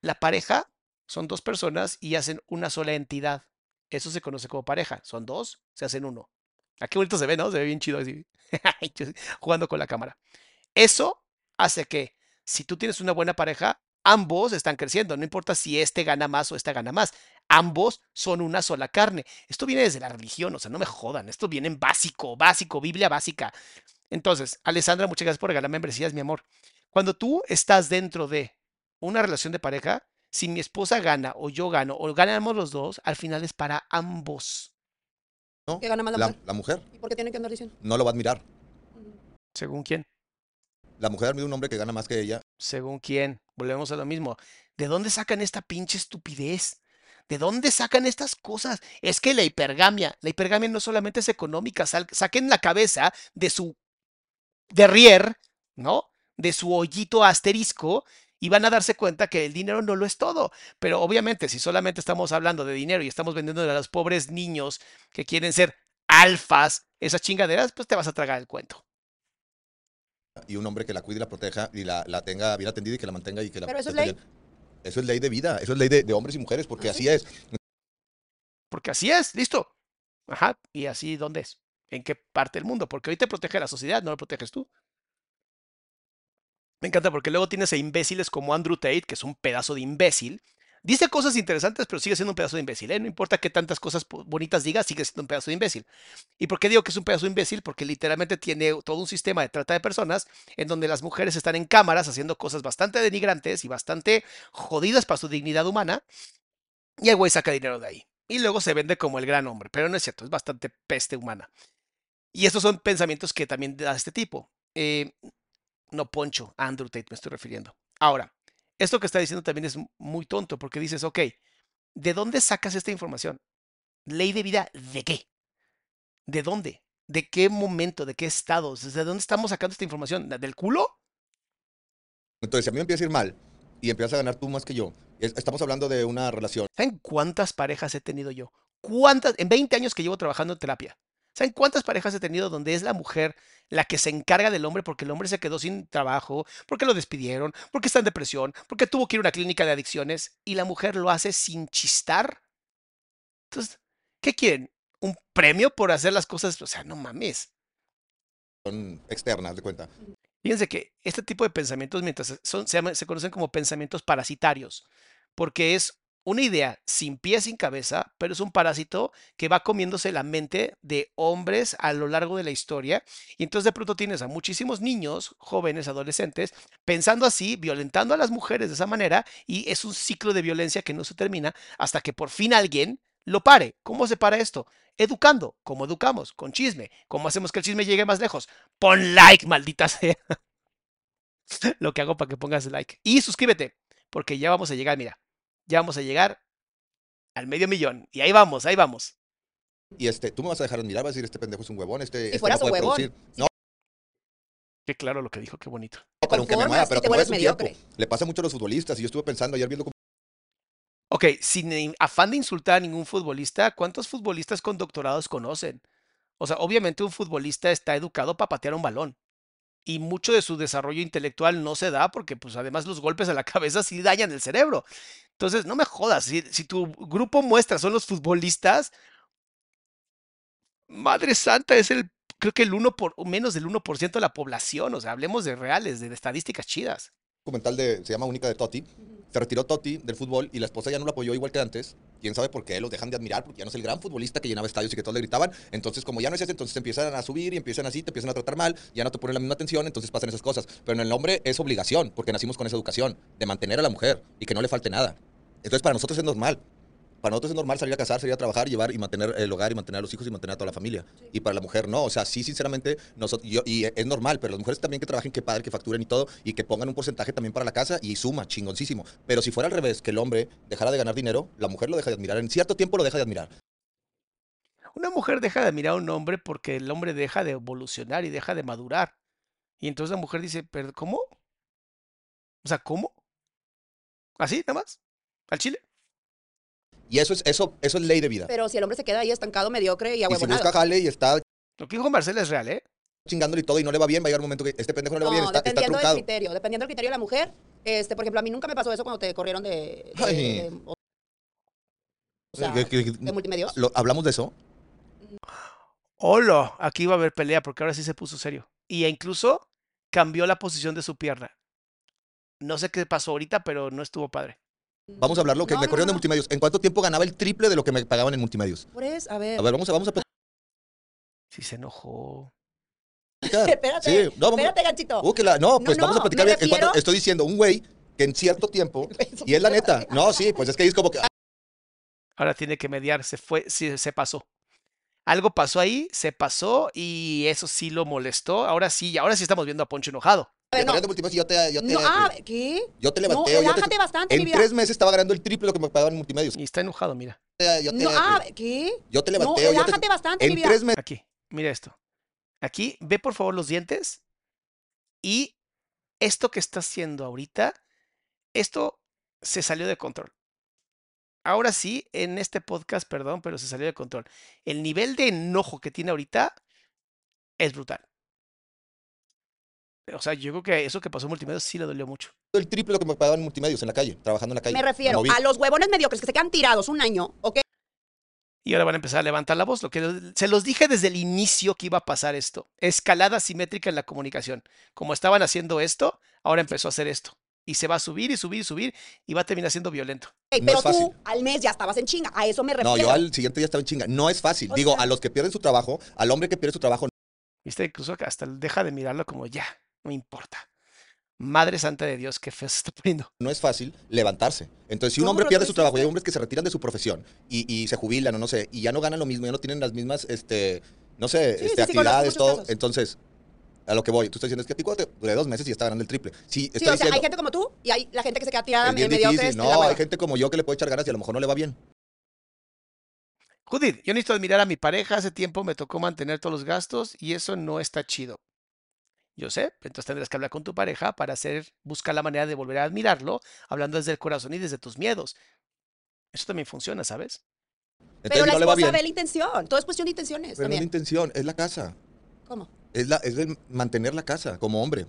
Speaker 1: La pareja son dos personas y hacen una sola entidad. Eso se conoce como pareja. Son dos, se hacen uno. Qué bonito se ve, ¿no? Se ve bien chido así. Jugando con la cámara. Eso hace que si tú tienes una buena pareja, ambos están creciendo. No importa si este gana más o esta gana más. Ambos son una sola carne. Esto viene desde la religión, o sea, no me jodan. Esto viene en básico, básico, Biblia básica. Entonces, Alessandra, muchas gracias por regalar membresías, mi amor. Cuando tú estás dentro de una relación de pareja, si mi esposa gana o yo gano o ganamos los dos, al final es para ambos.
Speaker 2: ¿no?
Speaker 3: ¿Qué gana más la
Speaker 2: La,
Speaker 3: mujer?
Speaker 2: la mujer
Speaker 3: ¿Y por qué tienen que andar diciendo?
Speaker 2: no lo va a admirar.
Speaker 1: ¿Según quién?
Speaker 2: La mujer admira a un hombre que gana más que ella.
Speaker 1: ¿Según quién? Volvemos a lo mismo. ¿De dónde sacan esta pinche estupidez? ¿De dónde sacan estas cosas? Es que la hipergamia, la hipergamia no solamente es económica, sal- saquen la cabeza de su derrier, ¿no? De su hoyito asterisco y van a darse cuenta que el dinero no lo es todo. Pero obviamente, si solamente estamos hablando de dinero y estamos vendiendo a los pobres niños que quieren ser alfas, esas chingaderas, pues te vas a tragar el cuento.
Speaker 2: Y un hombre que la cuide y la proteja y la, la tenga bien atendida y que la mantenga y que la
Speaker 3: Pero eso es
Speaker 2: trate
Speaker 3: ley.
Speaker 2: bien. Eso es ley de vida. Eso es ley de, de hombres y mujeres, porque
Speaker 3: ¿Ah,
Speaker 2: así es.
Speaker 1: Porque así es, listo. Ajá, y así, ¿dónde es? ¿En qué parte del mundo? Porque hoy te protege la sociedad, no lo proteges tú. Me encanta porque luego tienes a imbéciles como Andrew Tate, que es un pedazo de imbécil. Dice cosas interesantes, pero sigue siendo un pedazo de imbécil. ¿eh? No importa qué tantas cosas bonitas diga, sigue siendo un pedazo de imbécil. ¿Y por qué digo que es un pedazo de imbécil? Porque literalmente tiene todo un sistema de trata de personas en donde las mujeres están en cámaras haciendo cosas bastante denigrantes y bastante jodidas para su dignidad humana. Y el güey saca dinero de ahí. Y luego se vende como el gran hombre. Pero no es cierto, es bastante peste humana. Y estos son pensamientos que también da este tipo. Eh, no Poncho, Andrew Tate me estoy refiriendo. Ahora, esto que está diciendo también es muy tonto porque dices, ok, ¿de dónde sacas esta información? ¿Ley de vida de qué? ¿De dónde? ¿De qué momento? ¿De qué estado? ¿Desde dónde estamos sacando esta información? ¿Del culo?
Speaker 2: Entonces, si a mí me empieza a ir mal y empiezas a ganar tú más que yo, es- estamos hablando de una relación.
Speaker 1: ¿Saben cuántas parejas he tenido yo? ¿Cuántas? En 20 años que llevo trabajando en terapia. ¿Saben cuántas parejas he tenido donde es la mujer la que se encarga del hombre porque el hombre se quedó sin trabajo, porque lo despidieron, porque está en depresión, porque tuvo que ir a una clínica de adicciones y la mujer lo hace sin chistar? Entonces, ¿qué quieren? ¿Un premio por hacer las cosas? O sea, no mames.
Speaker 2: externas, de cuenta.
Speaker 1: Fíjense que este tipo de pensamientos mientras son, se, llaman- se conocen como pensamientos parasitarios, porque es una idea sin pie, sin cabeza, pero es un parásito que va comiéndose la mente de hombres a lo largo de la historia. Y entonces de pronto tienes a muchísimos niños, jóvenes, adolescentes, pensando así, violentando a las mujeres de esa manera, y es un ciclo de violencia que no se termina hasta que por fin alguien lo pare. ¿Cómo se para esto? Educando. ¿Cómo educamos? Con chisme. ¿Cómo hacemos que el chisme llegue más lejos? Pon like, maldita sea. Lo que hago para que pongas like. Y suscríbete, porque ya vamos a llegar, mira, ya vamos a llegar al medio millón. Y ahí vamos, ahí vamos.
Speaker 2: Y este, tú me vas a dejar admirar, vas a decir, este pendejo es un huevón, este, este
Speaker 3: fueras
Speaker 2: no
Speaker 3: un
Speaker 2: puede
Speaker 3: huevón.
Speaker 2: producir. No,
Speaker 1: Qué claro lo que dijo, qué bonito.
Speaker 3: Te
Speaker 2: pero aunque me muera, pero
Speaker 3: te
Speaker 2: te un tiempo.
Speaker 3: mediocre.
Speaker 2: Le pasa mucho a los futbolistas y yo estuve pensando ayer viendo
Speaker 1: Ok, sin afán de insultar a ningún futbolista, ¿cuántos futbolistas con doctorados conocen? O sea, obviamente un futbolista está educado para patear un balón. Y mucho de su desarrollo intelectual no se da porque, pues, además los golpes a la cabeza sí dañan el cerebro. Entonces, no me jodas. Si, si tu grupo muestra son los futbolistas, Madre Santa, es el, creo que el 1 por, menos del 1% de la población. O sea, hablemos de reales, de estadísticas chidas.
Speaker 2: documental de, se llama Única de Totti. Se retiró Totti del fútbol y la esposa ya no lo apoyó igual que antes. Quién sabe por qué, los dejan de admirar porque ya no es el gran futbolista que llenaba estadios y que todos le gritaban. Entonces, como ya no es ese, entonces te empiezan a subir y empiezan así, te empiezan a tratar mal, ya no te ponen la misma atención, entonces pasan esas cosas. Pero en el hombre es obligación, porque nacimos con esa educación de mantener a la mujer y que no le falte nada. Entonces, para nosotros es normal. Para nosotros es normal salir a casar, salir a trabajar, llevar y mantener el hogar y mantener a los hijos y mantener a toda la familia. Y para la mujer no. O sea, sí, sinceramente, nosotros, yo, y es normal, pero las mujeres también que trabajen, que padre, que facturen y todo, y que pongan un porcentaje también para la casa y suma, chingoncísimo. Pero si fuera al revés, que el hombre dejara de ganar dinero, la mujer lo deja de admirar. En cierto tiempo lo deja de admirar.
Speaker 1: Una mujer deja de admirar a un hombre porque el hombre deja de evolucionar y deja de madurar. Y entonces la mujer dice, ¿pero cómo? O sea, ¿cómo? ¿Así, nada más? ¿Al chile?
Speaker 2: Y eso es, eso, eso es ley de vida.
Speaker 3: Pero si el hombre se queda ahí estancado, mediocre y
Speaker 2: Y si
Speaker 3: ahuevonado.
Speaker 2: busca jale y está
Speaker 1: Lo que dijo Marcela es real, ¿eh?
Speaker 2: chingándole y todo y no le va bien, va a llegar un momento que este pendejo no le va
Speaker 3: No,
Speaker 2: bien, está, está
Speaker 3: dependiendo del
Speaker 2: truncado.
Speaker 3: criterio, dependiendo del criterio de la mujer. Este, por ejemplo, a mí nunca me pasó eso cuando te corrieron de, de-
Speaker 2: Ay.
Speaker 3: de- o sea,
Speaker 2: ¿Qué- qué- qué-
Speaker 3: de multimedios.
Speaker 2: lo- ¿Hablamos de eso?
Speaker 1: Hola, aquí va a haber pelea porque ahora sí se puso serio. Y incluso cambió la posición de su pierna. No sé qué pasó ahorita, pero no estuvo padre.
Speaker 2: Vamos a hablarlo, que
Speaker 3: No,
Speaker 2: me
Speaker 3: no,
Speaker 2: corrieron de
Speaker 3: no.
Speaker 2: multimedios. ¿En cuánto tiempo ganaba el triple de lo que me pagaban en multimedios?
Speaker 3: Por eso, a ver.
Speaker 2: A ver, vamos a, vamos a
Speaker 1: Sí se enojó.
Speaker 3: Espérate,
Speaker 2: Sí, no, vamos,
Speaker 3: espérate, ganchito.
Speaker 2: Uh, que la- no, pues
Speaker 3: No,
Speaker 2: vamos a platicar bien. En cuanto-
Speaker 3: refiero-
Speaker 2: estoy diciendo, un güey que en cierto tiempo, y es la neta, no, sí, pues es que es como que,
Speaker 1: Ahora tiene que mediar, se fue, sí, se pasó. Algo pasó ahí, se pasó y eso sí lo molestó. Ahora sí, ahora sí estamos viendo a Poncho enojado.
Speaker 3: No.
Speaker 2: de yo te, yo te,
Speaker 3: No, ah, ¿qué?
Speaker 2: yo te
Speaker 3: No,
Speaker 2: levanté. yo te-
Speaker 3: relájate bastante, mi
Speaker 2: en
Speaker 3: vida.
Speaker 2: tres meses estaba ganando el triple lo que me pagaban en multimedios.
Speaker 1: Y está enojado, mira.
Speaker 2: Yo te,
Speaker 3: No, ah, ¿qué?
Speaker 2: yo te
Speaker 3: No,
Speaker 2: levanté. yo te-
Speaker 3: relájate bastante, mi
Speaker 2: en
Speaker 3: vida.
Speaker 2: tres meses.
Speaker 1: Aquí, mira esto. Aquí, ve por favor los dientes. Y esto que está haciendo ahorita, esto se salió de control. Ahora sí, en este podcast, perdón, pero se salió de control. El nivel de enojo que tiene ahorita es brutal. O sea, yo creo que eso que pasó en multimedia sí le dolió mucho.
Speaker 2: el triple lo que me pagaban en multimedios en la calle, trabajando en la calle.
Speaker 3: Me refiero a los huevones mediocres que se quedan tirados un año, ¿ok?
Speaker 1: Y ahora van a empezar a levantar la voz. Lo que se los dije desde el inicio que iba a pasar esto. Escalada simétrica en la comunicación. Como estaban haciendo esto, ahora empezó a hacer esto. Y se va a subir y subir y subir y va a terminar siendo violento.
Speaker 3: Ey,
Speaker 2: No
Speaker 3: pero
Speaker 2: es fácil.
Speaker 3: tú al mes ya estabas en chinga, a eso me refiero.
Speaker 2: No, yo al siguiente día estaba en chinga. No es fácil.
Speaker 3: O
Speaker 2: Digo,
Speaker 3: sea-
Speaker 2: a los que pierden su trabajo, al hombre que pierde su trabajo,
Speaker 1: Viste, incluso que hasta deja de mirarlo como ya, no importa. Madre santa de Dios, qué feo se está poniendo.
Speaker 2: no es fácil levantarse. Entonces, si un
Speaker 3: ¿Cómo
Speaker 2: hombre pierde su trabajo y hay hombres que se retiran de su profesión y, y se jubilan o no sé, y ya no ganan lo mismo, ya no tienen las mismas, este, no sé,
Speaker 3: Sí,
Speaker 2: este,
Speaker 3: sí,
Speaker 2: actividades, todo.
Speaker 3: casos.
Speaker 2: Entonces, a lo que voy, tú estás diciendo es que a ti cuando te duré dos meses y está ganando el triple. Sí,
Speaker 3: o sea,
Speaker 2: diciendo,
Speaker 3: hay gente como tú y hay la gente que se queda tirada en la
Speaker 2: No, hay gente como yo que le puede echar ganas y a lo mejor no le va bien.
Speaker 1: Judith, yo necesito admirar a mi pareja. Hace tiempo me tocó mantener todos los gastos y eso no está chido. Yo sé, entonces tendrás que hablar con tu pareja para hacer, buscar la manera de volver a admirarlo, hablando desde el corazón y desde tus miedos. Eso también funciona, ¿sabes?
Speaker 2: Entonces,
Speaker 3: Pero la
Speaker 2: no
Speaker 3: esposa ve la intención. Todo es cuestión de intenciones
Speaker 2: Pero no es la
Speaker 3: también.
Speaker 2: intención, es la casa.
Speaker 3: ¿Cómo?
Speaker 2: Es, la, es el mantener la casa como hombre.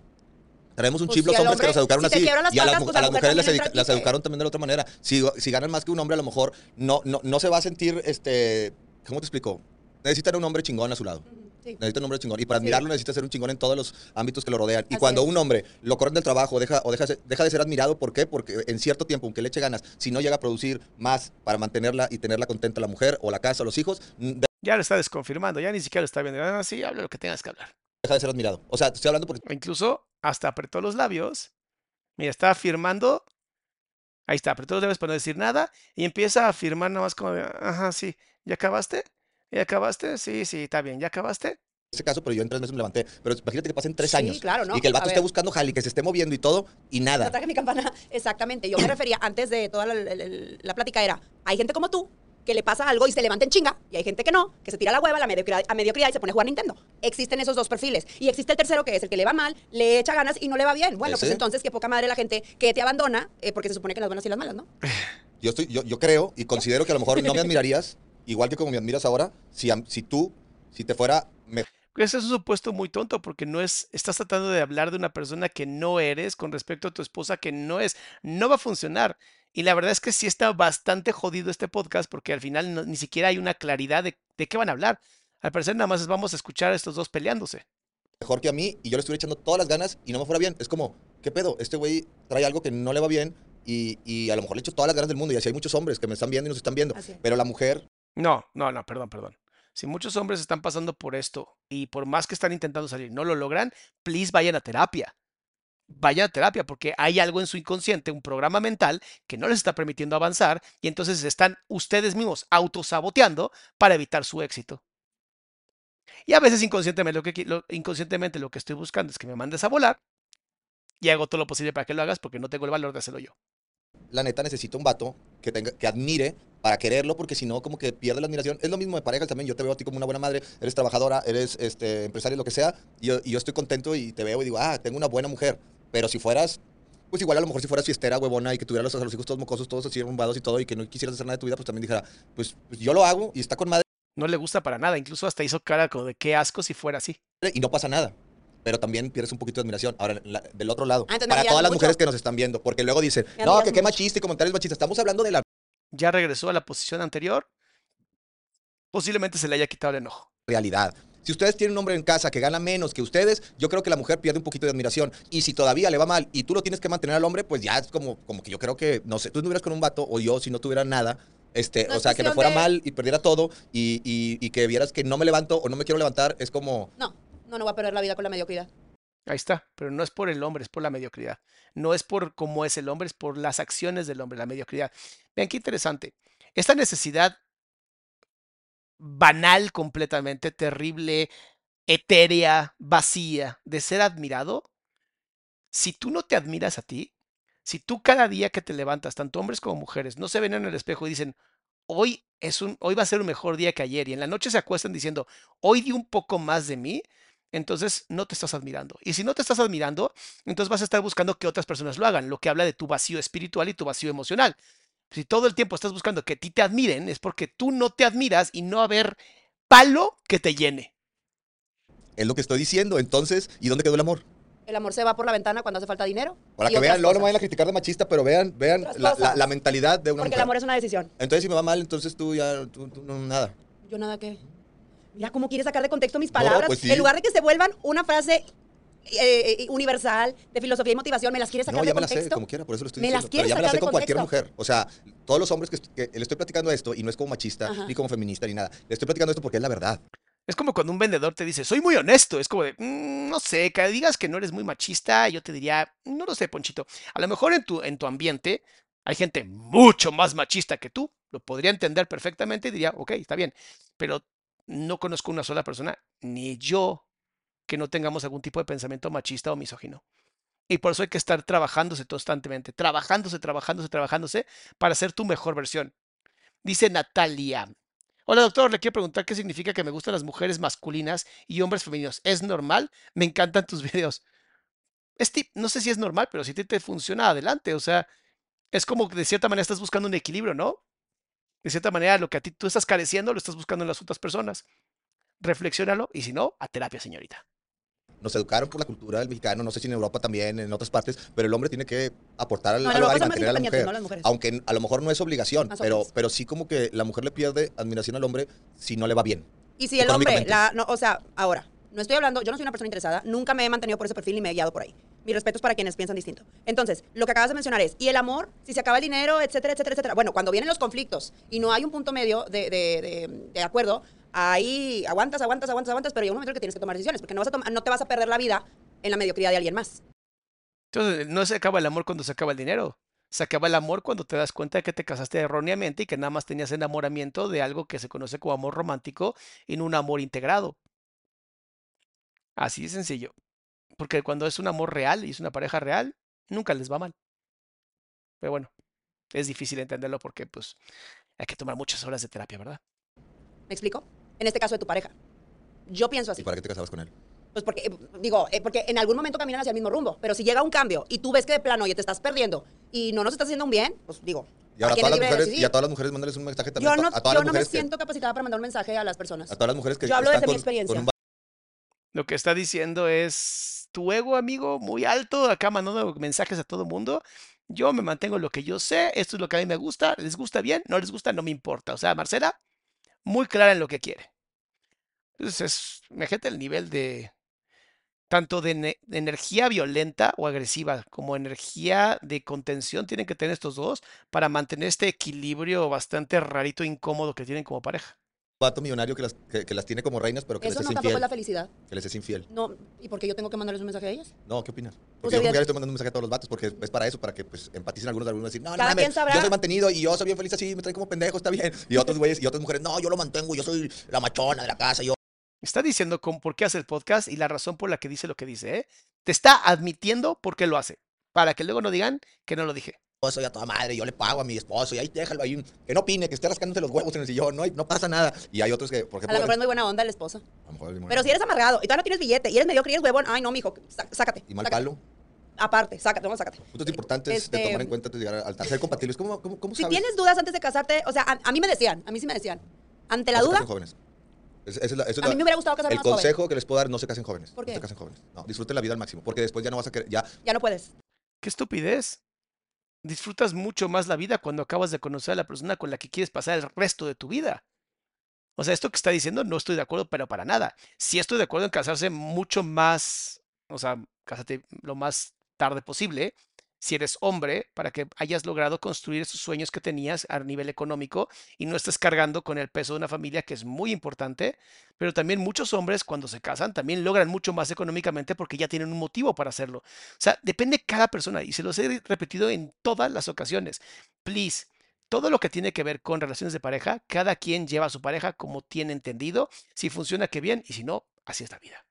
Speaker 2: Traemos un
Speaker 3: Pues
Speaker 2: chip los
Speaker 3: si
Speaker 2: hombres que nos educaron
Speaker 3: si
Speaker 2: así.
Speaker 3: las
Speaker 2: Y a las,
Speaker 3: patas, pues
Speaker 2: a mujeres las,
Speaker 3: también
Speaker 2: las educaron también de la otra manera. Si, si ganan más que un hombre, a lo mejor no, no, no se va a sentir, este, ¿cómo te explico? Necesitan un hombre chingón a su lado.
Speaker 3: Sí.
Speaker 2: Necesita un hombre chingón. Y para
Speaker 3: Así
Speaker 2: admirarlo necesita ser un chingón en todos los ámbitos que lo rodean. Y
Speaker 3: Así
Speaker 2: cuando
Speaker 3: es.
Speaker 2: un hombre lo corren del trabajo deja, o deja, deja de ser admirado, ¿por qué? Porque en cierto tiempo, aunque le eche ganas, si no llega a producir más para mantenerla y tenerla contenta la mujer o la casa o los hijos,
Speaker 1: Ya lo está desconfirmando, ya ni siquiera lo está viendo. Ah, sí, habla lo que tengas que hablar.
Speaker 2: deja de ser admirado. O sea, te estoy hablando porque
Speaker 1: incluso hasta apretó los labios. Mira, está afirmando. Ahí está, apretó los labios para no decir nada. Y empieza a afirmar nada más como, ajá, sí. ¿Ya acabaste? ¿Ya acabaste? Sí, sí, está bien. ¿Ya acabaste?
Speaker 2: en ese caso, pero yo en tres meses me levanté. Pero imagínate que pasen tres
Speaker 3: Sí,
Speaker 2: años.
Speaker 3: claro, ¿no?
Speaker 2: Y que el
Speaker 3: A
Speaker 2: vato esté
Speaker 3: ver.
Speaker 2: buscando jali, que se esté moviendo y todo, y nada.
Speaker 3: traje mi campana. Exactamente. Yo me refería, antes de toda la, la- la- la plática, era, hay gente como tú que le pasa algo y se levanta en chinga, y hay gente que no, que se tira la hueva a la mediocridad, a mediocridad y se pone a jugar Nintendo. Existen esos dos perfiles. Y existe el tercero, que es el que le va mal, le echa ganas y no le va bien. Bueno, pues entonces, qué poca madre la gente que te abandona, eh, porque se supone que las buenas y las malas, ¿no?
Speaker 2: Yo, estoy, yo, yo creo y considero que a lo mejor no me admirarías, igual que como me admiras ahora, si, si tú, si te fuera mejor.
Speaker 1: Ese es un supuesto muy tonto porque no es, estás tratando de hablar de una persona que no eres con respecto a tu esposa que no es, no va a funcionar. Y la verdad es que sí está bastante jodido este podcast porque al final no- ni siquiera hay una claridad de, de qué van a hablar. Al parecer nada más vamos a escuchar a estos dos peleándose.
Speaker 2: mejor que a mí y yo le estuviera echando todas las ganas y no me fuera bien. Es como, ¿qué pedo? Este güey trae algo que no le va bien y, y a lo mejor le echo todas las ganas del mundo y así hay muchos hombres que me están viendo y nos están viendo.
Speaker 3: Es.
Speaker 2: Pero la mujer,
Speaker 1: No, no, no, perdón, perdón. Si muchos hombres están pasando por esto y por más que están intentando salir no lo logran, please vayan a terapia. vayan a terapia porque hay algo en su inconsciente, un programa mental que no les está permitiendo avanzar y entonces están ustedes mismos autosaboteando para evitar su éxito. Y a veces inconscientemente lo, que, inconscientemente lo que estoy buscando es que me mandes a volar y hago todo lo posible para que lo hagas porque no tengo el valor de hacerlo yo.
Speaker 2: La neta necesita un vato que, tenga, que admire para quererlo, porque si no, como que pierde la admiración. Es lo mismo de parejas también. Yo te veo a ti como una buena madre, eres trabajadora, eres este, empresaria, lo que sea. Y yo, y yo estoy contento y te veo y digo, ah, tengo una buena mujer. Pero si fueras, pues igual a lo mejor si fueras fiestera, huevona, y que tuvieras los, a los hijos todos mocosos, todos así rumbados y todo, y que no quisieras hacer nada de tu vida, pues también dijera, pues, pues yo lo hago y está con madre
Speaker 1: No le gusta para nada, incluso hasta hizo cara como de qué asco si fuera así.
Speaker 2: y no pasa nada. Pero también pierdes un poquito de admiración. Ahora, la- del otro lado,
Speaker 3: Ah, entonces
Speaker 2: para todas las
Speaker 3: mucho.
Speaker 2: mujeres que nos están viendo, porque luego dicen,
Speaker 3: Me
Speaker 2: no, que qué machista y comentarios machistas. Estamos hablando de la
Speaker 1: Ya regresó a la posición anterior. Posiblemente se le haya quitado el enojo.
Speaker 2: realidad. Si ustedes tienen un hombre en casa que gana menos que ustedes, yo creo que la mujer pierde un poquito de admiración. Y si todavía le va mal y tú lo tienes que mantener al hombre, pues ya es como, como que yo creo que, no sé, tú estuvieras con un vato o yo si no tuviera nada, este,
Speaker 3: No
Speaker 2: o sea, que me fuera
Speaker 3: de-
Speaker 2: mal y perdiera todo y, y- y que vieras que no me levanto o no me quiero levantar, es como,
Speaker 3: No, no, no voy a perder la vida con la mediocridad.
Speaker 1: Ahí está, pero no es por el hombre, es por la mediocridad. No es por cómo es el hombre, es por las acciones del hombre, la mediocridad. Vean qué interesante. Esta necesidad banal completamente, terrible, etérea, vacía de ser admirado, si tú no te admiras a ti, si tú cada día que te levantas, tanto hombres como mujeres, no se ven en el espejo y dicen, hoy es un, hoy va a ser un mejor día que ayer, y en la noche se acuestan diciendo, hoy di un poco más de mí, entonces no te estás admirando. Y si no te estás admirando, entonces vas a estar buscando que otras personas lo hagan, lo que habla de tu vacío espiritual y tu vacío emocional. Si todo el tiempo estás buscando que a ti te admiren, es porque tú no te admiras y no haber palo que te llene.
Speaker 2: es lo que estoy diciendo. Entonces, ¿y dónde quedó el amor?
Speaker 3: El amor se va por la ventana cuando hace falta dinero.
Speaker 2: Para que vean, luego no me
Speaker 3: cosas.
Speaker 2: vayan a criticar de machista, pero vean, vean la, la-
Speaker 3: cosas.
Speaker 2: la mentalidad de una
Speaker 3: Porque el
Speaker 2: mujer.
Speaker 3: amor es una decisión.
Speaker 2: Entonces, si me va mal, entonces tú ya, tú- tú no, nada.
Speaker 3: Yo nada que. Mira cómo quiere sacar de contexto mis palabras.
Speaker 2: pues sí.
Speaker 3: En lugar de que se vuelvan una frase eh, eh, universal de filosofía y motivación, me las quiere sacar
Speaker 2: No, ya
Speaker 3: de
Speaker 2: me la sé,
Speaker 3: contexto.
Speaker 2: como quiera, por eso lo estoy
Speaker 3: Me las
Speaker 2: diciendo. Pero ya me la
Speaker 3: sacar
Speaker 2: sé
Speaker 3: de
Speaker 2: con cualquier
Speaker 3: contexto.
Speaker 2: mujer. O sea, todos los hombres que le estoy platicando esto, y no es como machista,
Speaker 3: Ajá.
Speaker 2: ni como feminista, ni nada. Le estoy platicando esto porque es la verdad.
Speaker 1: Es como cuando un vendedor te dice, soy muy honesto. Es como de, "Mm, no sé, que digas que no eres muy machista, yo te diría, no lo sé, Ponchito. A lo mejor en tu, en tu ambiente hay gente mucho más machista que tú. Lo podría entender perfectamente y diría, ok, está bien. Pero no conozco una sola persona, ni yo, que no tengamos algún tipo de pensamiento machista o misógino. Y por eso hay que estar trabajándose constantemente, trabajándose, trabajándose, trabajándose para ser tu mejor versión. Dice Natalia. Hola doctor, le quiero preguntar qué significa que me gustan las mujeres masculinas y hombres femeninos. ¿Es normal? Me encantan tus videos. Es tip- no sé si es normal, pero si te, te funciona, adelante. O sea, es como que de cierta manera estás buscando un equilibrio, ¿no? De cierta manera, lo que a ti tú estás careciendo lo estás buscando en las otras personas. Reflexiónalo y si no, a terapia, señorita.
Speaker 2: Nos educaron por la cultura del mexicano, no sé si en Europa también, en otras partes, pero el hombre tiene que aportar al,
Speaker 3: No,
Speaker 2: al hogar y mantener a la mujer.
Speaker 3: no.
Speaker 2: Aunque a lo mejor no es obligación, pero, pero sí como que la mujer le pierde admiración al hombre si no le va bien.
Speaker 3: Y si el hombre, la, no, o sea, ahora, no estoy hablando, yo no soy una persona interesada, nunca me he mantenido por ese perfil y me he guiado por ahí. Mi respeto es para quienes piensan distinto. Entonces, lo que acabas de mencionar es, ¿y el amor? Si se acaba el dinero, etcétera, etcétera, etcétera. Bueno, cuando vienen los conflictos y no hay un punto medio de, acuerdo, ahí aguantas, aguantas, aguantas, aguantas, pero llega un momento en que tienes que tomar decisiones, porque no, vas a no te vas a perder la vida en la mediocridad de alguien más.
Speaker 1: Entonces, no se acaba el amor cuando se acaba el dinero. Se acaba el amor cuando te das cuenta de que te casaste erróneamente y que nada más tenías enamoramiento de algo que se conoce como amor romántico y no un amor integrado. Así de sencillo. Porque cuando es un amor real y es una pareja real, nunca les va mal. Pero bueno, es difícil entenderlo porque pues hay que tomar muchas horas de terapia, ¿verdad?
Speaker 3: ¿Me explico? En este caso de tu pareja. Yo pienso así.
Speaker 2: ¿Y para qué te casabas con él?
Speaker 3: Pues porque, eh, digo, eh, porque en algún momento caminan hacia el mismo rumbo, pero si llega un cambio y tú ves que de plano, oye, te estás perdiendo y no nos estás haciendo un bien, pues digo,
Speaker 2: Y ahora a
Speaker 3: ¿quién
Speaker 2: todas las mujeres, y a todas las mujeres mándales un mensaje también.
Speaker 3: yo no,
Speaker 2: a todas
Speaker 3: yo
Speaker 2: las
Speaker 3: no me
Speaker 2: mujeres que-
Speaker 3: siento capacitada para mandar un mensaje a las personas.
Speaker 2: a todas las mujeres que
Speaker 3: Yo hablo desde mi
Speaker 2: con- con
Speaker 3: experiencia.
Speaker 1: Lo que está diciendo es tu ego, amigo, muy alto, acá mandando mensajes a todo mundo. Yo me mantengo en lo que yo sé, esto es lo que a mí me gusta, les gusta bien, no les gusta, no me importa. O sea, Marcela, muy clara en lo que quiere. Entonces, es, imagínate el nivel de tanto de, de energía violenta o agresiva como energía de contención tienen que tener estos dos para mantener este equilibrio bastante rarito, incómodo que tienen como pareja.
Speaker 2: Vato millonario que las, que, que las tiene como reinas, pero que
Speaker 3: Eso
Speaker 2: les
Speaker 3: no
Speaker 2: es
Speaker 3: tampoco es
Speaker 2: infiel.
Speaker 3: la felicidad.
Speaker 2: Que les es infiel.
Speaker 3: No, ¿y por qué yo tengo que mandarles un mensaje a ellas?
Speaker 2: No, ¿qué opinas?
Speaker 3: Pues,
Speaker 2: Porque yo como que le estoy mandando un mensaje a todos los vatos, porque es para eso, para que pues empaticen algunos, algunos decir, no, no
Speaker 3: Cada
Speaker 2: mames,
Speaker 3: quien sabrá.
Speaker 2: yo soy mantenido y yo soy bien feliz así, me traen como pendejo, está bien. Y otros güeyes y otras mujeres, no, yo lo mantengo, yo soy la machona de la casa, yo
Speaker 1: Está diciendo con por qué hace el podcast y la razón por la que dice lo que dice, ¿eh? Te está admitiendo por qué lo hace. Para que luego no digan que no lo dije.
Speaker 2: Soy a toda madre, yo le pago a mi esposo y ahí déjalo ahí, que no opine, que esté rascándose los huevos en el sillón, no, no pasa nada. Y hay otros que, por
Speaker 3: A
Speaker 2: ejemplo,
Speaker 3: lo mejor es muy buena onda el esposo.
Speaker 2: a lo mejor es muy
Speaker 3: Pero si eres amargado y todavía no tienes billete y eres mediocre y eres huevón, ay no, mijo, sá- sácate.
Speaker 2: y mal
Speaker 3: sácate.
Speaker 2: palo,
Speaker 3: Aparte, sácate, vamos, sácate.
Speaker 2: puntos importantes de
Speaker 3: Este,
Speaker 2: tomar en cuenta antes de llegar al altar, ser compatibles. ¿Cómo, cómo, cómo
Speaker 3: Si
Speaker 2: sabes?
Speaker 3: tienes dudas antes de casarte, o sea, a, a mí me decían, a mí sí me decían, ante la
Speaker 2: No
Speaker 3: duda,
Speaker 2: casen jóvenes. Es- esa es la- esa es
Speaker 3: a
Speaker 2: la-
Speaker 3: mí me hubiera gustado casarme
Speaker 2: El
Speaker 3: más joven.
Speaker 2: consejo que les puedo dar, no se casen jóvenes.
Speaker 3: ¿Por
Speaker 2: No
Speaker 3: qué?
Speaker 2: se casen jóvenes. No, disfruten la vida al máximo, porque después ya no vas a querer, ya
Speaker 3: Ya no puedes.
Speaker 1: ¡Qué estupidez! Disfrutas mucho más la vida cuando acabas de conocer a la persona con la que quieres pasar el resto de tu vida. O sea, esto que está diciendo no estoy de acuerdo, pero para nada. Sí estoy de acuerdo en casarse mucho más, o sea, cásate lo más tarde posible, si eres hombre, para que hayas logrado construir esos sueños que tenías a nivel económico y no estés cargando con el peso de una familia que es muy importante, pero también muchos hombres cuando se casan también logran mucho más económicamente porque ya tienen un motivo para hacerlo. O sea, depende cada persona y se los he repetido en todas las ocasiones. Please, todo lo que tiene que ver con relaciones de pareja, cada quien lleva a su pareja como tiene entendido. Si funciona, qué bien, y si no, así es la vida.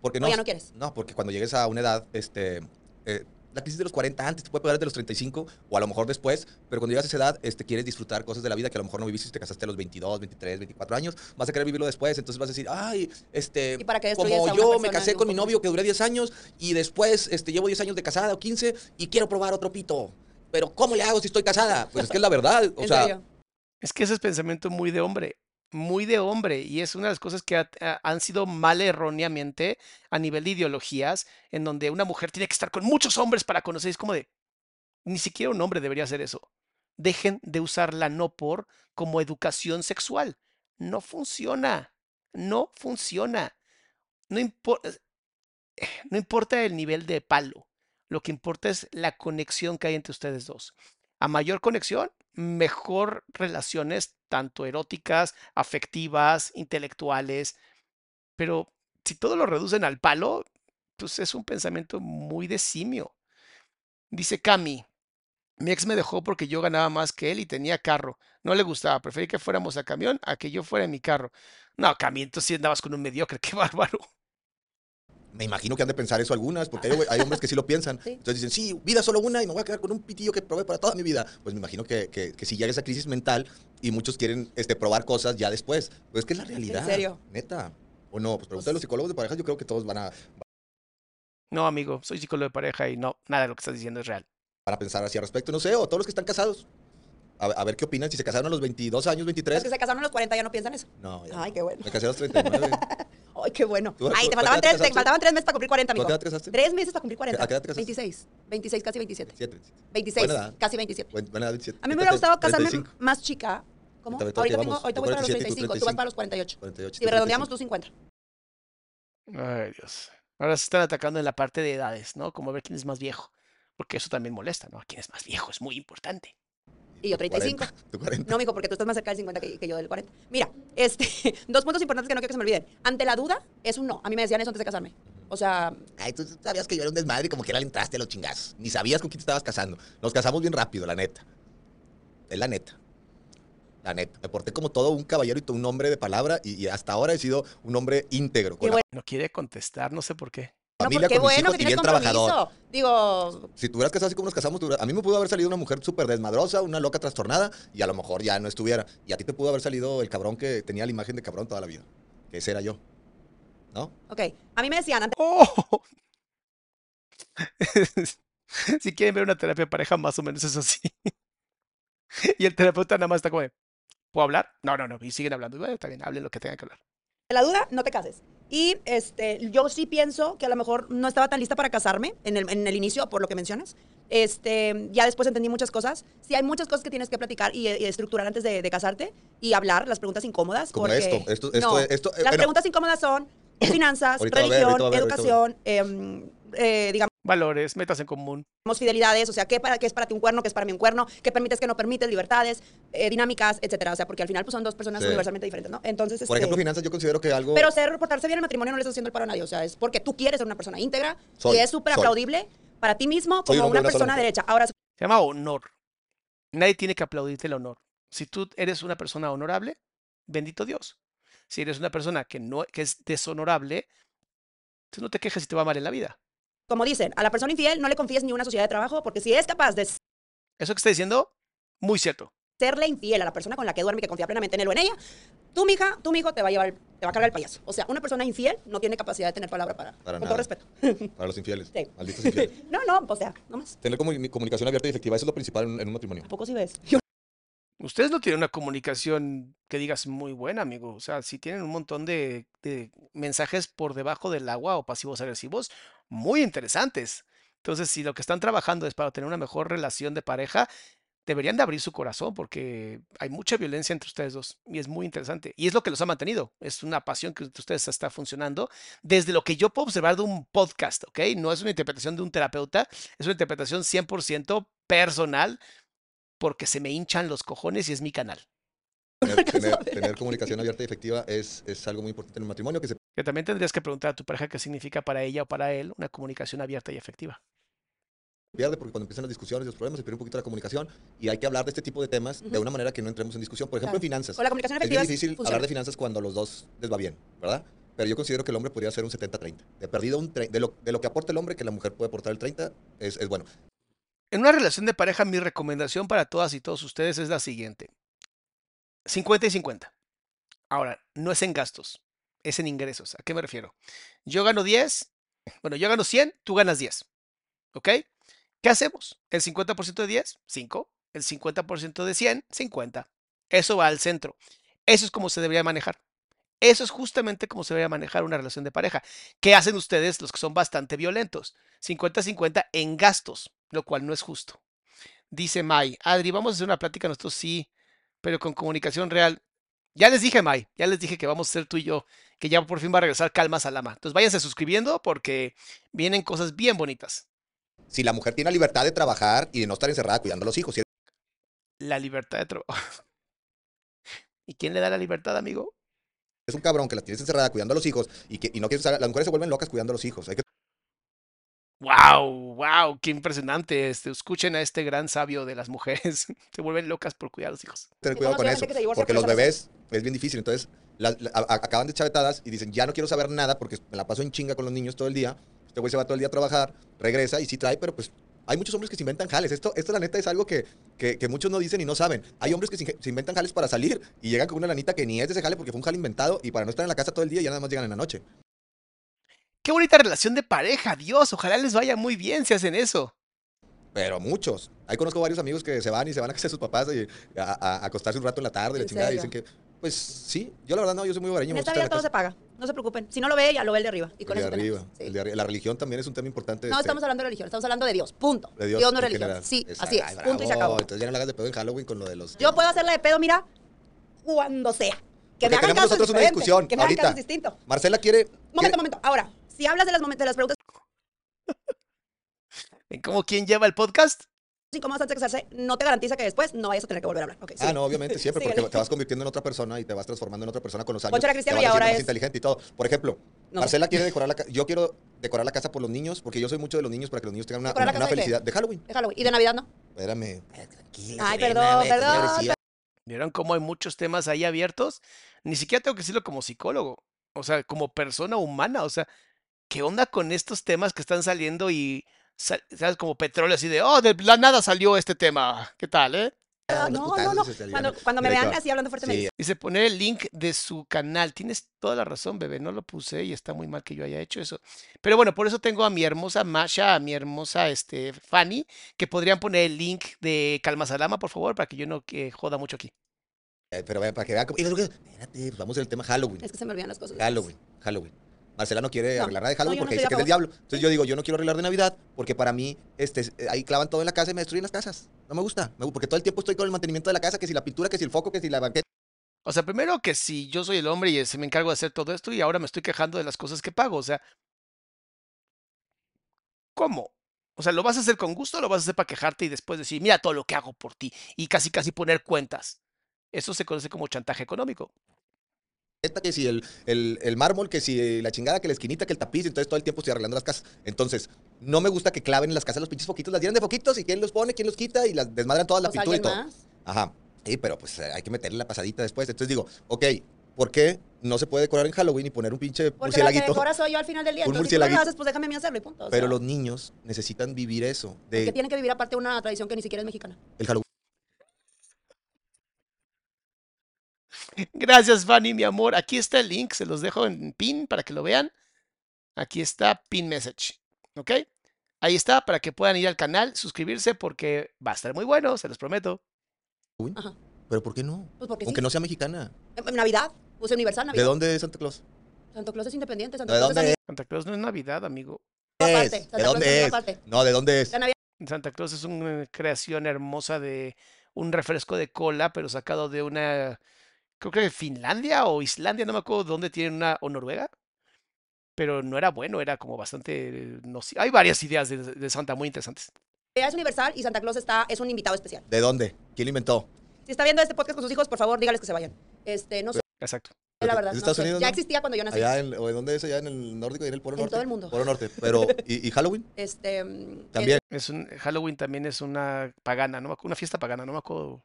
Speaker 2: Porque
Speaker 3: O
Speaker 2: no,
Speaker 3: ya no quieres.
Speaker 2: No, porque cuando llegues a una edad, este, eh, la crisis de los 40 antes te puede pegar de los 35 o a lo mejor después, pero cuando llegas a esa edad, este, quieres disfrutar cosas de la vida que a lo mejor no viviste si te casaste a los 22, 23, 24 años, vas a querer vivirlo después, entonces vas a decir, ay, este,
Speaker 3: ¿Y para qué destruyes
Speaker 2: como yo me casé con mi novio que duré 10 años y después este, llevo 10 años de casada o 15 y quiero probar otro pito. Pero ¿cómo le hago si estoy casada? Pues es que es la verdad, o
Speaker 3: en
Speaker 2: sea,
Speaker 3: serio.
Speaker 1: Es que ese es pensamiento muy de hombre, muy de hombre, y es una de las cosas que ha- ha- han sido mal erróneamente a nivel de ideologías, en donde una mujer tiene que estar con muchos hombres para conocer. Es como de, ni siquiera un hombre debería hacer eso. Dejen de usar la no por como educación sexual. No funciona, no funciona. No, impo- no importa el nivel de palo, lo que importa es la conexión que hay entre ustedes dos. A mayor conexión, mejor relaciones, tanto eróticas, afectivas, intelectuales. Pero si todo lo reducen al palo, pues es un pensamiento muy de simio. Dice Cami, mi ex me dejó porque yo ganaba más que él y tenía carro. No le gustaba, preferí que fuéramos a camión a que yo fuera en mi carro. No, Cami, entonces andabas con un mediocre, qué bárbaro.
Speaker 2: Me imagino que han de pensar eso algunas, porque hay, hay hombres que sí lo piensan.
Speaker 3: Sí.
Speaker 2: Entonces dicen, sí, vida solo una y me voy a quedar con un pitillo que probé para toda mi vida. Pues me imagino que, que, que si llega esa crisis mental y muchos quieren este, probar cosas ya después. Pues es que es la realidad.
Speaker 3: serio?
Speaker 2: Neta. O no, pues pregúntale a los psicólogos de pareja, yo creo que todos van a,
Speaker 1: No, amigo, soy psicólogo de pareja y no, nada de lo que estás diciendo es real.
Speaker 2: van a pensar así al respecto. No sé, o todos los que están casados. A, a ver qué opinan, si se casaron a los 22 años,
Speaker 3: Los
Speaker 2: 23.
Speaker 3: que se casaron a los 40 ya no piensan eso.
Speaker 2: No, ya.
Speaker 3: Ay, qué bueno.
Speaker 2: Me casé a los 39.
Speaker 3: Ay, qué bueno.
Speaker 2: ¿Tú-
Speaker 3: Ay, te
Speaker 2: ¿a qué
Speaker 3: faltaban tres, te faltaban tres meses para cumplir 40,
Speaker 2: ¿Tú a
Speaker 3: amigo.
Speaker 2: qué edad casaste?
Speaker 3: Tres meses para cumplir 40.
Speaker 2: ¿A qué edad te casaste?
Speaker 3: 26. 26, casi 27.
Speaker 2: 27.
Speaker 3: 26,
Speaker 2: Buena edad.
Speaker 3: casi 27.
Speaker 2: Buen- buena edad, 27.
Speaker 3: A mí me hubiera gustado casarme
Speaker 2: 35,
Speaker 3: más chica. ¿Cómo?
Speaker 2: Ahorita-
Speaker 3: tengo, ahorita voy para los
Speaker 2: 47, tú
Speaker 3: 35, tú vas para los 48.
Speaker 2: 48.
Speaker 3: Si redondeamos, tú 50.
Speaker 1: Ay, Dios. Ahora se están atacando en la parte de edades, ¿no? Como a ver quién es más viejo. Porque eso también molesta, ¿no? ¿Quién es más viejo? Es muy importante.
Speaker 3: Y yo 35.
Speaker 2: 40, tú 40.
Speaker 3: No, mijo, porque tú estás más cerca del 50 que, que yo del 40. Mira, este, dos puntos importantes que no quiero que se me olviden. Ante la duda, es un no. A mí me decían eso antes de casarme. O sea,
Speaker 2: Ay, tú sabías que yo era un desmadre y como quiera le entraste a los chingazos. Ni sabías con quién te estabas casando. Nos casamos bien rápido, la neta. Es la neta. La neta. Me porté como todo un caballero y todo un hombre de palabra y, y hasta ahora he sido un hombre íntegro. Con la
Speaker 1: No quiere contestar, no sé por qué.
Speaker 3: No,
Speaker 2: familia,
Speaker 3: porque
Speaker 2: con mis hijos y bien trabajador.
Speaker 3: Digo,
Speaker 2: Si tuvieras casado así como nos casamos, a mí me pudo haber salido una mujer súper desmadrosa, una loca trastornada y a lo mejor ya no estuviera. Y a ti te pudo haber salido el cabrón que tenía la imagen de cabrón toda la vida. Que ese era yo. ¿No?
Speaker 3: ok. A mí me decían antes.
Speaker 1: ¡Oh! si quieren ver una terapia de pareja, más o menos es así. y el terapeuta nada más está como de, ¿puedo hablar? No, no, no. Y siguen hablando. Bueno, está bien, hablen lo que tengan que hablar.
Speaker 3: La duda, no te cases. Y este, yo sí pienso que a lo mejor no estaba tan lista para casarme en el, en el inicio, por lo que mencionas. Este, ya después entendí muchas cosas. Sí, hay muchas cosas que tienes que platicar y, y estructurar antes de, de casarte y hablar las preguntas incómodas.
Speaker 2: Como
Speaker 3: porque,
Speaker 2: esto, esto- esto-
Speaker 3: no,
Speaker 2: esto- eh,
Speaker 3: las
Speaker 2: bueno.
Speaker 3: preguntas incómodas son finanzas, religión, educación, em, eh, digamos,
Speaker 1: Valores, metas en común.
Speaker 3: Tenemos fidelidades, o sea, ¿qué, para, qué es para ti un cuerno, qué es para mí un cuerno, qué permites, qué no permites, libertades, eh, dinámicas, etcétera. O sea, porque al final pues, son dos personas
Speaker 2: Sí.
Speaker 3: universalmente diferentes, ¿no? Entonces,
Speaker 2: Por
Speaker 3: este,
Speaker 2: ejemplo, finanzas, yo considero que algo.
Speaker 3: Pero ser, portarse bien en el matrimonio no le estás haciendo el paro a nadie. O sea, es porque tú quieres ser una persona íntegra
Speaker 2: Soy,
Speaker 3: y es súper aplaudible para ti mismo
Speaker 2: un
Speaker 3: como una persona
Speaker 2: mujer.
Speaker 3: derecha. Ahora,
Speaker 1: Se llama honor. Nadie tiene que aplaudirte el honor. Si tú eres una persona honorable, bendito Dios. Si eres una persona que no que es deshonorable, entonces no te quejes si te va mal en la vida.
Speaker 3: Como dicen, a la persona infiel no le confíes ni una sociedad de trabajo porque si es capaz de
Speaker 1: Eso que está diciendo, muy cierto.
Speaker 3: serle infiel a la persona con la que duerme y que confía plenamente en él o en ella, tu mija, tu mijo te va a llevar, te va a cargar el payaso. O sea, una persona infiel no tiene capacidad de tener palabra para,
Speaker 2: Para
Speaker 3: con
Speaker 2: nada.
Speaker 3: todo respeto.
Speaker 2: Para los infieles.
Speaker 3: Sí.
Speaker 2: Malditos infieles.
Speaker 3: No, no, o sea, no más.
Speaker 2: Tener comuni- comunicación abierta y efectiva, eso es lo principal en, en un matrimonio.
Speaker 3: ¿A poco sí ves?
Speaker 1: Ustedes no tienen una comunicación que digas muy buena, amigo. O sea, si tienen un montón de, de mensajes por debajo del agua o pasivos agresivos, muy interesantes. Entonces, si lo que están trabajando es para tener una mejor relación de pareja, deberían de abrir su corazón porque hay mucha violencia entre ustedes dos y es muy interesante. Y es lo que los ha mantenido. Es una pasión que ustedes está funcionando desde lo que yo puedo observar de un podcast, ¿ok? No es una interpretación de un terapeuta, es una interpretación 100% personal porque se me hinchan los cojones y es mi canal.
Speaker 2: Tener, tener- tener comunicación abierta y efectiva es, es algo muy importante en un matrimonio que se
Speaker 1: Que también tendrías que preguntar a tu pareja qué significa para ella o para él una comunicación abierta y efectiva.
Speaker 2: pierde porque cuando empiezan las discusiones y los problemas se pierde un poquito la comunicación y hay que hablar de este tipo de temas de una manera que no entremos en discusión. Por ejemplo,
Speaker 3: Claro.
Speaker 2: en finanzas.
Speaker 3: Con la comunicación
Speaker 2: Es
Speaker 3: efectiva
Speaker 2: bien difícil
Speaker 3: funciona.
Speaker 2: hablar de finanzas cuando a los dos les va bien, ¿verdad? Pero yo considero que el hombre podría ser un 70-30. De perdido un de lo, de lo que aporta el hombre, que la mujer puede aportar el 30, es, es bueno.
Speaker 1: En una relación de pareja, mi recomendación para todas y todos ustedes es la siguiente. 50 y 50. Ahora, no es en gastos, es en ingresos. ¿A qué me refiero? Yo gano 10, bueno, yo gano 100, tú ganas 10. ¿Ok? ¿Qué hacemos? El 50% de 10, 5. El 50% de 100, 50. Eso va al centro. Eso es como se debería manejar. Eso es justamente como se debería manejar una relación de pareja. ¿Qué hacen ustedes los que son bastante violentos? 50-50 en gastos, lo cual no es justo. Dice Mai, Adri, vamos a hacer una plática nosotros sí, pero con comunicación real. Ya les dije, Mai, ya les dije que vamos a ser tú y yo, que ya por fin va a regresar Calma Salama. Entonces váyanse suscribiendo porque vienen cosas bien bonitas.
Speaker 2: Si la mujer tiene la libertad de trabajar y de no estar encerrada cuidando a los hijos,
Speaker 1: La libertad de trabajo. ¿Y quién le da la libertad, amigo?
Speaker 2: es un cabrón que la tienes encerrada cuidando a los hijos y, que, y no quieres las mujeres se vuelven locas cuidando a los hijos. Hay que
Speaker 1: ¡Wow! ¡Wow! ¡Qué impresionante! Este, escuchen a este gran sabio de las mujeres. Se vuelven locas por cuidar a los hijos.
Speaker 2: tener
Speaker 3: Yo
Speaker 2: cuidado con eso, porque
Speaker 3: por
Speaker 2: los bebés es bien difícil. Entonces, la- la- a- a- acaban de chavetadas y dicen, ya no quiero saber nada porque me la paso en chinga con los niños todo el día. Este güey se va todo el día a trabajar, regresa y sí trae, pero pues hay muchos hombres que se inventan jales. Esto, esto la neta, es algo que, que, que muchos no dicen y no saben. Hay hombres que se, se inventan jales para salir y llegan con una lanita que ni es de ese jale porque fue un jale inventado y para no estar en la casa todo el día ya nada más llegan en la noche.
Speaker 1: ¡Qué bonita relación de pareja! Dios, ojalá les vaya muy bien si hacen eso.
Speaker 2: Pero muchos. Ahí conozco varios amigos que se van y se van a casa de sus papás y a, acostarse un rato en la tarde y la
Speaker 3: ¿En
Speaker 2: chingada. Y dicen que, pues sí, yo la verdad no, yo soy muy hogareño.
Speaker 3: En
Speaker 2: me
Speaker 3: esta vida todo
Speaker 2: la
Speaker 3: se paga. No se preocupen. Si no lo ve, ya lo ve el de arriba. Y con
Speaker 2: El de
Speaker 3: eso
Speaker 2: arriba.
Speaker 3: Sí.
Speaker 2: el de arri- La religión también es un tema importante.
Speaker 3: No
Speaker 2: este,
Speaker 3: estamos hablando de religión, estamos hablando de Dios. Punto.
Speaker 2: de
Speaker 3: Dios, no es religión.
Speaker 2: general.
Speaker 3: Sí,
Speaker 2: Exacto.
Speaker 3: así es.
Speaker 2: Ay,
Speaker 3: punto y se acabó.
Speaker 2: Entonces ya no le hagas de pedo en Halloween con lo de los.
Speaker 3: Yo puedo hacerla de pedo, mira, cuando sea. Que
Speaker 2: Porque
Speaker 3: me hagan
Speaker 2: tenemos
Speaker 3: casos
Speaker 2: nosotros una discusión
Speaker 3: Que me hagan
Speaker 2: ahorita. Marcela quiere. quiere-
Speaker 3: Momento, momento. Ahora, si hablas de las, de las preguntas
Speaker 1: ¿Ven cómo quién lleva el podcast?
Speaker 3: incómodas antes de casarse, no te garantiza que después no vayas a tener que volver a hablar.
Speaker 2: Ah, no, obviamente, siempre, porque te vas convirtiendo en otra persona y te vas transformando en otra persona con los años. Te
Speaker 3: cristiano
Speaker 2: vas
Speaker 3: y ahora
Speaker 2: más
Speaker 3: es-
Speaker 2: inteligente y todo. Por ejemplo,
Speaker 3: No.
Speaker 2: Marcela quiere decorar la casa. Yo quiero decorar la casa por los niños, porque yo soy mucho de los niños para que los niños tengan una,
Speaker 3: ¿Decorar la
Speaker 2: una-
Speaker 3: casa
Speaker 2: una
Speaker 3: de qué?
Speaker 2: felicidad. De Halloween.
Speaker 3: De Halloween. Y de Navidad, ¿no?
Speaker 2: Espérame. Tranquila,
Speaker 3: Ay, perdón, perdón.
Speaker 1: ¿Vieron cómo hay muchos temas ahí abiertos? Ni siquiera tengo que decirlo como psicólogo, o sea, como persona humana, o sea, ¿qué onda con estos temas que están saliendo y, sa- ¿sabes? Como petróleo así de, oh, de la nada salió este tema, ¿qué tal, eh?
Speaker 2: Ah,
Speaker 3: no, no, no. Cuando, cuando me vean así hablando fuerte, me
Speaker 2: Sí,
Speaker 3: dicen.
Speaker 1: Dice poner el link de su canal. Tienes toda la razón, bebé. No lo puse y está muy mal que yo haya hecho eso. Pero bueno, por eso tengo a mi hermosa Masha, a mi hermosa este, Fanny, que podrían poner el link de Calma Salama, por favor, para que yo no que joda mucho aquí.
Speaker 2: Eh, Pero vea, para que vean. cómo- y luego, Espérate, vamos al tema Halloween.
Speaker 3: Es que se me olvidan las cosas.
Speaker 2: Halloween, Halloween. Marcela no quiere
Speaker 3: No,
Speaker 2: arreglar nada de
Speaker 3: no,
Speaker 2: Halloween
Speaker 3: no
Speaker 2: porque
Speaker 3: estoy
Speaker 2: dice que es del diablo. Entonces yo digo, yo no quiero arreglar de Navidad porque para mí este, eh, ahí clavan todo en la casa y me destruyen las casas. No me gusta, porque todo el tiempo estoy con el mantenimiento de la casa, que si la pintura, que si el foco, que si la banqueta.
Speaker 1: O sea, primero que si yo soy el hombre y se me encargo de hacer todo esto y ahora me estoy quejando de las cosas que pago. O sea, ¿Cómo? O sea, ¿lo vas a hacer con gusto o lo vas a hacer para quejarte y después decir, mira todo lo que hago por ti? Y casi, casi poner cuentas. Eso se conoce como chantaje económico.
Speaker 2: Esta que si el, el, el mármol, que si la chingada, que la esquinita, que el tapiz, entonces todo el tiempo estoy arreglando las casas. Entonces, no me gusta que claven en las casas los pinches foquitos, las llenan de foquitos y quién los pone, quién los quita y las desmadran todas la
Speaker 3: Pues,
Speaker 2: pintura y todo. Ajá. Sí, pero pues hay que meterle la pasadita después. Entonces digo, ok, ¿por qué no se puede decorar en Halloween y poner un pinche
Speaker 3: Porque la que
Speaker 2: murcielaguito?
Speaker 3: decora soy yo al final del día.
Speaker 2: Un
Speaker 3: Entonces, si tú lo haces, pues déjame a mí hacerlo y punto.
Speaker 2: Pero
Speaker 3: sea,
Speaker 2: los niños necesitan vivir eso. De
Speaker 3: Que tienen que vivir aparte una tradición que ni siquiera es mexicana.
Speaker 2: el Halloween.
Speaker 1: Gracias, Fanny, mi amor. Aquí está el link, se los dejo en pin para que lo vean. Aquí está pin message. ¿Ok? Ahí está para que puedan ir al canal, suscribirse porque va a estar muy bueno, se los prometo.
Speaker 3: Ajá.
Speaker 2: ¿Pero por qué no?
Speaker 3: Pues porque
Speaker 2: Aunque
Speaker 3: sí.
Speaker 2: no sea mexicana.
Speaker 3: Eh, Navidad, pues universal
Speaker 2: ¿De dónde es Santa Claus?
Speaker 3: Santa Claus es independiente. Santa
Speaker 2: ¿De
Speaker 3: Claus
Speaker 2: dónde
Speaker 3: es
Speaker 2: es?
Speaker 1: Santa Claus no es Navidad, amigo.
Speaker 2: es?
Speaker 3: aparte. Santa
Speaker 2: ¿De
Speaker 3: Claus
Speaker 2: dónde
Speaker 3: amigo
Speaker 2: es?
Speaker 3: aparte.
Speaker 2: No, ¿de dónde es?
Speaker 3: La Navidad
Speaker 1: Santa Claus es una creación hermosa de un refresco de cola, pero sacado de una, creo que Finlandia o Islandia, no me acuerdo dónde tienen una, o Noruega. Pero no era bueno, era como bastante... noci- Hay varias ideas de, de Santa muy interesantes.
Speaker 3: es universal y Santa Claus está, es un invitado especial.
Speaker 2: ¿De dónde? ¿Quién lo inventó?
Speaker 3: Si está viendo este podcast con sus hijos, por favor, dígales que se vayan. Este, no sé,
Speaker 1: Exacto.
Speaker 3: la verdad.
Speaker 2: ¿Es
Speaker 3: no
Speaker 2: Estados
Speaker 3: sé.
Speaker 2: Unidos,
Speaker 3: Ya
Speaker 2: no?
Speaker 3: existía cuando yo nací.
Speaker 2: Allá en, ¿o ¿de dónde es? Allá en el nórdico y en el Polo
Speaker 3: En
Speaker 2: Norte.
Speaker 3: todo el mundo.
Speaker 2: Polo Norte. Pero, ¿y, y Halloween?
Speaker 3: Este, mm,
Speaker 2: También.
Speaker 1: Es un, Halloween también es una pagana, no me una fiesta pagana, no me acuerdo,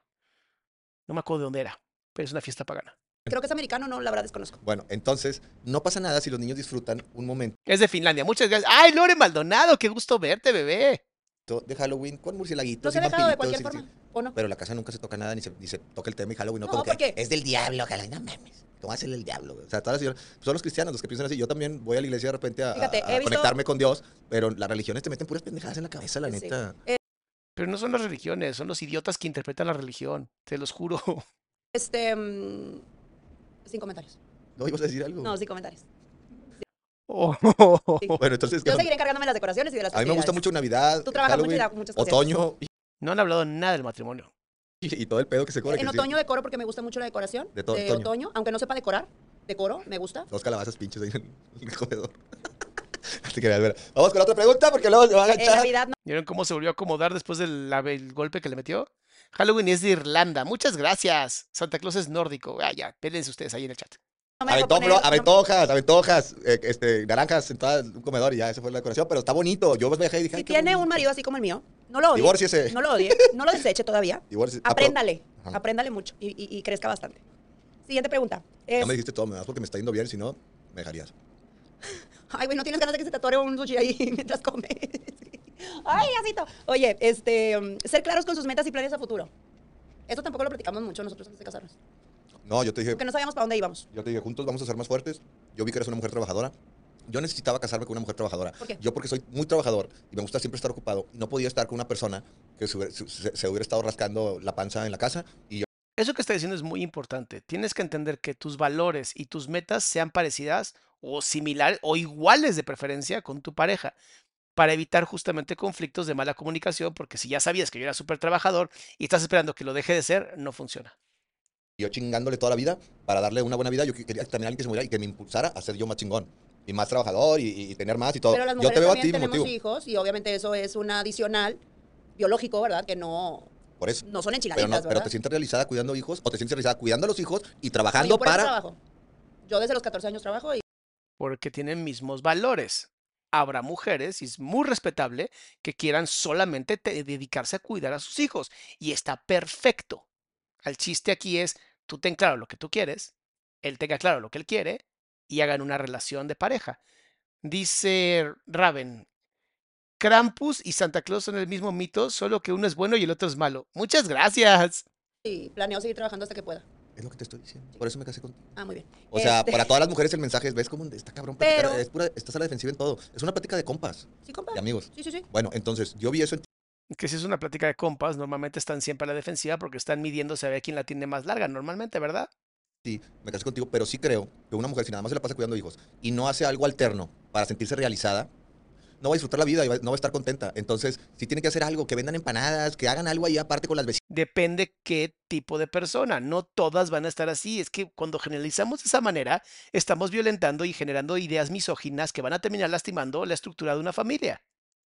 Speaker 1: no me acuerdo de dónde era, pero es una fiesta pagana.
Speaker 3: creo que es americano, no, la verdad desconozco.
Speaker 2: Bueno, entonces, no pasa nada si los niños disfrutan un momento
Speaker 1: Es de Finlandia, muchas gracias. ¡Ay, Lore Maldonado! ¡Qué gusto verte, bebé!
Speaker 2: de Halloween con murcielaguitos
Speaker 3: Los
Speaker 2: y
Speaker 3: he dejado de cualquier forma, ¿o no?
Speaker 2: Pero la casa nunca se toca nada, ni se, ni se toca el tema y Halloween, no,
Speaker 3: No,
Speaker 2: como que
Speaker 3: porque-
Speaker 2: es del diablo, Halloween, no mames. ¿Cómo hacerle el diablo? güey? O sea, todas las señoras, son los cristianos los que piensan así. Yo también voy a la iglesia de repente a,
Speaker 3: Fíjate,
Speaker 2: a-
Speaker 3: he
Speaker 2: a
Speaker 3: visto-
Speaker 2: conectarme con Dios, pero las religiones te meten puras pendejadas en la cabeza, la
Speaker 3: Sí.
Speaker 2: neta.
Speaker 3: Eh,
Speaker 1: Pero no son las religiones, son los idiotas que interpretan la religión, te los juro.
Speaker 3: Este, mm, sin comentarios.
Speaker 2: ¿No ibas a decir algo?
Speaker 3: No, sin comentarios.
Speaker 1: Oh.
Speaker 2: Bueno, entonces,
Speaker 3: Yo
Speaker 2: ¿qué-
Speaker 3: seguiré encargándome de las decoraciones y de las
Speaker 2: a mí me gusta mucho Navidad,
Speaker 3: Tú trabajas mucho y
Speaker 2: Halloween,
Speaker 3: da muchas cosas.
Speaker 2: otoño y,
Speaker 1: No han hablado nada del matrimonio.
Speaker 2: y todo el pedo que se corre.
Speaker 3: En
Speaker 2: que sí.
Speaker 3: otoño decoro porque me gusta mucho la decoración.
Speaker 2: De todo
Speaker 3: de
Speaker 2: otoño.
Speaker 3: otoño. Aunque no sepa decorar, decoro, me gusta.
Speaker 2: Dos calabazas pinches ahí en el comedor. Te quería ver. Vamos con la otra pregunta porque luego se va a
Speaker 3: En
Speaker 2: agachar.
Speaker 3: Navidad no.
Speaker 1: ¿Vieron cómo se volvió a acomodar después del la- el golpe que le metió? Halloween es de Irlanda. Muchas gracias. Santa Claus es nórdico. Ah, ya, pélense ustedes ahí en el chat.
Speaker 3: no
Speaker 2: aventó hojas, eh, este, naranjas sentadas en un comedor y ya, esa fue la decoración, pero está bonito. Yo me dejé y dije,
Speaker 3: Si
Speaker 2: ay, qué
Speaker 3: tiene un marido así como el mío, no lo odie.
Speaker 2: Divórciese.
Speaker 3: No lo odie. No lo deseche todavía.
Speaker 2: Divorcio- pero-
Speaker 3: Apréndale.
Speaker 2: Ajá.
Speaker 3: Apréndale mucho y, y- y crezca bastante. Siguiente pregunta. Es,
Speaker 2: Ya me dijiste todo, me das porque me está yendo bien, si no, me dejarías.
Speaker 3: Ay, güey, no tienes ganas de que se te atore un sushi ahí mientras comes. Ay, asito. Oye, este, um, ser claros con sus metas y planes a futuro. Esto tampoco lo platicamos mucho nosotros antes de casarnos.
Speaker 2: No, yo te dije,
Speaker 3: Porque no sabíamos para dónde íbamos.
Speaker 2: yo te dije, juntos vamos a ser más fuertes. Yo vi que eres una mujer trabajadora. Yo necesitaba casarme con una mujer trabajadora.
Speaker 3: ¿Por qué?
Speaker 2: Yo porque soy muy trabajador y me gusta siempre estar ocupado. No podía estar con una persona que se hubiera, se- se hubiera estado rascando la panza en la casa y yo
Speaker 1: Eso que está diciendo es muy importante. Tienes que entender que tus valores y tus metas sean parecidas o similares o iguales de preferencia con tu pareja para evitar justamente conflictos de mala comunicación, porque si ya sabías que yo era súper trabajador y estás esperando que lo deje de ser, no funciona.
Speaker 2: yo chingándole toda la vida para darle una buena vida. Yo quería también alguien que se moviera y que me impulsara a ser yo más chingón y más trabajador y, y tener más y todo.
Speaker 3: Pero las
Speaker 2: yo
Speaker 3: mujeres
Speaker 2: te veo a
Speaker 3: también
Speaker 2: ti, me
Speaker 3: tenemos
Speaker 2: motivo.
Speaker 3: hijos y obviamente eso es un adicional biológico, ¿verdad? Que no,
Speaker 2: Por eso.
Speaker 3: no son
Speaker 2: Pero,
Speaker 3: enchiladitas,
Speaker 2: no, pero te sientes realizada cuidando hijos o te sientes realizada cuidando a los hijos y trabajando
Speaker 3: yo por eso
Speaker 2: para.
Speaker 3: trabajo. Yo desde los 14 años trabajo y
Speaker 1: porque tienen mismos valores. Habrá mujeres, y es muy respetable, que quieran solamente te- dedicarse a cuidar a sus hijos. Y está perfecto. El chiste aquí es, tú ten claro lo que tú quieres, él tenga claro lo que él quiere, y hagan una relación de pareja. Dice Raven, Krampus y Santa Claus son el mismo mito, solo que uno es bueno y el otro es malo. Muchas gracias.
Speaker 3: y planeo seguir trabajando hasta que pueda.
Speaker 2: Es lo que te estoy diciendo. Por eso me casé contigo.
Speaker 3: Ah, muy bien.
Speaker 2: O sea,
Speaker 3: Este,
Speaker 2: para todas las mujeres el mensaje es, ¿ves cómo está cabrón?
Speaker 3: Pero-
Speaker 2: Es pura, estás a la defensiva en todo. Es una plática de compas,
Speaker 3: Sí, compa.
Speaker 2: de amigos.
Speaker 3: Sí, sí, sí.
Speaker 2: Bueno, entonces, yo vi eso en
Speaker 1: Que si es una plática de compas, normalmente están siempre a la defensiva porque están midiéndose a ver quién la tiene más larga, normalmente, ¿verdad?
Speaker 2: ti, me casé contigo, pero sí creo que una mujer, si nada más se la pasa cuidando hijos y no hace algo alterno para sentirse realizada, no va a disfrutar la vida y va- no va a estar contenta. Entonces, sí tiene que hacer algo, que vendan empanadas, que hagan algo ahí aparte con las vecinas.
Speaker 1: Depende qué tipo de persona. No todas van a estar así. Es que cuando generalizamos de esa manera, estamos violentando y generando ideas misóginas que van a terminar lastimando la estructura de una familia.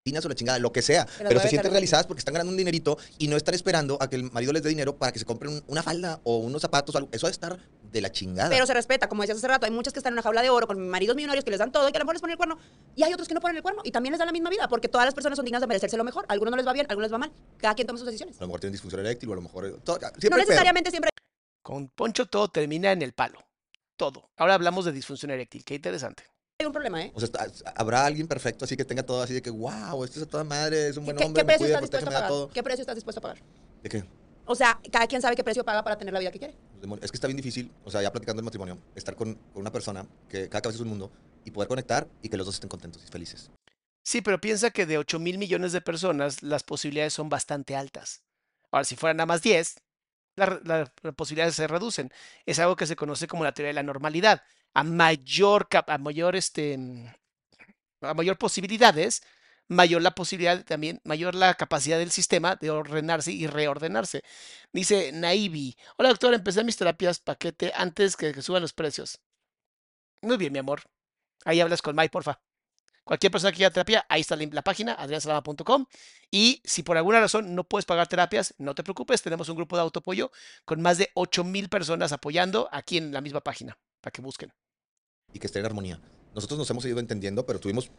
Speaker 2: o la chingada, lo que sea, pero se sienten realizadas porque están ganando un dinerito y no están esperando a que el marido les dé dinero para que se compren un- una falda o unos zapatos o algo. Eso ha de estar de la chingada.
Speaker 3: Pero se respeta, como decías hace rato, hay muchas que están en una jaula de oro con maridos millonarios que les dan todo y que a lo mejor les ponen el cuerno. Y hay otros que no ponen el cuerno y también les dan la misma vida, porque todas las personas son dignas de merecerse lo mejor. A algunos no les va bien, a algunos les va mal. Cada quien toma sus decisiones.
Speaker 2: a lo mejor tienen disfunción eréctil o a lo mejor... eh, todo- siempre
Speaker 3: No necesariamente siempre
Speaker 1: Con Poncho todo termina en el palo. Todo. Ahora hablamos de disfunción eréctil. Qué interesante.
Speaker 3: hay un problema, ¿eh?
Speaker 2: O sea, está- habrá alguien perfecto así que tenga todo así de que, wow, este es a toda madre, es un
Speaker 3: ¿Qué,
Speaker 2: buen
Speaker 3: qué-
Speaker 2: hombre,
Speaker 3: qué
Speaker 2: me
Speaker 3: precio
Speaker 2: cuida,
Speaker 3: estás dispuesto a
Speaker 2: me da
Speaker 3: pagar?
Speaker 2: todo.
Speaker 3: ¿Qué precio estás dispuesto a pagar?
Speaker 2: ¿De qué?
Speaker 3: O sea, cada quien sabe qué precio paga para tener la vida que quiere.
Speaker 2: Es que está bien difícil, o sea, ya platicando el matrimonio, estar con, con una persona que cada cabeza es un mundo y poder conectar y que los dos estén contentos y felices.
Speaker 1: Sí, pero piensa que de 8 mil millones de personas las posibilidades son bastante altas. Ahora, si fueran nada más 10, las la- posibilidades se reducen. Es algo que se conoce como la teoría de la normalidad. A mayor, a mayor, este, a mayor posibilidades, mayor la posibilidad también, mayor la capacidad del sistema de ordenarse y reordenarse. Dice Naivi, hola doctor, empecé mis terapias paquete antes que, suban los precios. Muy bien, mi amor. Ahí hablas con Mai, porfa. Cualquier persona que quiera terapia, ahí está la, página, adriansalama.com. Y si por alguna razón no puedes pagar terapias, no te preocupes, tenemos un grupo de autoapoyo con más de 8 mil personas apoyando aquí en la misma página, para que busquen.
Speaker 2: y que esté en armonía. Nosotros nos hemos ido entendiendo, pero estuvimos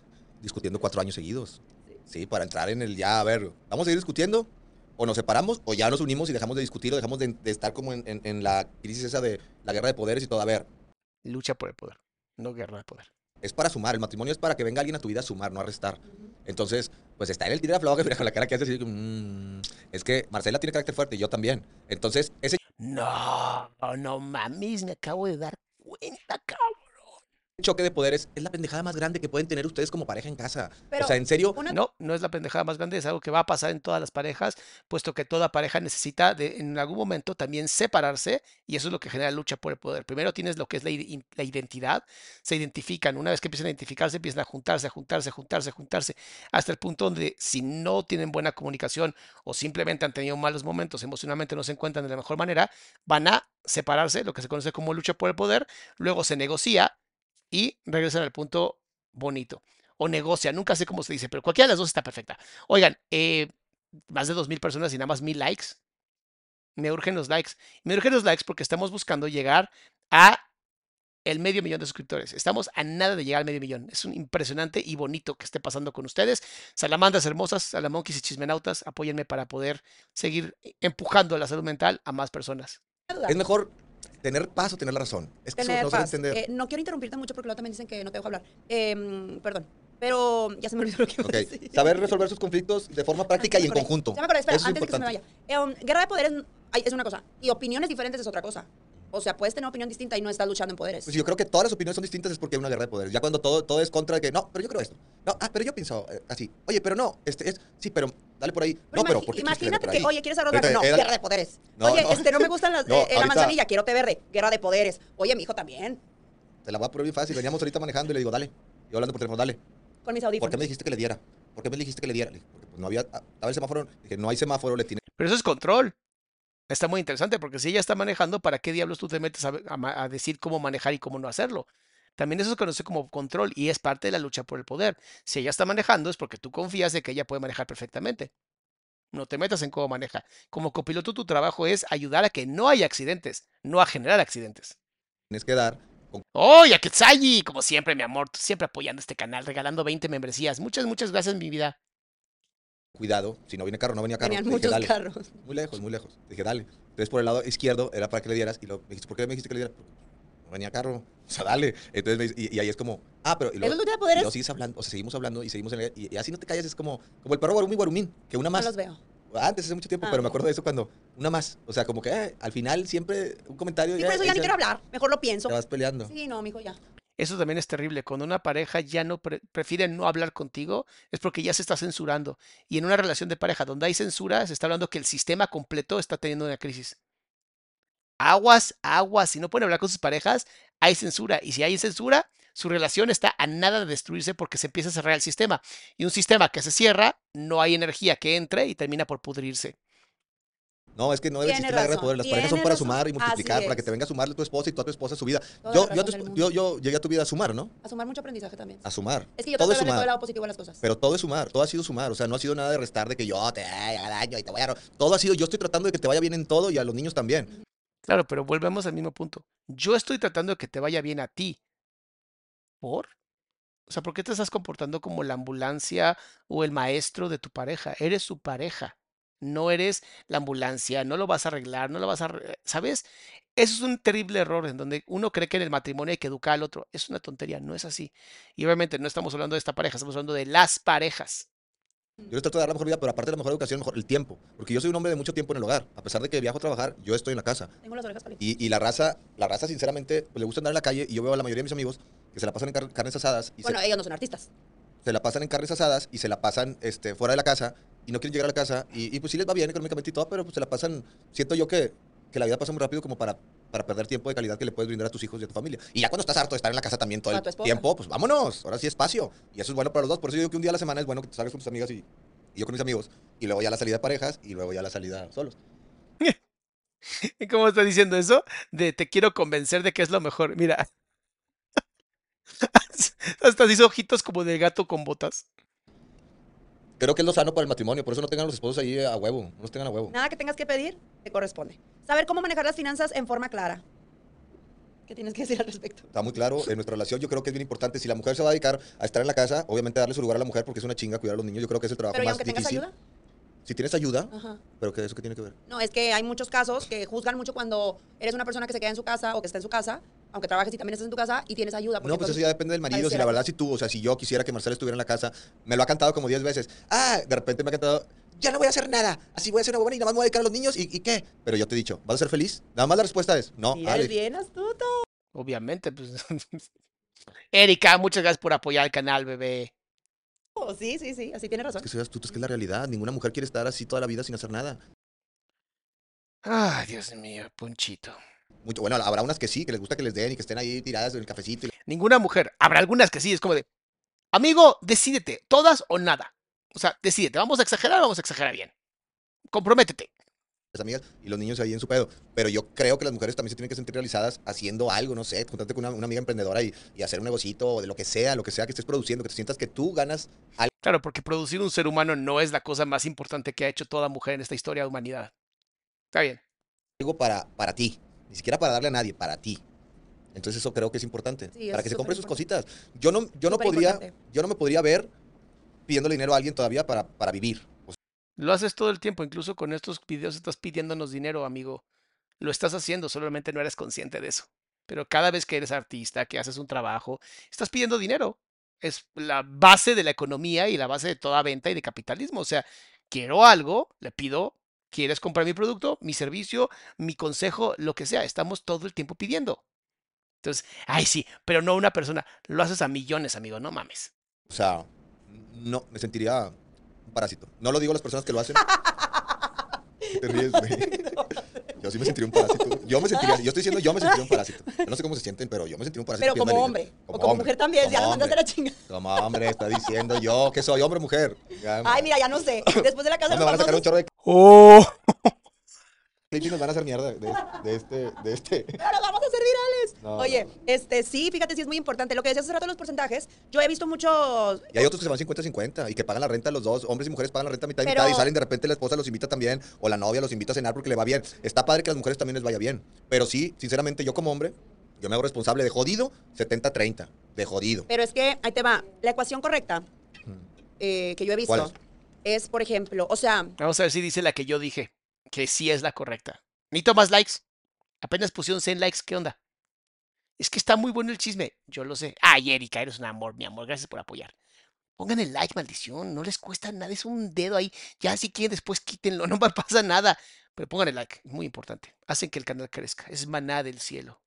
Speaker 2: discutiendo cuatro años seguidos. Sí, para entrar en el ya, a ver, vamos a ir discutiendo, o nos separamos, o ya nos unimos y dejamos de discutir, o dejamos de, de estar como en, en- en la crisis esa de la guerra de poderes y todo. A ver,
Speaker 1: Lucha por el poder, no guerra de poder.
Speaker 2: es para sumar, el matrimonio es para que venga alguien a tu vida a sumar, no a restar. Entonces, pues está en el tira de floja, mira con la cara que hace así, "Mm, es que Marcela tiene carácter fuerte y yo también. Entonces, ese
Speaker 1: No, no mames, me acabo de dar cuenta, cabrón.
Speaker 2: Choque de poderes es la pendejada más grande que pueden tener ustedes como pareja en casa.
Speaker 3: Pero
Speaker 2: o sea, en serio,
Speaker 3: una-
Speaker 1: No, no es la pendejada más grande, es algo que va a pasar en todas las parejas, puesto que toda pareja necesita de, en algún momento también separarse y eso es lo que genera lucha por el poder. Primero tienes lo que es la, la identidad, se identifican, una vez que empiezan a identificarse, empiezan a juntarse, a juntarse, a juntarse, a juntarse, hasta el punto donde si no tienen buena comunicación o simplemente han tenido malos momentos, emocionalmente no se encuentran de la mejor manera, van a separarse, lo que se conoce como lucha por el poder, luego se negocia y regresan al punto bonito. O negocia, nunca sé cómo se dice, pero cualquiera de las dos está perfecta. Oigan, eh, más de 2.000 personas y nada más 1.000 likes. Me urgen los likes. Me urgen los likes porque estamos buscando llegar a el medio millón de suscriptores. Estamos a nada de llegar al medio millón. Es un impresionante y bonito que esté pasando con ustedes. Salamandras hermosas, salamonquis y chismenautas, apóyenme para poder seguir empujando la salud mental a más personas.
Speaker 2: es mejor tener paz o tener la razón. Es que eso
Speaker 3: Tener
Speaker 2: no
Speaker 3: paz.
Speaker 2: entender.
Speaker 3: Eh, no quiero interrumpirte mucho porque luego también dicen que no te dejo hablar. Em, perdón. Pero ya se me olvidó lo que iba a
Speaker 2: Ok,
Speaker 3: decir.
Speaker 2: Saber resolver sus conflictos de forma práctica
Speaker 3: Ah, ya
Speaker 2: y en conjunto.
Speaker 3: Ya me acordé, espera,
Speaker 2: Eso
Speaker 3: antes de que se me vaya. Em, guerra de poderes es una cosa. Y opiniones diferentes es otra cosa. O sea, puedes tener una opinión distinta y no estás luchando en poderes.
Speaker 2: Pues yo creo que todas las opiniones son distintas es porque hay una guerra de poderes. Ya cuando todo, todo es contra de que, no, pero yo creo esto. No, ah, pero yo pienso eh, así. Oye, pero no, este es, sí, pero dale por ahí.
Speaker 3: Pero
Speaker 2: no, pero ¿por qué
Speaker 3: imagínate
Speaker 2: por
Speaker 3: que, oye, ¿quieres arroz? No,
Speaker 2: eh,
Speaker 3: guerra de poderes.
Speaker 2: No,
Speaker 3: oye,
Speaker 2: no.
Speaker 3: este, no me gustan las,
Speaker 2: No,
Speaker 3: eh, eh, la
Speaker 2: ahorita-
Speaker 3: manzanilla, quiero té verde. Guerra de poderes. Oye, mi hijo también.
Speaker 2: Te la voy a poner bien fácil. Veníamos ahorita manejando y le digo, dale. Yo hablando por teléfono, dale.
Speaker 3: Con mis
Speaker 2: ¿Por
Speaker 3: audífonos.
Speaker 2: qué me dijiste que le diera? ¿Por qué me dijiste que le diera? Le dije, Porque pues no había, ah, estaba el semáforo. Dije, no hay semáforo, le tiene
Speaker 1: Pero eso es control. Está muy interesante porque si ella está manejando, ¿para qué diablos tú te metes a, a ma- a decir cómo manejar y cómo no hacerlo? También eso se conoce como control y es parte de la lucha por el poder. Si ella está manejando es porque tú confías de que ella puede manejar perfectamente. No te metas en cómo maneja. Como copiloto tu trabajo es ayudar a que no haya accidentes, no a generar accidentes.
Speaker 2: tienes que dar con
Speaker 1: ¡Oye, a Ketsayi! Como siempre, mi amor, tú siempre apoyando este canal, regalando 20 membresías. Muchas, muchas gracias, mi vida.
Speaker 2: Cuidado. Si no viene carro, no venía carro. Dije,
Speaker 3: muchos carros.
Speaker 2: Muy lejos, muy lejos. Dije, dale. Entonces, por el lado izquierdo era para que le dieras. Y lo, me dijiste, ¿por qué me dijiste que le diera? Porque no venía carro. O sea, dale. Entonces, me dice- y, y ahí es como, ah, pero. Y
Speaker 3: ¿Eso
Speaker 2: luego,
Speaker 3: de
Speaker 2: y luego sigues hablando, o sea, seguimos hablando y seguimos en el- y, y así no te callas. Es como, como el perro Guarumí Guarumín, que una
Speaker 3: No
Speaker 2: más.
Speaker 3: los veo.
Speaker 2: Antes, hace mucho tiempo,
Speaker 3: Ah,
Speaker 2: pero me acuerdo de eso cuando, una más. O sea, como que eh, al final siempre un comentario.
Speaker 3: Sí, por eso ya ni quiero hablar. Mejor lo pienso.
Speaker 2: Te vas peleando.
Speaker 3: Sí, no, mijo, ya.
Speaker 1: Eso también es terrible. Cuando una pareja ya no pre- prefiere no hablar contigo, es porque ya se está censurando. Y en una relación de pareja donde hay censura, se está hablando que el sistema completo está teniendo una crisis. Aguas, aguas. Si no pueden hablar con sus parejas, hay censura. Y si hay censura, su relación está a nada de destruirse porque se empieza a cerrar el sistema. Y un sistema que se cierra, no hay energía que entre y termina por pudrirse.
Speaker 2: No, es que no debe existir la guerra de poder. Las parejas son para
Speaker 3: razón.
Speaker 2: sumar y multiplicar, para que te venga a sumarle tu esposa y tú a tu esposa su vida. Yo, yo, yo, yo llegué a tu vida a sumar, ¿no?
Speaker 3: A sumar mucho aprendizaje también.
Speaker 2: A sumar.
Speaker 3: Es que yo
Speaker 2: todo es
Speaker 3: de ver todo el
Speaker 2: sumar.
Speaker 3: lado positivo de las cosas.
Speaker 2: Pero todo es sumar, todo ha sido sumar. O sea, no ha sido nada de restar de que yo te haga daño y te voy a. Todo ha sido, yo estoy tratando de que te vaya bien en todo y a los niños también.
Speaker 1: Claro, pero volvemos al mismo punto. Yo estoy tratando de que te vaya bien a ti. ¿Por? O sea, ¿por qué te estás comportando como la ambulancia o el maestro de tu pareja? Eres su pareja. No eres la ambulancia, no lo vas a arreglar, no lo vas a... ¿Sabes? Eso es un terrible error en donde uno cree que en el matrimonio hay que educar al otro. Es una tontería, no es así. Y obviamente no estamos hablando de esta pareja, estamos hablando de las parejas.
Speaker 2: Yo les trato de dar la mejor vida, pero aparte de la mejor educación, mejor el tiempo. Porque yo soy un hombre de mucho tiempo en el hogar. A pesar de que viajo a trabajar, yo estoy en la casa.
Speaker 3: Tengo las orejas calientes.
Speaker 2: Y, y la raza, la raza, sinceramente, pues, le gusta andar en la calle y yo veo a la mayoría de mis amigos que se la pasan en car- carnes asadas y
Speaker 3: Bueno,
Speaker 2: se,
Speaker 3: ellos no son artistas.
Speaker 2: se la pasan en carnes asadas y se la pasan este, fuera de la casa y no quieren llegar a la casa y, y, pues sí les va bien económicamente y todo, pero pues se la pasan, siento yo que, que la vida pasa muy rápido como para, para perder tiempo de calidad que le puedes brindar a tus hijos y a tu familia. Y ya cuando estás harto de estar en la casa también todo el tiempo, pues vámonos, ahora sí espacio. Y eso es bueno para los dos, por eso yo digo que un día a la semana es bueno que te salgas con tus amigas y, y yo con mis amigos y luego ya la salida de parejas y luego ya la salida solos.
Speaker 1: ¿Y cómo está diciendo eso? De te quiero convencer de que es lo mejor. Mira. Hasta hizo ojitos como de gato con botas.
Speaker 2: Creo que es lo sano para el matrimonio, por eso no tengan los esposos ahí a huevo, no los tengan a huevo.
Speaker 3: Nada que tengas que pedir, te corresponde. Saber cómo manejar las finanzas en forma clara. ¿Qué tienes que decir al respecto?
Speaker 2: Está muy claro en nuestra relación. Yo creo que es bien importante. Si la mujer se va a dedicar a estar en la casa, obviamente darle su lugar a la mujer porque es una chinga cuidar a los niños. Yo creo que es el trabajo
Speaker 3: Pero ¿y
Speaker 2: más
Speaker 3: aunque tengas
Speaker 2: difícil.
Speaker 3: ayuda?
Speaker 2: Si tienes ayuda,
Speaker 3: Ajá.
Speaker 2: pero que eso qué tiene que ver.
Speaker 3: No, es que hay muchos casos que juzgan mucho cuando eres una persona que se queda en su casa o que está en su casa, aunque trabajes y también estás en tu casa y tienes ayuda.
Speaker 2: No, pues eso ya depende del marido. Si la verdad, si tú, o sea, si yo quisiera que Marcela estuviera en la casa, me lo ha cantado como 10 veces. Ah, de repente me ha cantado, ya no voy a hacer nada. Así voy a ser una buena y nada más me voy a dedicar a los niños. ¿Y, y qué? Pero yo te he dicho, ¿vas a ser feliz? Nada más la respuesta es, no, Alex.
Speaker 3: eres bien astuto.
Speaker 1: Obviamente, pues. Erika, muchas gracias por apoyar el canal, bebé.
Speaker 3: Sí, sí, sí, así tienes razón.
Speaker 2: Es que seas tú, es que es la realidad. Ninguna mujer quiere estar así toda la vida sin hacer nada.
Speaker 1: Ay, Dios mío, Ponchito.
Speaker 2: Mucho, bueno, habrá unas que sí, que les gusta que les den y que estén ahí tiradas en el cafecito. y
Speaker 1: Ninguna mujer. Habrá algunas que sí, es como de. Amigo, decídete, todas o nada. O sea, decídete, ¿vamos a exagerar o vamos a exagerar bien? Comprométete.
Speaker 2: las amigas y los niños ahí en su pedo. Pero yo creo que las mujeres también se tienen que sentir realizadas haciendo algo, no sé, contarte con una, una amiga emprendedora y, y hacer un negocito o de lo que sea, lo que sea que estés produciendo, que te sientas que tú ganas
Speaker 1: Claro, porque producir un ser humano no es la cosa más importante que ha hecho toda mujer en esta historia de humanidad. Está bien.
Speaker 2: algo para, para ti, ni siquiera para darle a nadie, para ti. Entonces eso creo que es importante,
Speaker 3: Sí,
Speaker 2: para que se compre sus cositas. Yo no, yo no podría, yo no me podría ver pidiéndole dinero a alguien todavía para, para vivir. O sea,
Speaker 1: Lo haces todo el tiempo, incluso con estos videos estás pidiéndonos dinero, amigo. Lo estás haciendo, solamente no eres consciente de eso. Pero cada vez que eres artista, que haces un trabajo, estás pidiendo dinero. Es la base de la economía y la base de toda venta y de capitalismo. O sea, quiero algo, le pido, ¿quieres comprar mi producto, mi servicio, mi consejo, lo que sea? Estamos todo el tiempo pidiendo. Entonces, ay, sí, pero no una persona. Lo haces a millones, amigo, no mames.
Speaker 2: o sea, no, me sentiría un parásito. No lo digo a las personas que lo hacen. ¿Qué te ríes, güey? Yo sí me sentiría un parásito. Yo me sentiría, yo estoy diciendo yo me sentiría un parásito. Yo no sé cómo se sienten, pero yo me sentiría un parásito.
Speaker 3: Pero como hombre. o como mujer también, ya
Speaker 2: Como
Speaker 3: lo mandaste a
Speaker 2: hombre.
Speaker 3: la chinga.
Speaker 2: Como hombre, está diciendo yo que soy hombre o mujer. Ya,
Speaker 3: Ay, mira, ya no sé. Después de la casa
Speaker 2: no
Speaker 3: de
Speaker 2: me
Speaker 3: los
Speaker 2: van a sacar un chorro de
Speaker 1: ¡Oh!
Speaker 2: nos van a hacer mierda de, de este, de este.
Speaker 3: pero nos vamos a hacer virales.
Speaker 2: No,
Speaker 3: Oye,
Speaker 2: no.
Speaker 3: este, sí, fíjate, sí es muy importante. Lo que decías hace rato de los porcentajes, yo he visto muchos...
Speaker 2: Y hay otros que se van 50-50 y que pagan la renta los dos, hombres y mujeres pagan la renta mitad y
Speaker 3: Pero-
Speaker 2: mitad y salen de repente la esposa los invita también o la novia los invita a cenar porque le va bien. Está padre que a las mujeres también les vaya bien. Pero sí, sinceramente yo como hombre, yo me hago responsable de jodido 70-30, de jodido.
Speaker 3: Pero es que, ahí te va, la ecuación correcta eh, que yo he visto
Speaker 2: ¿Cuál
Speaker 3: es, por ejemplo, o sea,
Speaker 1: Vamos a ver si dice la que yo dije, que sí es la correcta. Necesito más likes. Apenas pusieron 100 likes, ¿qué onda? Es que está muy bueno el chisme, yo lo sé. Ay, Erika, eres un amor, mi amor, gracias por apoyar. Pongan el like, maldición, no les cuesta nada, es un dedo ahí. Ya si quieren después quítenlo, no me pasa nada. Pero pongan el like, muy importante. Hacen que el canal crezca, es maná del cielo.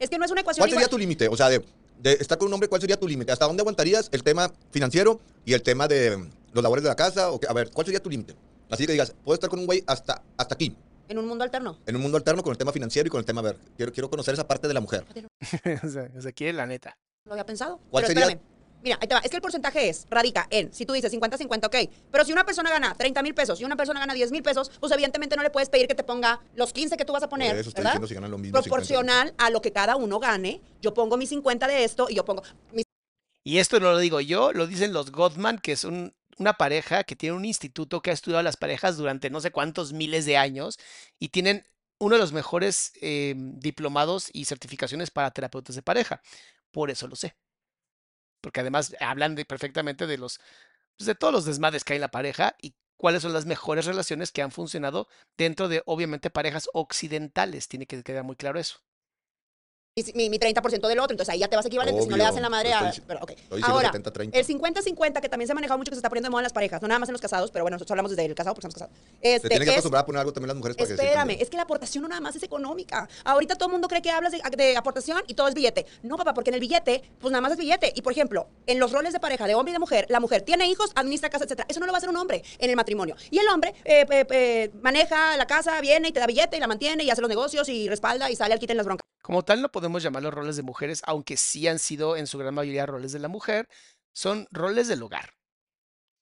Speaker 3: es que no es una ecuación
Speaker 2: ¿Cuál sería
Speaker 3: igual.
Speaker 2: tu límite? O sea, de, de estar con un hombre, ¿cuál sería tu límite? ¿Hasta dónde aguantarías el tema financiero y el tema de los labores de la casa? O qué? a ver, ¿cuál sería tu límite? Así que digas, puedo estar con un güey hasta, hasta aquí,
Speaker 3: En un mundo alterno.
Speaker 2: en un mundo alterno con el tema financiero y con el tema, a ver, quiero, quiero conocer esa parte de la mujer.
Speaker 1: o, sea, o sea, quiere la neta.
Speaker 3: Lo había pensado.
Speaker 2: ¿Cuál
Speaker 3: pero
Speaker 2: sería-
Speaker 3: espérame. Mira, ahí te va. Es que el porcentaje es, radica en, si tú dices 50-50, ok. Pero si una persona gana 30 mil pesos y una persona gana 10 mil pesos, pues evidentemente no le puedes pedir que te ponga los 15 que tú vas a poner,
Speaker 2: Por eso estoy
Speaker 3: ¿verdad?
Speaker 2: diciendo si ganan lo mismo, 50.
Speaker 3: Proporcional a lo que cada uno gane. Yo pongo mis 50 de esto y yo pongo mis
Speaker 1: Y esto no lo digo yo, lo dicen los Gottman, que es un- una pareja que tiene un instituto que ha estudiado las parejas durante no sé cuántos miles de años y tienen uno de los mejores eh, diplomados y certificaciones para terapeutas de pareja. Por eso lo sé. Porque además hablan perfectamente de los pues, de todos los desmadres que hay en la pareja y cuáles son las mejores relaciones que han funcionado dentro de obviamente parejas occidentales. Tiene que quedar muy claro eso.
Speaker 3: Mi, mi 30% del otro, entonces ahí ya te vas equivalente, si no le das en la madre a... pero, ok.
Speaker 2: estoy diciendo
Speaker 3: Ahora,
Speaker 2: 70-30.
Speaker 3: el 50-50, que también se ha manejado mucho, que se está poniendo de moda en las parejas, no nada más en los casados, pero bueno, nosotros hablamos desde el casado porque estamos casados.
Speaker 2: Se
Speaker 3: Este,
Speaker 2: tienen que
Speaker 3: es-
Speaker 2: acostumbrar a poner algo también las mujeres para se
Speaker 3: Espérame, es que la aportación no nada más es económica. Ahorita todo el mundo cree que hablas de, de aportación y todo es billete. No, papá, porque en el billete, pues nada más es billete. Y por ejemplo, en los roles de pareja de hombre y de mujer, la mujer tiene hijos, administra casa, etcétera. Eso no lo va a hacer un hombre en el matrimonio. Y el hombre eh, eh, eh, maneja la casa, viene y te da billete y la mantiene y hace los negocios y respalda y sale al quite en las broncas.
Speaker 1: Como tal, no podemos llamarlos roles de mujeres, aunque sí han sido en su gran mayoría roles de la mujer. Son roles del hogar.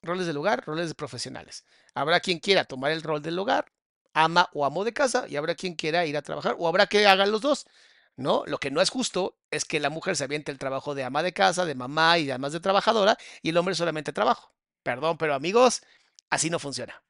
Speaker 1: Roles del hogar, roles de profesionales. Habrá quien quiera tomar el rol del hogar, ama o amo de casa, y habrá quien quiera ir a trabajar, o habrá que hagan los dos. ¿No? Lo que no es justo es que la mujer se aviente el trabajo de ama de casa, de mamá y además de trabajadora, y el hombre solamente trabajo. Perdón, pero amigos, así no funciona.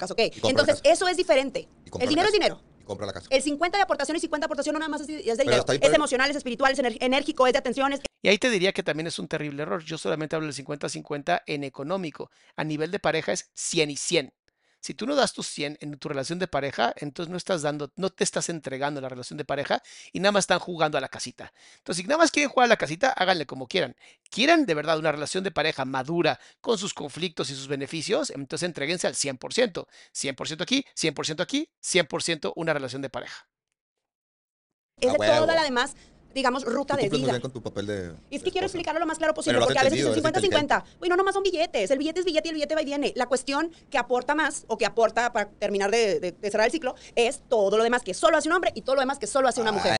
Speaker 3: ¿ok?
Speaker 2: compra la
Speaker 3: Entonces, eso es diferente. El dinero es dinero.
Speaker 2: Compra la casa.
Speaker 3: El 50 de aportación y 50 de aportación no nada más es, es de dinero.
Speaker 2: bien
Speaker 3: Es emocional, es espiritual, es enérgico, es de atención, es
Speaker 1: Y ahí te diría que también es un terrible error. Yo solamente hablo del 50-50 en económico. A nivel de pareja es 100 y 100. Si tú no das tus 100 en tu relación de pareja, entonces no estás dando, no te estás entregando la relación de pareja y nada más están jugando a la casita. Entonces, si nada más quieren jugar a la casita, háganle como quieran. Quieren de verdad una relación de pareja madura con sus conflictos y sus beneficios, entonces entreguense al 100%. 100% aquí, 100% aquí, 100% una relación de pareja.
Speaker 3: es
Speaker 2: A
Speaker 3: de toda la demás, digamos, ruta de
Speaker 2: muy
Speaker 3: vida.
Speaker 2: bien con tu papel de.
Speaker 3: Y es que quiero explicarlo lo más claro posible, porque a veces
Speaker 2: eres
Speaker 3: 50-50. Uy, no, nomás son billetes. El billete es billete y el billete va y viene. La cuestión que aporta más, o que aporta para terminar de, de- de cerrar el ciclo, es todo lo demás que solo hace un hombre y todo lo demás que solo hace una mujer.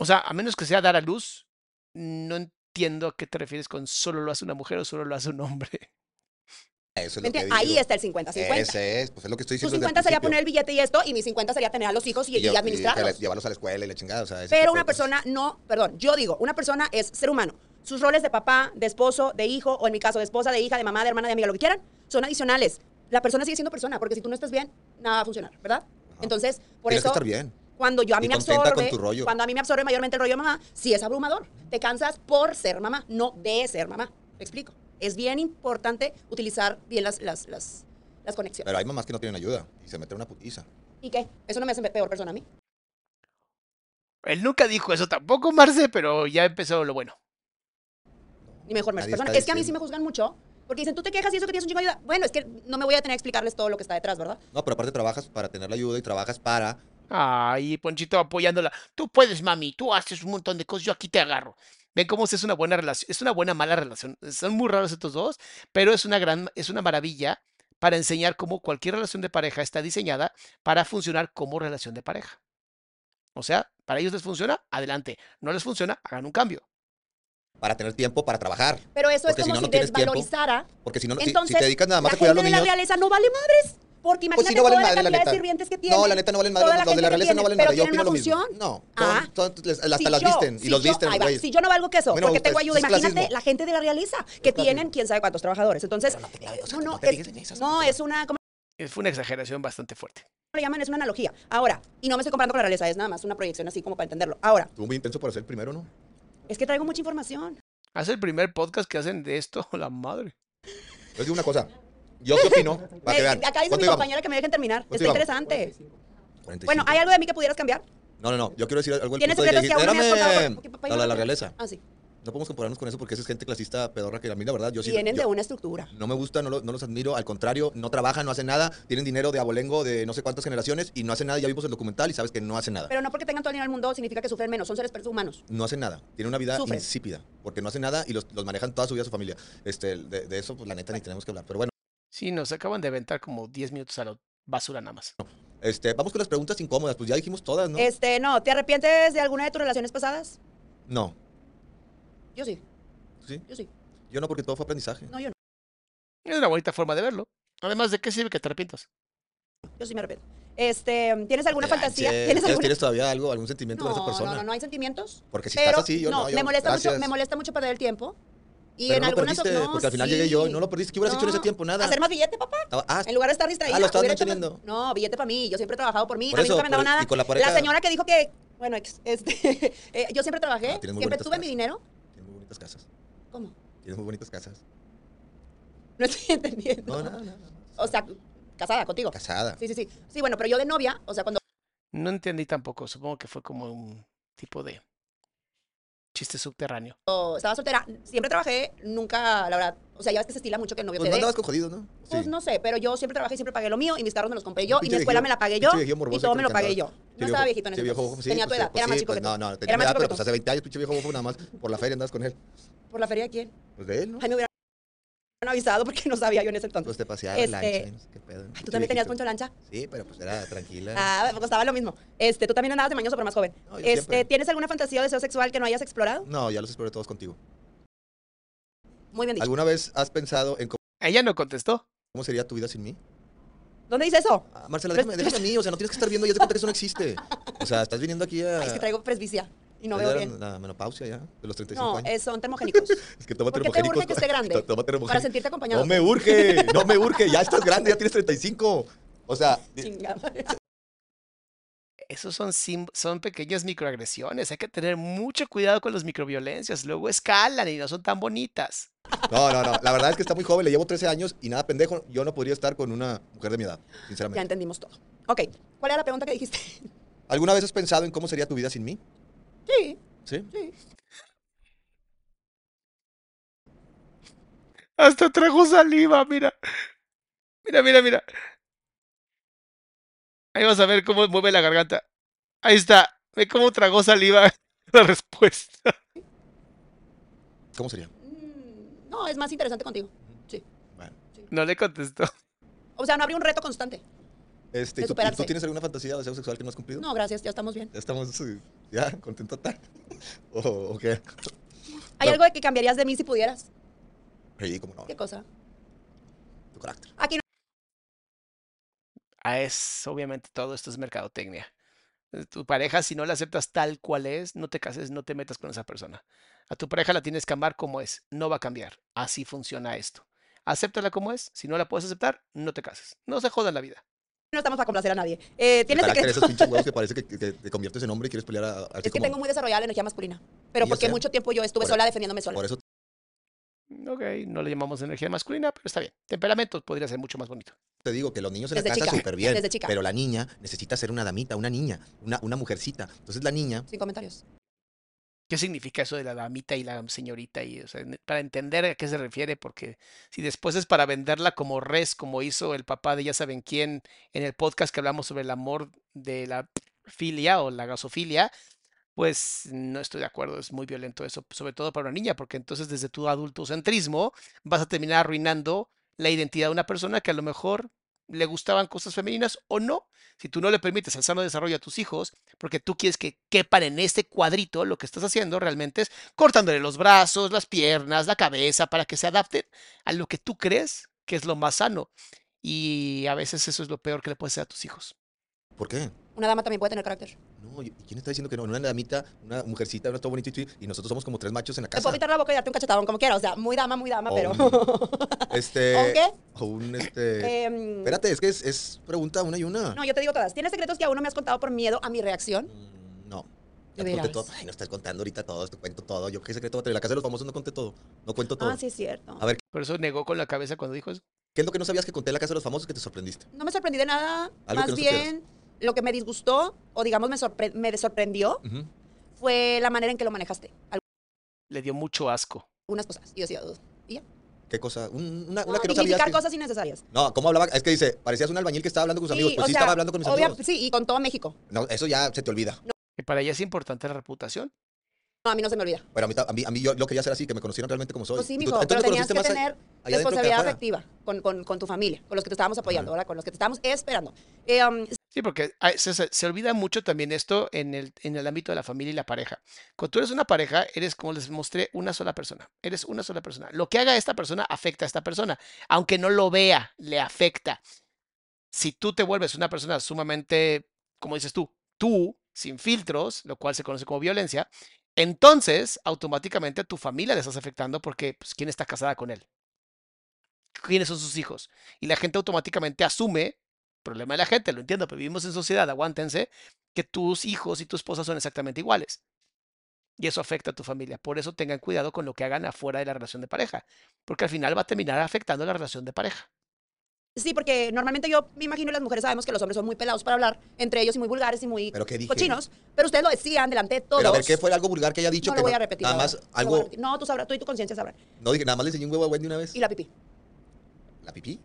Speaker 1: O sea, a menos que sea dar a luz, no entiendo a qué te refieres con solo lo hace una mujer o solo lo hace un hombre.
Speaker 2: Eso es
Speaker 3: ¿Me
Speaker 2: lo que
Speaker 3: entiendes? Ahí está el 50-50.
Speaker 2: Ese es, pues es lo que estoy
Speaker 3: Tu
Speaker 2: diciendo. el
Speaker 3: 50 sería poner el billete y esto, y mi 50 sería tener a los hijos y, y
Speaker 2: llev-
Speaker 3: administrarlos.
Speaker 2: llevarlos a la escuela y la chingada. O sea,
Speaker 3: Pero una persona no, perdón, yo digo, una persona es ser humano. Sus roles de papá, de esposo, de hijo, o en mi caso de esposa, de hija, de mamá, de hermana, de amiga, lo que quieran, son adicionales. La persona sigue siendo persona, porque si tú no estás bien, nada va a funcionar, ¿verdad? Entonces, por
Speaker 2: Tienes que
Speaker 3: eso,
Speaker 2: estar bien.
Speaker 3: cuando yo a mí
Speaker 2: Y
Speaker 3: me absorbe,
Speaker 2: tu
Speaker 3: cuando a mí me absorbe mayormente el rollo de mamá, sí es abrumador. Te cansas por ser mamá, no de ser mamá. ¿Me explico? Es bien importante utilizar bien las, las, las, las conexiones.
Speaker 2: Pero hay mamás que no tienen ayuda y se meten una putiza.
Speaker 3: ¿Y qué? Eso no me hace peor persona a mí.
Speaker 1: Él nunca dijo eso tampoco, Marce, pero ya empezó lo bueno.
Speaker 3: ni mejor
Speaker 2: Nadie
Speaker 3: persona. Es que a mí sí me juzgan mucho. Porque dicen, tú te quejas y eso que tienes un chingo de ayuda. Bueno, es que no me voy a tener que explicarles todo lo que está detrás, ¿verdad?
Speaker 2: No, pero aparte trabajas para tener la ayuda y trabajas para.
Speaker 1: Ay, Ponchito apoyándola. Tú puedes, mami, tú haces un montón de cosas, yo aquí te agarro. Ven cómo es una buena relación, es una buena mala relación. Son muy raros estos dos, pero es una gran, es una maravilla para enseñar cómo cualquier relación de pareja está diseñada para funcionar como relación de pareja. O sea, para ellos les funciona, adelante. No les funciona, hagan un cambio.
Speaker 2: para tener tiempo para trabajar.
Speaker 3: Pero eso
Speaker 2: Porque
Speaker 3: es
Speaker 2: si
Speaker 3: como
Speaker 2: no,
Speaker 3: si
Speaker 2: no tienes tiempo.
Speaker 3: desvalorizara.
Speaker 2: Porque si no, si-
Speaker 3: Entonces,
Speaker 2: si, te dedicas nada más
Speaker 3: la
Speaker 2: a cuidar a los
Speaker 3: de la
Speaker 2: niños.
Speaker 3: realeza no vale madres. Porque
Speaker 2: Pues
Speaker 3: imagínate
Speaker 2: sí, no valen
Speaker 3: toda
Speaker 2: madre,
Speaker 3: la
Speaker 2: la
Speaker 3: cantidad
Speaker 2: neta.
Speaker 3: de sirvientes que tienen.
Speaker 2: No, la neta no valen madre. Los,
Speaker 3: la
Speaker 2: los de la realeza no valen madre. Yo opino lo mismo. No,
Speaker 3: Ah.
Speaker 2: son- son- les- hasta
Speaker 3: Si
Speaker 2: las
Speaker 3: yo-
Speaker 2: visten. Y
Speaker 3: si
Speaker 2: los
Speaker 3: yo-
Speaker 2: visten,
Speaker 3: ahí va,
Speaker 2: güey.
Speaker 3: Si yo no valgo queso, porque tengo ayuda, imagínate la gente de la realeza, que tienen quién sabe cuántos trabajadores. Entonces,
Speaker 2: no
Speaker 3: no, es, una, ¿cómo
Speaker 1: Eh, Fue una exageración bastante fuerte.
Speaker 3: le llaman? Es una analogía. Ahora, y no me estoy comparando con la realeza, es nada más una proyección así como para entenderlo. Ahora,
Speaker 2: Estuvo muy intenso para ser el primero, ¿no?
Speaker 3: es que traigo mucha información.
Speaker 1: Hace el primer podcast que hacen de esto, la madre.
Speaker 2: Les digo una cosa. Yo qué opino, para que vean.
Speaker 3: acá dice
Speaker 2: ¿Cuánto
Speaker 3: mi compañera que me dejen terminar.
Speaker 2: ¿Cuánto
Speaker 3: Está interesante.
Speaker 2: 45.
Speaker 3: Bueno, ¿hay algo de mí que pudieras cambiar?
Speaker 2: No, no, no. Yo quiero decir algo del
Speaker 3: ¿Tienes
Speaker 2: punto de
Speaker 3: que?
Speaker 2: Espérame. La la realeza.
Speaker 3: Ah, sí.
Speaker 2: No podemos compararnos con eso porque esa es gente clasista pedorra que a mí la verdad yo sí.
Speaker 3: Vienen de una estructura.
Speaker 2: No me gusta, no, lo- no los admiro, al contrario, no trabajan, no hacen nada, tienen dinero de abolengo de no sé cuántas generaciones y no hacen nada, ya vimos el documental y sabes que no hacen nada.
Speaker 3: Pero no porque tengan todo el dinero del mundo significa que sufren menos. Son seres humanos.
Speaker 2: no hacen nada, tienen una vida insípida, porque no hacen nada y los, manejan toda su vida su familia. Este, de, de eso, pues la neta, ni tenemos que hablar. Pero bueno,
Speaker 1: Sí, nos acaban de aventar como 10 minutos a la basura nada más.
Speaker 2: este, vamos con las preguntas incómodas, pues ya dijimos todas, ¿no?
Speaker 3: Este, no, ¿te arrepientes de alguna de tus relaciones pasadas?
Speaker 2: No.
Speaker 3: Yo sí,
Speaker 2: ¿Sí?
Speaker 3: yo sí.
Speaker 2: Yo no, porque todo fue aprendizaje.
Speaker 3: No, yo no.
Speaker 1: Es una bonita forma de verlo. Además, ¿de qué sirve que te arrepientas?
Speaker 3: Yo sí me arrepiento. Este, ¿tienes alguna fantasía?
Speaker 2: che,
Speaker 3: ¿Tienes alguna?
Speaker 2: ¿Tienes todavía algo, algún sentimiento
Speaker 3: No,
Speaker 2: por esa persona?
Speaker 3: no, no, no hay sentimientos.
Speaker 2: Porque si
Speaker 3: pero
Speaker 2: estás así, yo no. yo-
Speaker 3: me molesta mucho,
Speaker 2: gracias.
Speaker 3: me molesta mucho perder el tiempo. Y
Speaker 2: Pero
Speaker 3: en
Speaker 2: no lo
Speaker 3: algunas
Speaker 2: perdiste,
Speaker 3: no,
Speaker 2: porque al final
Speaker 3: sí.
Speaker 2: llegué yo y no lo perdiste. ¿Qué hubieras hecho en ese
Speaker 3: No,
Speaker 2: tiempo? Nada.
Speaker 3: Hacer más billete, papá.
Speaker 2: Ah, ah,
Speaker 3: En lugar de estar distraída.
Speaker 2: Ah, lo estabas
Speaker 3: más-
Speaker 2: manteniendo.
Speaker 3: No, billete para mí. Yo siempre he trabajado por mí.
Speaker 2: Por
Speaker 3: a mí
Speaker 2: eso,
Speaker 3: nunca me han dado
Speaker 2: pero- y
Speaker 3: nada.
Speaker 2: con la pareja-
Speaker 3: señora que dijo que, bueno, ex, este, eh, yo siempre trabajé,
Speaker 2: Ah,
Speaker 3: siempre tuve mi dinero.
Speaker 2: Tienes muy bonitas casas.
Speaker 3: ¿Cómo?
Speaker 2: Tienes muy bonitas casas.
Speaker 3: No estoy entendiendo.
Speaker 2: No, no, no. no.
Speaker 3: O sea, casada contigo.
Speaker 2: Casada.
Speaker 3: Sí, sí, sí. Sí, bueno, pero yo de novia, o sea, cuando
Speaker 1: No entendí tampoco. Supongo que fue como un tipo de chiste subterráneo.
Speaker 3: estaba soltera, siempre trabajé, nunca, la verdad, o sea, ya ves que se estila mucho que el novio
Speaker 2: Pues
Speaker 3: te
Speaker 2: no andabas con jodidos, ¿no?
Speaker 3: Pues no sé, pero yo siempre trabajé y siempre pagué lo mío y mis carros me los compré yo y mi escuela me la pagué yo y todo me lo pagué yo. No estaba viejito en ese entonces.
Speaker 2: sí,
Speaker 3: Tenía tu
Speaker 2: pues,
Speaker 3: edad,
Speaker 2: pues
Speaker 3: era más
Speaker 2: sí,
Speaker 3: chico
Speaker 2: pues
Speaker 3: que tú.
Speaker 2: No, no, tenía
Speaker 3: Era
Speaker 2: mi
Speaker 3: más
Speaker 2: edad, pero
Speaker 3: que
Speaker 2: pues
Speaker 3: tú.
Speaker 2: hace 20 años, pinche viejo bofo nada más. Por la feria andas con él.
Speaker 3: ¿Por la feria quién?
Speaker 2: Pues de él, ¿no?
Speaker 3: Ay, me avisado porque no sabía yo en ese entonces.
Speaker 2: Pues te paseaba
Speaker 3: Este,
Speaker 2: lancha, y no sé qué pedo.
Speaker 3: Ay, ¿Tú
Speaker 2: Pinche
Speaker 3: también tenías poncho lancha?
Speaker 2: Sí, pero pues era tranquila.
Speaker 3: Ah, me costaba lo mismo. Este, tú también andabas de mañoso, pero más joven.
Speaker 2: No, yo
Speaker 3: este,
Speaker 2: siempre.
Speaker 3: ¿Tienes alguna fantasía o deseo sexual que no hayas explorado?
Speaker 2: No, ya los exploré todos contigo.
Speaker 3: Muy bien dicho.
Speaker 2: ¿Alguna vez has pensado en cómo
Speaker 1: Ella no contestó.
Speaker 2: cómo sería tu vida sin mí?
Speaker 3: ¿Dónde dice eso?
Speaker 2: Ah, Marcela, déjame, déjame a mí, o sea, no tienes que estar viendo, ya te cuenta que eso no existe. O sea, estás viniendo aquí a...
Speaker 3: Ay, es que traigo presbicia y no veo bien.
Speaker 2: La menopausia ya, de los 35
Speaker 3: No,
Speaker 2: años.
Speaker 3: es- son termogénicos.
Speaker 2: Es que toma
Speaker 3: ¿Por qué te urge que esté grande?
Speaker 2: Toma
Speaker 3: Para
Speaker 2: termogénicos.
Speaker 3: sentirte acompañado.
Speaker 2: No me urge, no me urge, ya estás grande, ya tienes 35. O sea.
Speaker 1: Esos son, son pequeñas microagresiones. Hay que tener mucho cuidado con las microviolencias. Luego escalan y no son tan bonitas.
Speaker 2: no, no, no. La verdad es que está muy joven, le llevo 13 años y nada pendejo. Yo no podría estar con una mujer de mi edad,
Speaker 3: Ya
Speaker 2: sinceramente.
Speaker 3: entendimos todo. Ok, ¿cuál era la pregunta que dijiste?
Speaker 2: ¿Alguna vez has pensado en cómo sería tu vida sin mí?
Speaker 3: Sí,
Speaker 2: ¿Sí?
Speaker 3: sí.
Speaker 1: Hasta trajo saliva, mira. Mira, mira, mira. Ahí vas a ver cómo mueve la garganta. Ahí está. Ve cómo tragó saliva la respuesta.
Speaker 2: ¿Cómo sería?
Speaker 3: Mm, No, es más interesante contigo. Sí.
Speaker 2: Bueno.
Speaker 1: No le contestó.
Speaker 3: O sea, no habría un reto constante.
Speaker 2: Este,
Speaker 3: De
Speaker 2: ¿y tú, tienes alguna fantasía o deseo sexual que no has cumplido?
Speaker 3: No, gracias, ya estamos bien.
Speaker 2: ¿Ya estamos ya contentota? ¿O, ¿O qué?
Speaker 3: ¿Hay
Speaker 2: No.
Speaker 3: algo de que cambiarías de mí si pudieras?
Speaker 2: Sí, cómo no.
Speaker 3: ¿Qué cosa?
Speaker 2: Tu carácter.
Speaker 3: Aquí no.
Speaker 1: Ah, es, obviamente todo esto es mercadotecnia. Eh, Tu pareja, si no la aceptas tal cual es, no te cases, no te metas con esa persona. A tu pareja la tienes que amar como es, no va a cambiar. Así funciona esto. Acéptala como es, si no la puedes aceptar, no te cases. No se jodan la vida.
Speaker 3: No estamos para complacer a nadie. Eh, ¿Tienes secretos?
Speaker 2: esos pinches huevos que parece que, que- que te conviertes en hombre y quieres pelear a, así
Speaker 3: Es que
Speaker 2: como-
Speaker 3: tengo muy desarrollada la energía masculina. Pero porque
Speaker 2: sé.
Speaker 3: mucho tiempo yo estuve
Speaker 2: Por-
Speaker 3: sola defendiéndome sola.
Speaker 2: Por eso
Speaker 1: Ok, no le llamamos energía masculina, pero está bien. Temperamento podría ser mucho más bonito.
Speaker 2: te digo que los niños en
Speaker 3: Desde
Speaker 2: la casa súper bien.
Speaker 3: desde chica.
Speaker 2: Pero la niña necesita ser una damita, una niña, una, una mujercita. Entonces la niña,
Speaker 3: Sin comentarios.
Speaker 1: ¿Qué significa eso de la damita y la señorita? Y, o sea, para entender a qué se refiere, porque si después es para venderla como res, como hizo el papá de ya saben quién en el podcast que hablamos sobre el amor de la filia o la gasofilia, pues no estoy de acuerdo, es muy violento eso, sobre todo para una niña, porque entonces desde tu adultocentrismo vas a terminar arruinando la identidad de una persona que a lo mejor le gustaban cosas femeninas o no. Si tú no le permites el sano desarrollo a tus hijos, porque tú quieres que quepan en este cuadrito, lo que estás haciendo realmente es cortándole los brazos, las piernas, la cabeza, para que se adapten a lo que tú crees que es lo más sano. Y a veces eso es lo peor que le puedes hacer a tus hijos.
Speaker 2: ¿por qué?
Speaker 3: Una dama también puede tener carácter.
Speaker 2: No, ¿y quién está diciendo que no? Una damita, una mujercita, una todo bonito y y nosotros somos como tres machos en la
Speaker 3: Te
Speaker 2: casa.
Speaker 3: puedo quitar la boca y darte un cachetadón como quieras. O sea, muy dama, muy dama,
Speaker 2: O
Speaker 3: pero.
Speaker 2: Este.
Speaker 3: ¿O qué?
Speaker 2: O un este.
Speaker 3: Em,
Speaker 2: Espérate, es que es, es pregunta una y una.
Speaker 3: No, yo te digo todas. ¿Tienes secretos que aún no me has contado por miedo a mi reacción?
Speaker 2: Mm, No.
Speaker 3: ¿De
Speaker 2: Ya te todo. Ay, no estás contando ahorita todo, te cuento todo. Yo qué secreto va a tener. La casa de los famosos no conté todo. No cuento todo.
Speaker 3: Ah, sí, es cierto.
Speaker 2: A ver,
Speaker 1: Por eso negó con la cabeza cuando dijo eso.
Speaker 2: ¿qué es lo que no sabías que conté en la casa de los famosos que te sorprendiste?
Speaker 3: No me sorprendí de nada.
Speaker 2: Algo que
Speaker 3: Más
Speaker 2: no supieras.
Speaker 3: Lo que me disgustó, o digamos me, sorpre- me sorprendió, fue la manera en que lo manejaste.
Speaker 1: Le dio mucho asco.
Speaker 3: Algunas cosas. Y yo decía, "Ugh". ¿y ya?
Speaker 2: ¿Qué cosa? Un- una, una
Speaker 3: No,
Speaker 2: que no sabías.
Speaker 3: dignificar
Speaker 2: que-
Speaker 3: cosas innecesarias.
Speaker 2: No, ¿cómo hablaba? Es que dice, parecías un albañil que estaba hablando con sus amigos. Pues
Speaker 3: o
Speaker 2: sí,
Speaker 3: sea,
Speaker 2: estaba hablando con mis
Speaker 3: obvia-
Speaker 2: amigos.
Speaker 3: Sí, y con todo México.
Speaker 2: No, eso ya se te olvida.
Speaker 1: Que para ella es importante la reputación.
Speaker 3: No, a mí no se me olvida.
Speaker 2: Pero a mí, a mí, a mí yo lo quería hacer así, que me conocieran realmente como soy.
Speaker 3: Pues sí,
Speaker 2: Y tú-
Speaker 3: mijo,
Speaker 2: entonces
Speaker 3: pero tenías que tener responsabilidad afectiva con, con, con tu familia, con los que te estábamos apoyando, ¿verdad? Con los que te estábamos esperando. Eh, um,
Speaker 1: Sí, porque se, se- se olvida mucho también esto en el, en el ámbito de la familia y la pareja. Cuando tú eres una pareja, eres, como les mostré, una sola persona. Eres una sola persona. Lo que haga esta persona afecta a esta persona. Aunque no lo vea, le afecta. Si tú te vuelves una persona sumamente, como dices tú, tú, sin filtros, lo cual se conoce como violencia, entonces automáticamente a tu familia le estás afectando porque, pues, ¿quién está casada con él? quiénes son sus hijos. Y la gente automáticamente asume, problema de la gente, lo entiendo, pero vivimos en sociedad, aguántense, que tus hijos y tu esposa son exactamente iguales. Y eso afecta a tu familia. Por eso tengan cuidado con lo que hagan afuera de la relación de pareja, porque al final va a terminar afectando la relación de pareja.
Speaker 3: Sí, porque normalmente yo me imagino las mujeres sabemos que los hombres son muy pelados para hablar entre ellos y muy vulgares y muy
Speaker 2: ¿Pero qué dije?
Speaker 3: cochinos. Pero ustedes lo decían delante de todos.
Speaker 2: Pero a ver, ¿qué fue algo vulgar que haya dicho?
Speaker 3: No
Speaker 2: que
Speaker 3: lo voy a repetir.
Speaker 2: Nada más algo.
Speaker 3: No, tú sabrás, tú y tu conciencia sabrán.
Speaker 2: No dije, nada más le enseñé un huevo a Wendy una vez.
Speaker 3: Y la pipí.
Speaker 2: ¿La pipí?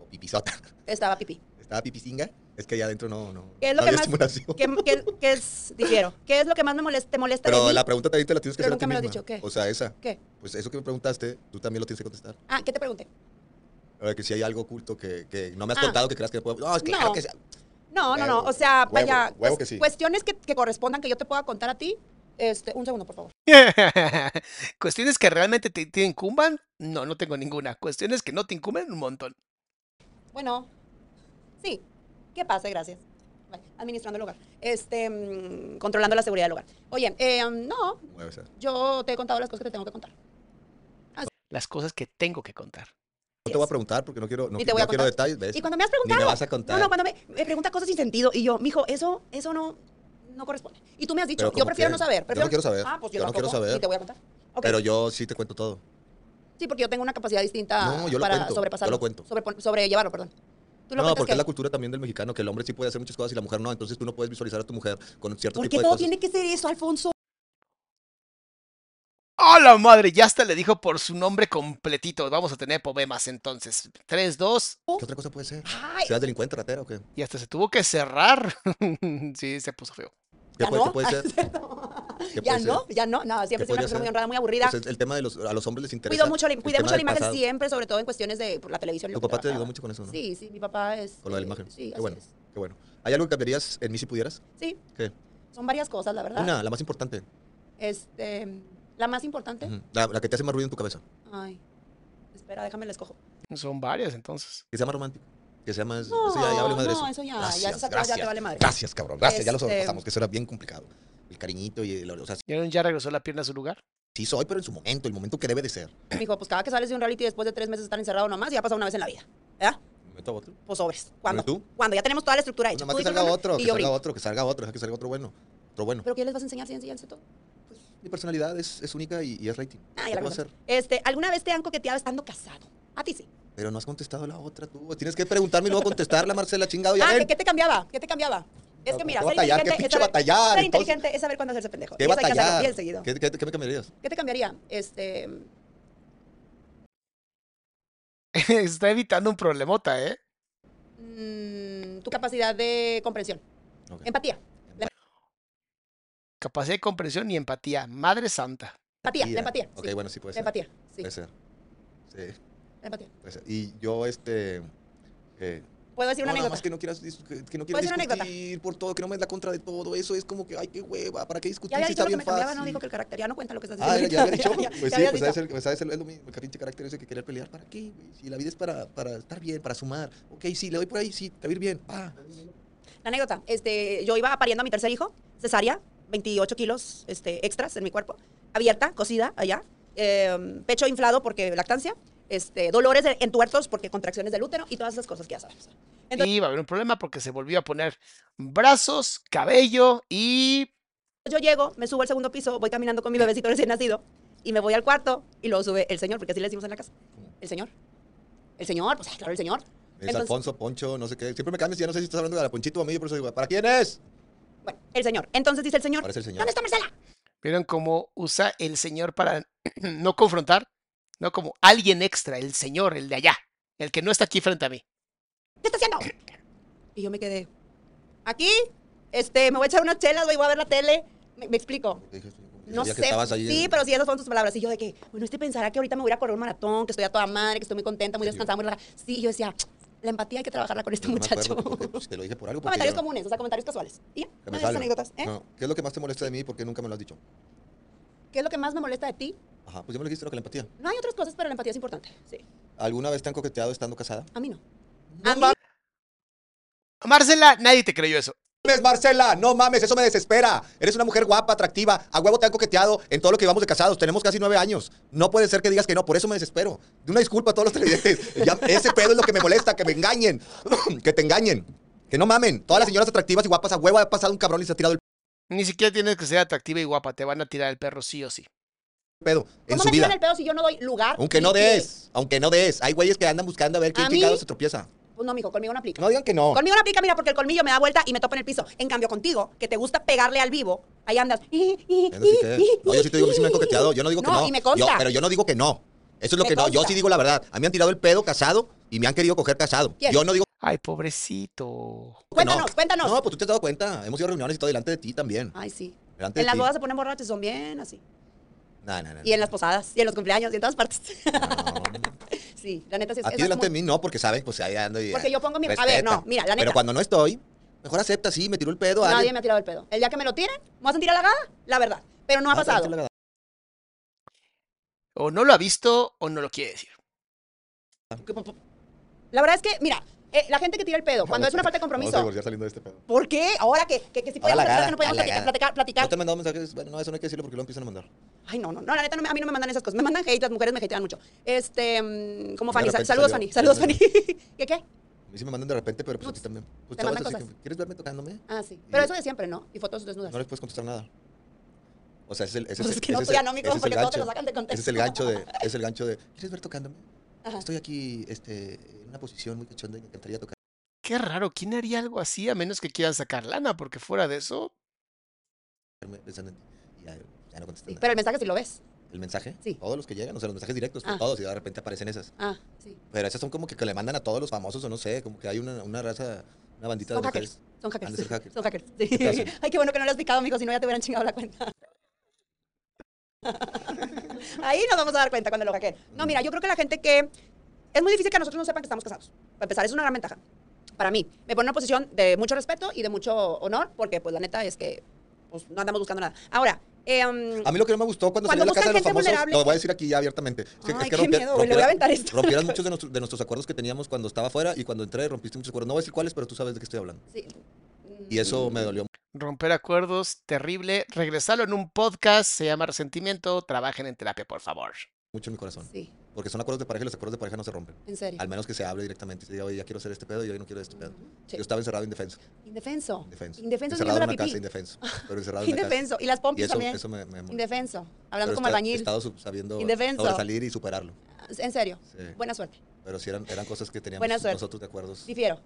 Speaker 2: ¿O pipisota?
Speaker 3: Estaba pipí.
Speaker 2: ¿Estaba pipicinga? Es que allá adentro no, no.
Speaker 3: ¿Qué es lo
Speaker 2: no
Speaker 3: que más?
Speaker 2: estimulación.
Speaker 3: ¿Qué, qué, qué es, difiero? ¿Qué es lo que más me molesta, te molesta de
Speaker 2: Pero
Speaker 3: mí?
Speaker 2: la pregunta también te la tienes que
Speaker 3: Pero
Speaker 2: hacer a ti
Speaker 3: nunca me lo has dicho, ¿qué?
Speaker 2: O sea, esa.
Speaker 3: ¿Qué?
Speaker 2: Pues eso que me preguntaste, tú también lo tienes que contestar.
Speaker 3: Ah, ¿qué te pregunté?
Speaker 2: A ver, que si hay algo oculto que, que no me has
Speaker 3: Ah.
Speaker 2: contado que creas que puedo. No, es claro
Speaker 3: No.
Speaker 2: que sí.
Speaker 3: No, no, no. O sea,
Speaker 2: huevo,
Speaker 3: vaya,
Speaker 2: huevo que sí.
Speaker 3: cuestiones que, que correspondan que yo te pueda contar a ti. Este, un segundo, por favor.
Speaker 1: Cuestiones que realmente te, te incumban, no, no tengo ninguna. Cuestiones que no te incumben, un montón.
Speaker 3: Bueno, sí. ¿Qué pasa? Gracias. Vale, Administrando el hogar. Este, mm, controlando la seguridad del hogar. Oye, eh, no,
Speaker 2: Mueve esa.
Speaker 3: yo te he contado las cosas que te tengo que contar.
Speaker 1: Las cosas que tengo que contar.
Speaker 2: No te voy a preguntar porque no quiero, no,
Speaker 3: Ni te voy a
Speaker 2: no quiero
Speaker 3: contar.
Speaker 2: detalles. ¿ves?
Speaker 3: Y cuando me has
Speaker 2: Ni
Speaker 3: preguntado.
Speaker 2: me vas a contar.
Speaker 3: No, no, cuando me, me pregunta cosas sin sentido y yo, mijo, eso, eso no, no corresponde. Y tú me has dicho,
Speaker 2: Pero
Speaker 3: yo
Speaker 2: ¿cómo
Speaker 3: prefiero
Speaker 2: qué?
Speaker 3: no saber.
Speaker 2: Yo no
Speaker 3: prefiero-
Speaker 2: quiero saber.
Speaker 3: Ah, pues yo,
Speaker 2: Yo no quiero
Speaker 3: tampoco,
Speaker 2: saber.
Speaker 3: Y te voy a contar. Ok.
Speaker 2: Pero yo sí te cuento todo.
Speaker 3: Sí, porque yo tengo una capacidad distinta
Speaker 2: No, yo lo
Speaker 3: para
Speaker 2: cuento,
Speaker 3: sobrepasarlo.
Speaker 2: yo lo cuento.
Speaker 3: Sobrepon- sobrellevarlo, perdón. Tú lo
Speaker 2: No, porque
Speaker 3: que-
Speaker 2: es la cultura también del mexicano, que el hombre sí puede hacer muchas cosas y la mujer no. Entonces tú no puedes visualizar a tu mujer con cierto
Speaker 3: ¿Por
Speaker 2: tipo
Speaker 3: qué
Speaker 2: de
Speaker 3: todo
Speaker 2: cosas.
Speaker 3: tiene que ser eso, Alfonso?
Speaker 1: ¡A la madre! Ya hasta le dijo por su nombre completito. Vamos a tener poemas entonces. 3, 2,
Speaker 2: ¿Qué otra cosa puede ser?
Speaker 3: Ay,
Speaker 2: ¿Seas delincuente, ratero o qué?
Speaker 1: y hasta se tuvo que cerrar. sí, se puso feo.
Speaker 2: ¿Qué
Speaker 3: ¿Ya
Speaker 2: puede,
Speaker 3: no?
Speaker 2: qué puede ser?
Speaker 3: ya no,
Speaker 2: ser?
Speaker 3: ya no, no, siempre
Speaker 2: ¿Qué
Speaker 3: soy una persona muy honrada, muy aburrida.
Speaker 2: Pues el, el tema de los, a los hombres les interesa.
Speaker 3: Cuido mucho, la-
Speaker 2: el
Speaker 3: cuidé mucho la imagen
Speaker 2: pasado.
Speaker 3: siempre, sobre todo en cuestiones de por la televisión. y
Speaker 2: Tu papá te ayudó mucho con eso, ¿no?
Speaker 3: Sí, sí, mi papá es...
Speaker 2: Con lo de la
Speaker 3: eh,
Speaker 2: imagen.
Speaker 3: Sí,
Speaker 2: qué bueno,
Speaker 3: es.
Speaker 2: qué bueno. ¿Hay algo que cambiarías en mí si pudieras?
Speaker 3: Sí,
Speaker 2: ¿Qué?
Speaker 3: son varias cosas, la verdad.
Speaker 2: Una, la más importante.
Speaker 3: Este, la más importante.
Speaker 2: La, la que te hace más ruido en tu cabeza.
Speaker 3: Ay, espera, déjame la escojo.
Speaker 1: Son varias entonces.
Speaker 2: Que sea más romántico. Que sea más.
Speaker 3: No,
Speaker 2: eso ya, ya vale madre
Speaker 3: no,
Speaker 2: eso.
Speaker 3: eso ya, ya,
Speaker 2: Gracias,
Speaker 3: ya te
Speaker 2: gracias.
Speaker 3: vale madre.
Speaker 2: Gracias, cabrón. Gracias, ya lo
Speaker 3: Este-
Speaker 2: sobrepasamos, que eso era bien complicado. El cariñito y el. O sea,
Speaker 1: ¿Ya, ya regresó la pierna a su lugar?
Speaker 2: sí soy, pero en su momento, el momento que debe de ser.
Speaker 3: Me dijo, pues cada que sales de un reality después de tres meses estar encerrado nomás, ya ha pasado una vez en la vida. ¿Verdad?
Speaker 2: ¿Me meto otro?
Speaker 3: Pues sobres. ¿Cuándo?
Speaker 2: tú?
Speaker 3: Cuando ya tenemos toda la estructura
Speaker 2: Pues
Speaker 3: hecha.
Speaker 2: nada más
Speaker 3: Tú
Speaker 2: que salga otro,
Speaker 3: y
Speaker 2: que salga otro, que salga otro, que salga otro bueno. Otro bueno.
Speaker 3: ¿Pero qué les vas a enseñar si enséñanse todo?
Speaker 2: Mi personalidad es, es única y, y es rating.
Speaker 3: Ah,
Speaker 2: ¿Qué
Speaker 3: ya la
Speaker 2: hacer?
Speaker 3: Este, ¿alguna vez te han coqueteado estando casado? A ti sí.
Speaker 2: Pero no has contestado la otra tú. Tienes que preguntarme y luego contestarla, Marcela, chingado. Ya
Speaker 3: Ah. ¿qué, qué te cambiaba? ¿Qué te cambiaba? Es que mira,
Speaker 2: ¿por
Speaker 3: ser
Speaker 2: qué batallar? ¿Qué
Speaker 3: inteligente es
Speaker 2: pinche
Speaker 3: saber,
Speaker 2: batallar?
Speaker 3: ser
Speaker 2: Entonces-
Speaker 3: inteligente es saber cuándo hacerse pendejo.
Speaker 2: ¿Qué batallar?
Speaker 3: bien seguido.
Speaker 2: ¿Qué, qué, qué me cambiarías?
Speaker 3: ¿Qué te cambiaría? Este,
Speaker 1: Está evitando un problemota, ¿eh?
Speaker 3: mm, tu capacidad de comprensión. Empatía.
Speaker 1: Capacidad de comprensión y empatía. Madre santa.
Speaker 3: Empatía, la empatía.
Speaker 2: Ok,
Speaker 3: sí.
Speaker 2: bueno, sí puede
Speaker 3: La
Speaker 2: ser.
Speaker 3: empatía, sí.
Speaker 2: Puede ser. Sí,
Speaker 3: la empatía.
Speaker 2: puede ser. Y yo, este. eh,
Speaker 3: ¿Puedo decir una
Speaker 2: no, nada
Speaker 3: anécdota?
Speaker 2: más que no quieras, que, que no
Speaker 3: ¿Puedo
Speaker 2: quieras discutir por todo, que no me des la contra de todo. Eso es como que, ay, qué hueva, ¿para qué discutir
Speaker 3: Ya había
Speaker 2: si
Speaker 3: dicho
Speaker 2: está
Speaker 3: lo que
Speaker 2: bien
Speaker 3: me cambiaba, no dijo que el carácter ya no cuenta lo que estás
Speaker 2: Ah,
Speaker 3: diciendo.
Speaker 2: ya había dicho. Pues sí, pues sabes el, pues sabes el, es lo mismo, el pinche carácter ese que querer pelear. ¿Para qué? Si la vida es para, para estar bien, para sumar. Ok, sí, le doy por ahí, sí, te va a ir bien. Ah.
Speaker 3: La anécdota, este, yo iba pariendo a mi tercer hijo, cesárea, 28 kilos este, extras en mi cuerpo, abierta, cocida allá, eh, pecho inflado porque lactancia, este, dolores de- entuertos porque contracciones del útero y todas esas cosas que ya sabes. Entonces-
Speaker 1: Y va a haber un problema porque se volvió a poner brazos, cabello y
Speaker 3: Yo llego, me subo al segundo piso, voy caminando con mi bebecito recién nacido y me voy al cuarto y luego sube el señor, porque así le decimos en la casa. El señor. El señor, pues claro, el señor.
Speaker 2: Es
Speaker 3: Entonces-
Speaker 2: Alfonso, Poncho, no sé qué. Siempre me cambias y ya no sé si estás hablando de la Ponchito o a mí, por eso digo, ¿para quién es?
Speaker 3: Bueno, el señor. Entonces dice el señor.
Speaker 2: Parece el señor.
Speaker 3: ¿Dónde está Marcela?
Speaker 1: vieron cómo usa el señor para no confrontar, no como alguien extra, el señor, el de allá, el que no está aquí frente a mí.
Speaker 3: ¿Qué está haciendo? Y yo me quedé. Aquí, este, me voy a echar unas chelas, güey, voy a ver la tele. Me, me explico. No sé. sí,
Speaker 2: en-
Speaker 3: pero sí, esas fueron tus palabras. Y yo de que, bueno, este pensará que ahorita me voy a ir a correr un maratón, que estoy a toda madre, que estoy muy contenta, muy descansada, muy relajada. Sí, y yo decía, La empatía hay que trabajarla con este
Speaker 2: No me
Speaker 3: muchacho.
Speaker 2: porque, pues, te lo dije por algo.
Speaker 3: comentarios
Speaker 2: yo-
Speaker 3: comunes, o sea, comentarios casuales. Y ya, no anécdotas. ¿eh?
Speaker 2: No, ¿Qué es lo que más te molesta de mí? Porque nunca me lo has dicho.
Speaker 3: ¿Qué es lo que más me molesta de ti?
Speaker 2: Ajá, pues ya me lo dijiste, lo que la empatía.
Speaker 3: No hay otras cosas, pero la empatía es importante. Sí.
Speaker 2: ¿Alguna vez te han coqueteado estando casada?
Speaker 3: A mí no.
Speaker 2: No
Speaker 3: a mí.
Speaker 1: Marcela, nadie te creyó eso.
Speaker 2: mames, Marcela, no mames, eso me desespera. Eres una mujer guapa, atractiva. A huevo te han coqueteado en todo lo que llevamos de casados. Tenemos casi nueve años. No puede ser que digas que no, por eso me desespero. De una disculpa a todos los televidentes. Ya, ese pedo es lo que me molesta, que me engañen. que te engañen. Que no mamen. Todas las señoras atractivas y guapas a huevo ha pasado un cabrón y se ha tirado el
Speaker 1: Ni siquiera tienes que ser atractiva y guapa, te van a tirar el perro sí o sí.
Speaker 2: pedo en
Speaker 3: ¿Cómo
Speaker 2: su
Speaker 3: me tiran
Speaker 2: vida.
Speaker 3: el pedo si yo no doy lugar?
Speaker 2: Aunque no
Speaker 3: ni pie?
Speaker 2: des, aunque no des. Hay güeyes que andan buscando a ver quién
Speaker 3: A mí-
Speaker 2: chingado se tropieza.
Speaker 3: Pues no, mijo, conmigo no aplica.
Speaker 2: No digan que no.
Speaker 3: Conmigo no aplica, mira, porque el colmillo me da vuelta y me topa en el piso. En cambio, contigo, que te gusta pegarle al vivo, ahí andas.
Speaker 2: Entiendo, sí que- No, yo sí te digo que sí me han coqueteado. Yo no digo que
Speaker 3: No,
Speaker 2: no.
Speaker 3: y me consta.
Speaker 2: Yo- pero yo no digo que no. Eso es lo
Speaker 3: Me
Speaker 2: que no. Yo
Speaker 3: consta.
Speaker 2: sí digo la verdad. A mí me han tirado el pedo casado y me han querido coger casado.
Speaker 3: ¿Quién?
Speaker 2: Yo no digo
Speaker 1: Ay, pobrecito.
Speaker 3: Cuéntanos,
Speaker 2: no.
Speaker 3: cuéntanos.
Speaker 2: No, pues tú te has dado cuenta. Hemos ido a reuniones y todo delante de ti también.
Speaker 3: Ay, sí.
Speaker 2: Delante
Speaker 3: En
Speaker 2: de
Speaker 3: las
Speaker 2: ti.
Speaker 3: bodas se ponen borrachos, son bien así.
Speaker 2: No, no, no.
Speaker 3: Y en las posadas, y en los cumpleaños, y en todas partes. sí, la neta sí es
Speaker 2: A
Speaker 3: esa
Speaker 2: ti
Speaker 3: es
Speaker 2: delante de mí no, porque saben, pues ahí ando y.
Speaker 3: Porque yo pongo mi- a ver, no, mira, la neta.
Speaker 2: Pero cuando no estoy, mejor acepta, sí, me tiró el pedo.
Speaker 3: Nadie
Speaker 2: alguien.
Speaker 3: me ha tirado el pedo. El día que me lo tiren, ¿me vas a sentir halagada? La verdad. Pero no ha
Speaker 2: Ah,
Speaker 3: pasado.
Speaker 1: O no lo ha visto o no lo quiere decir.
Speaker 3: La verdad es que, mira, eh, la gente que tira el pedo, cuando es una falta de
Speaker 2: Vamos a
Speaker 3: compromiso.
Speaker 2: divorciar saliendo de este pedo.
Speaker 3: ¿Por qué? Ahora que, que, que si
Speaker 2: la
Speaker 3: platicar, que no podíamos
Speaker 2: la
Speaker 3: platicar, platicar, platicar.
Speaker 2: ¿No te han mandado mensajes? Bueno, no, eso no hay que decirlo porque lo empiezan a mandar.
Speaker 3: Ay, no, no, no, la neta, no me- a mí no me mandan esas cosas. Me mandan hate, las mujeres me hatean mucho. Este, mm, como Fanny. Saludos,
Speaker 2: salió.
Speaker 3: Fanny. Saludos, Fanny. ¿Qué qué?
Speaker 2: A mí sí me mandan de repente, pero pues a ti también. Pues
Speaker 3: te mandan cosas.
Speaker 2: que, ¿quieres verme tocándome?
Speaker 3: Ah, sí. Pero eso de siempre, ¿no? Y fotos desnudas.
Speaker 2: No les puedes contestar nada. O sea, ese es el. Ese
Speaker 3: Pues
Speaker 2: es,
Speaker 3: que no,
Speaker 2: ese
Speaker 3: no, mijo,
Speaker 2: ese es el
Speaker 3: porque todo te lo sacan de contexto.
Speaker 2: Ese es el gancho de. Es el gancho de. ¿Quieres ver tocándome?
Speaker 3: Ajá.
Speaker 2: Estoy aquí, este, en una posición muy cachonda y me encantaría tocar.
Speaker 1: Qué raro, ¿quién haría algo así a menos que quieran sacar lana? Porque fuera de eso,
Speaker 2: Pensando en ti. Y ya, ya no contesté
Speaker 3: Sí,
Speaker 2: nada.
Speaker 3: pero el mensaje sí lo ves.
Speaker 2: ¿El mensaje?
Speaker 3: Sí.
Speaker 2: Todos los que llegan, o sea, los mensajes directos, pues
Speaker 3: Ah.
Speaker 2: todos, y de repente aparecen esas.
Speaker 3: Ah, sí.
Speaker 2: Pero esas son como que, que le mandan a todos los famosos, o no sé, como que hay una, una raza, una bandita
Speaker 3: Son
Speaker 2: de
Speaker 3: hackers.
Speaker 2: mujeres.
Speaker 3: Son hackers. Son hackers. Ay, qué bueno que no lo has picado, amigo, si no ya te hubieran chingado la cuenta. Ahí nos vamos a dar cuenta cuando lo hackeen. No, mira, yo creo que la gente que. Es muy difícil que nosotros no sepan que estamos casados. Para empezar, es una gran ventaja. Para mí. Me pone en una posición de mucho respeto y de mucho honor, porque, pues, la neta es que pues, no andamos buscando nada. Ahora, eh, um,
Speaker 2: A mí lo que no me gustó cuando,
Speaker 3: Cuando
Speaker 2: salí a la casa de los famosos,
Speaker 3: vulnerable-
Speaker 2: lo voy a decir aquí ya abiertamente. Que- es
Speaker 3: Ay,
Speaker 2: que
Speaker 3: qué miedo, voy a aventar esto.
Speaker 2: Rompieras muchos de, nuestros- de nuestros acuerdos que teníamos cuando estaba afuera y cuando entré rompiste muchos acuerdos. No voy a decir cuáles, pero tú sabes de qué estoy hablando.
Speaker 3: sí.
Speaker 2: Y eso me dolió
Speaker 1: romper acuerdos, terrible. Regresarlo en un podcast, se llama Resentimiento. Trabajen en terapia, por favor.
Speaker 2: mucho en mi corazón.
Speaker 3: Sí,
Speaker 2: Porque son acuerdos de pareja y los acuerdos de pareja no se rompen.
Speaker 3: en serio.
Speaker 2: Al menos que se hable directamente y se diga, oye, ya quiero hacer este pedo y hoy no quiero este pedo.
Speaker 3: Sí.
Speaker 2: Yo estaba encerrado indefenso.
Speaker 3: Indefenso.
Speaker 2: Indefenso.
Speaker 3: Indefenso
Speaker 2: encerrado en
Speaker 3: la
Speaker 2: una casa, indefenso. Pero encerrado en una casa.
Speaker 3: Indefenso. Y las
Speaker 2: Y
Speaker 3: pompis
Speaker 2: eso,
Speaker 3: también.
Speaker 2: eso me, me molesta.
Speaker 3: Indefenso.
Speaker 2: Pero
Speaker 3: Hablando como
Speaker 2: está- He
Speaker 3: albañil.
Speaker 2: estado sabiendo
Speaker 3: Indefenso.
Speaker 2: sobresalir y superarlo.
Speaker 3: En serio.
Speaker 2: Sí.
Speaker 3: Buena suerte.
Speaker 2: Pero sí eran, eran cosas que teníamos nosotros de acuerdos.
Speaker 3: Difiero.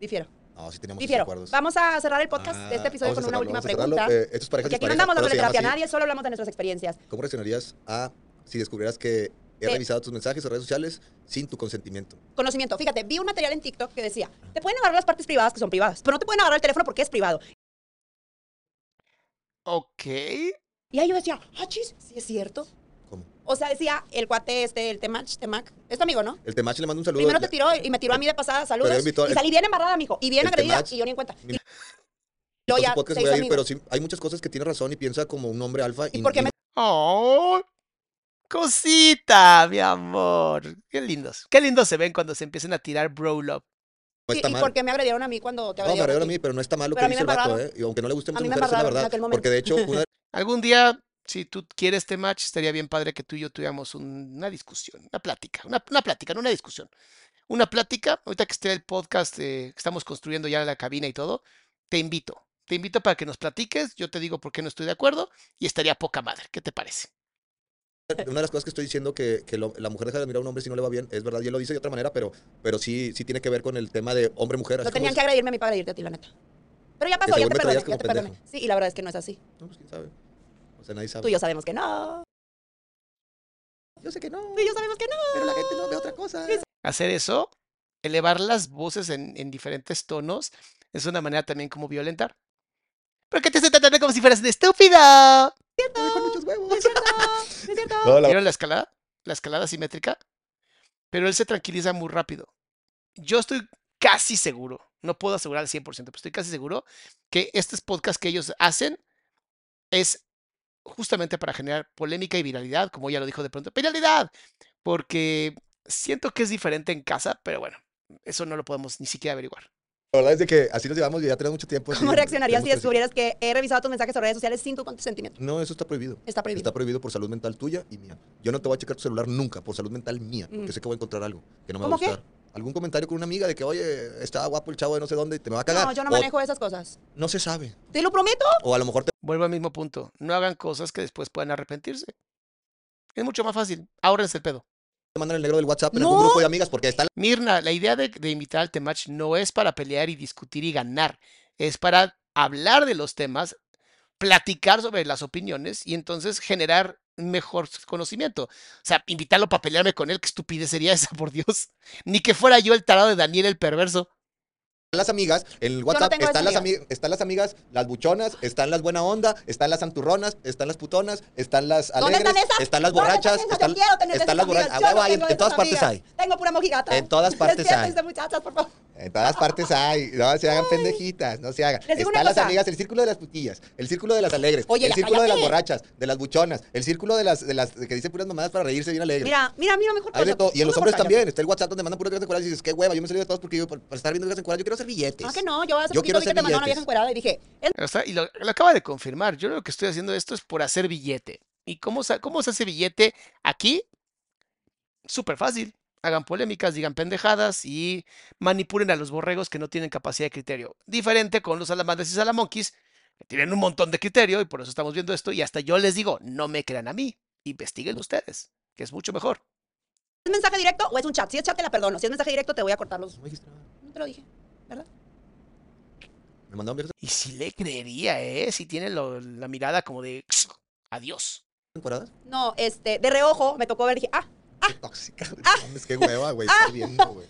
Speaker 3: Difiero.
Speaker 2: No, sí teníamos esos
Speaker 3: Difiero.
Speaker 2: acuerdos.
Speaker 3: Vamos a cerrar el podcast
Speaker 2: Ah,
Speaker 3: de este episodio
Speaker 2: vamos
Speaker 3: con una última pregunta.
Speaker 2: Eh, esto es parejas
Speaker 3: Porque aquí no andamos
Speaker 2: se llama
Speaker 3: terapia a nadie, solo hablamos de nuestras experiencias.
Speaker 2: ¿Cómo reaccionarías a si descubrieras que he
Speaker 3: Te-
Speaker 2: revisado tus mensajes o redes sociales sin tu consentimiento?
Speaker 3: Conocimiento. Fíjate, vi un material en TikTok que decía, te pueden agarrar las partes privadas que son privadas, pero no te pueden agarrar el teléfono porque es privado.
Speaker 1: Ok.
Speaker 3: Y ahí yo decía, ah, chis, sí es cierto. O sea, decía el cuate este, el Temach, Temac, es tu amigo, ¿no?
Speaker 2: El Temach le mando un saludo.
Speaker 3: Primero te tiró y me tiró a mí de pasada, saludos.
Speaker 2: Pero invitó-
Speaker 3: y salí bien embarrada, mijo, y bien agredida,
Speaker 2: Temach-
Speaker 3: y yo ni en cuenta.
Speaker 2: Mi-
Speaker 3: Y ya
Speaker 2: podcast
Speaker 3: se
Speaker 2: voy
Speaker 3: hizo
Speaker 2: a ir,
Speaker 3: amigo.
Speaker 2: pero sí, hay muchas cosas que tiene razón y piensa como un hombre alfa.
Speaker 3: ¿Y
Speaker 2: Y,
Speaker 3: por qué
Speaker 2: y
Speaker 3: me-
Speaker 1: Oh, cosita, mi amor. Qué lindos. Qué lindos se ven cuando se empiezan a tirar bro love.
Speaker 2: no
Speaker 3: Sí, ¿Y
Speaker 2: mal.
Speaker 3: por qué me agredieron a mí cuando te
Speaker 2: No, me
Speaker 3: agredieron?
Speaker 2: agredieron a mí, pero no está mal lo
Speaker 3: Pero
Speaker 2: que dice
Speaker 3: me
Speaker 2: el vato. ¿eh? Y aunque no le guste a
Speaker 3: A
Speaker 2: mujeres, es la verdad. Porque de hecho, una
Speaker 1: Algún día, si tú quieres este match, estaría bien padre que tú y yo tuviéramos un- una discusión, una plática, una, una plática, no una discusión. Una plática, ahorita que esté el podcast, eh, que estamos construyendo ya la cabina y todo, te invito. Te invito para que nos platiques, yo te digo por qué no estoy de acuerdo y estaría poca madre. ¿Qué te parece?
Speaker 2: una de las cosas que estoy diciendo que, que lo- la mujer deja de admirar a un hombre si no le va bien, es verdad, y él lo dice de otra manera, pero, pero sí, sí tiene que ver con el tema de hombre-mujer.
Speaker 3: No
Speaker 2: como
Speaker 3: tenían
Speaker 2: es-
Speaker 3: que agredirme a mí para agredirte a ti, la neta. Pero ya pasó, ya te perdoné, ya te perdoné. Sí, y la verdad es que no es así.
Speaker 2: No, pues quién sabe. O sea, nadie sabe.
Speaker 3: Tú y yo sabemos que no.
Speaker 2: Yo sé que no,
Speaker 3: Tú y yo sabemos que no.
Speaker 2: pero la gente no ve otra cosa.
Speaker 1: Hacer eso, elevar las voces en, en diferentes tonos, es una manera también como violentar. ¿Pero qué te estoy tratando como si fueras un estúpido?
Speaker 2: Con muchos huevos.
Speaker 3: Es cierto, es cierto.
Speaker 2: No, la-
Speaker 1: ¿Vieron la escalada? La escalada simétrica. Pero él se tranquiliza muy rápido. yo estoy casi seguro, no puedo asegurar al 100%, pero estoy casi seguro que estos podcasts que ellos hacen es justamente para generar polémica y viralidad, como ya lo dijo de pronto, viralidad, porque siento que es diferente en casa, pero bueno, eso no lo podemos ni siquiera averiguar.
Speaker 2: La verdad es de que así nos llevamos y ya tenemos mucho tiempo. así,
Speaker 3: ¿Cómo reaccionarías si descubrieras que he revisado tus mensajes o redes sociales sin tu consentimiento?
Speaker 2: No, eso está prohibido.
Speaker 3: Está prohibido.
Speaker 2: Está prohibido por salud mental tuya y mía. Yo no te voy a checar tu celular nunca por salud mental mía, porque
Speaker 3: Mm.
Speaker 2: sé que voy a encontrar algo que no me va a
Speaker 3: ¿Cómo qué?
Speaker 2: gustar. Algún comentario con una amiga de que, oye, estaba guapo el chavo de no sé dónde y te me va a cagar.
Speaker 3: No, yo no
Speaker 2: O
Speaker 3: manejo esas cosas.
Speaker 2: No se sabe.
Speaker 3: Te lo prometo.
Speaker 2: O a lo mejor te
Speaker 1: Vuelvo al mismo punto, no hagan cosas que después puedan arrepentirse. Es mucho más fácil, ahórrense el pedo.
Speaker 2: mandan el negro del WhatsApp en
Speaker 3: No.
Speaker 2: algún grupo de amigas porque está
Speaker 1: Mirna, la idea de, de invitar al Temach no es para pelear y discutir y ganar, es para hablar de los temas, platicar sobre las opiniones y entonces generar mejor conocimiento. O sea, invitarlo para pelearme con él, qué estupidez sería esa, por Dios. Ni que fuera yo el tarado de Daniel el perverso.
Speaker 2: Las amigas, en el WhatsApp están, las ami- están las amigas, las buchonas, están las buena onda, están las santurronas, están las putonas, están las
Speaker 3: ¿Dónde
Speaker 2: alegres,
Speaker 3: están esas?
Speaker 2: las
Speaker 3: ¿Dónde
Speaker 2: borrachas, están, están las borrachas.
Speaker 3: amigas.
Speaker 2: A
Speaker 3: Yo
Speaker 2: huevo
Speaker 3: no
Speaker 2: en, en todas partes hay.
Speaker 3: amigas. Tengo pura mojigata.
Speaker 2: En todas partes hay.
Speaker 3: muchachas, por favor.
Speaker 2: En todas partes hay. No se hagan pendejitas, no se hagan. Están las amigas, el círculo de las putillas, el círculo de las alegres,
Speaker 3: Oye,
Speaker 2: el círculo de las borrachas, de las buchonas, el círculo de las, de las que dicen puras mamadas para reírse bien alegres.
Speaker 3: Mira, mira, mira, mejor
Speaker 2: Hay de
Speaker 3: cosa.
Speaker 2: todo. Y en los hombres también. Está el WhatsApp donde mandan puras viejas encueradas y dices, qué hueva, yo me salí de todos porque yo, por, por estar viendo viejas encueradas, yo quiero hacer billetes.
Speaker 3: Ah, que no, yo hace
Speaker 2: Yo
Speaker 3: poquito
Speaker 2: quiero
Speaker 3: vi que te mandó una vieja encuerada y dije, es
Speaker 1: O sea, y lo, lo acaba de confirmar. Yo lo que estoy haciendo esto es por hacer billete. ¿Y cómo, cómo se hace billete aquí? Súper fácil. Hagan polémicas, digan pendejadas y manipulen a los borregos que no tienen capacidad de criterio. Diferente con los salamandres y salamonquis, que tienen un montón de criterio y por eso estamos viendo esto. Y hasta yo les digo, no me crean a mí, investiguen ustedes, que es mucho mejor.
Speaker 3: mensaje directo o es un chat. Si es chat, te la perdono. Si es mensaje directo, te voy a cortar los.
Speaker 2: No
Speaker 3: te lo dije, ¿verdad?
Speaker 2: Me mandaron viejas
Speaker 1: Y si le creería, ¿eh? Si tiene lo- la mirada como de adiós.
Speaker 2: encueradas.
Speaker 3: No, este, de reojo me tocó ver, dije, ah,
Speaker 2: Qué tóxica, güey. Mames, qué hueva, güey. Estoy viendo, güey.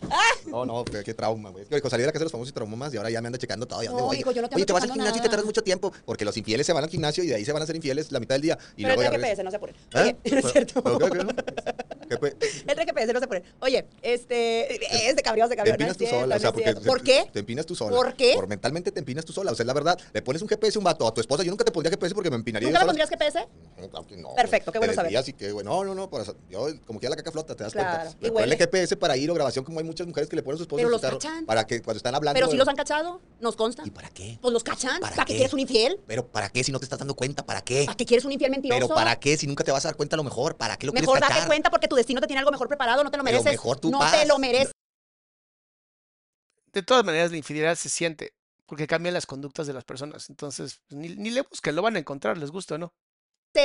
Speaker 2: No, no, qué, qué trauma, güey. Con salir de la casa de los famosos y traumó más y ahora ya me anda checando todo. Ya
Speaker 3: No,
Speaker 2: me voy.
Speaker 3: hijo, yo no te
Speaker 2: Oye, te vas al gimnasio y te tardas mucho tiempo. Porque los infieles se van al gimnasio y de ahí se van a ser infieles la mitad del día. Y
Speaker 3: pero
Speaker 2: luego
Speaker 3: el
Speaker 2: ya
Speaker 3: GPS, no se apuren.
Speaker 2: ¿Eh?
Speaker 3: Oye, no es cierto.
Speaker 2: ¿Pero qué, qué? ¿Qué, pues?
Speaker 3: El no se apuren. Oye, este, es de cabrón, de
Speaker 2: Te
Speaker 3: cabrón.
Speaker 2: empinas
Speaker 3: no
Speaker 2: tú sola, o sea, porque te-
Speaker 3: ¿Por qué?
Speaker 2: Te empinas tú sola.
Speaker 3: ¿Por qué?
Speaker 2: Por mentalmente te empinas tú sola, o sea, es la verdad. Le pones un GPS a un vato, a tu esposa, yo nunca te pondría GPS porque me empinaría
Speaker 3: ¿Nunca le pondrías GPS?
Speaker 2: No, claro que no,
Speaker 3: Perfecto, qué bueno
Speaker 2: Te
Speaker 3: saber.
Speaker 2: y que, güey, no, no, no, por eso- yo como que ya la caca flota, te das
Speaker 3: Claro,
Speaker 2: cuenta. Ponle
Speaker 3: huele.
Speaker 2: GPS para ir o grabación, como hay muchas mujeres que le ponen a su esposa
Speaker 3: Pero los
Speaker 2: carro,
Speaker 3: cachan.
Speaker 2: para que cuando están hablando.
Speaker 3: Pero si los han cachado, nos consta.
Speaker 2: ¿Y para qué?
Speaker 3: Pues los cachan.
Speaker 2: ¿Para
Speaker 3: ¿Para, qué
Speaker 2: qué?
Speaker 3: quieres un infiel?
Speaker 2: Pero ¿para qué si no te estás dando cuenta? ¿Para qué?
Speaker 3: ¿Para qué quieres un infiel mentiroso?
Speaker 2: Pero ¿para qué si nunca te vas a dar cuenta a lo mejor? ¿Para qué lo
Speaker 3: Mejor
Speaker 2: quieres
Speaker 3: date
Speaker 2: cachar?
Speaker 3: cuenta porque tu destino te tiene algo mejor preparado, no te lo
Speaker 2: Pero
Speaker 3: mereces.
Speaker 2: mejor tú
Speaker 3: no
Speaker 2: vas.
Speaker 3: te lo mereces.
Speaker 1: De todas maneras, la infidelidad se siente porque cambian las conductas de las personas. Entonces, ni, ni le busquen, lo van a encontrar, les gusta o no.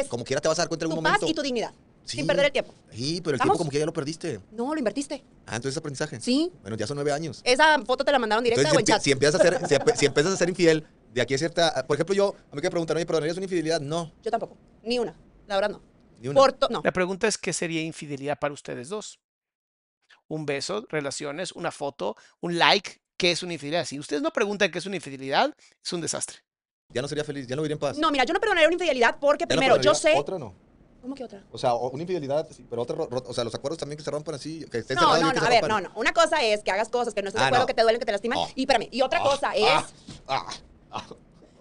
Speaker 2: Como quiera te vas a dar cuenta en
Speaker 3: tu
Speaker 2: algún
Speaker 3: paz
Speaker 2: momento.
Speaker 3: y tu dignidad.
Speaker 2: Sí.
Speaker 3: Sin perder el tiempo.
Speaker 2: Sí, pero el tiempo como que ya lo perdiste.
Speaker 3: No, lo invertiste.
Speaker 2: Ah, entonces es aprendizaje.
Speaker 3: Sí.
Speaker 2: Bueno, ya son nueve años.
Speaker 3: Esa foto te la mandaron directa
Speaker 2: Entonces,
Speaker 3: o en
Speaker 2: si,
Speaker 3: chat.
Speaker 2: si empiezas a ser, si, empiezas a ser infiel, de aquí a cierta... Por ejemplo, yo, a mí que me preguntaron, ¿perdonarías una infidelidad? No,
Speaker 3: Yo tampoco. Ni una. La verdad no.
Speaker 2: ni una.
Speaker 3: Por no.
Speaker 1: La pregunta es, ¿qué sería infidelidad para ustedes dos? Un beso, relaciones, una foto, un like, ¿qué es una infidelidad? Si ustedes no preguntan qué es una infidelidad, es un desastre.
Speaker 2: Ya no sería feliz, ya no viviría en paz.
Speaker 3: No, mira, yo no perdonaría una infidelidad porque
Speaker 2: Ya no
Speaker 3: primero, yo sé.
Speaker 2: Otra no.
Speaker 3: ¿Cómo que otra?
Speaker 2: O sea, una infidelidad, sí, pero otra, o sea, los acuerdos también que se rompan así, que estén
Speaker 3: No, no,
Speaker 2: que
Speaker 3: no,
Speaker 2: se
Speaker 3: a ver,
Speaker 2: rompan.
Speaker 3: no, no. Una cosa es que hagas cosas que no estés de
Speaker 2: Ah,
Speaker 3: acuerdo,
Speaker 2: no.
Speaker 3: que te duelen, que te lastiman.
Speaker 2: Ah.
Speaker 3: Y espérame, y otra
Speaker 2: Ah,
Speaker 3: cosa es.
Speaker 2: ah, ah, ah,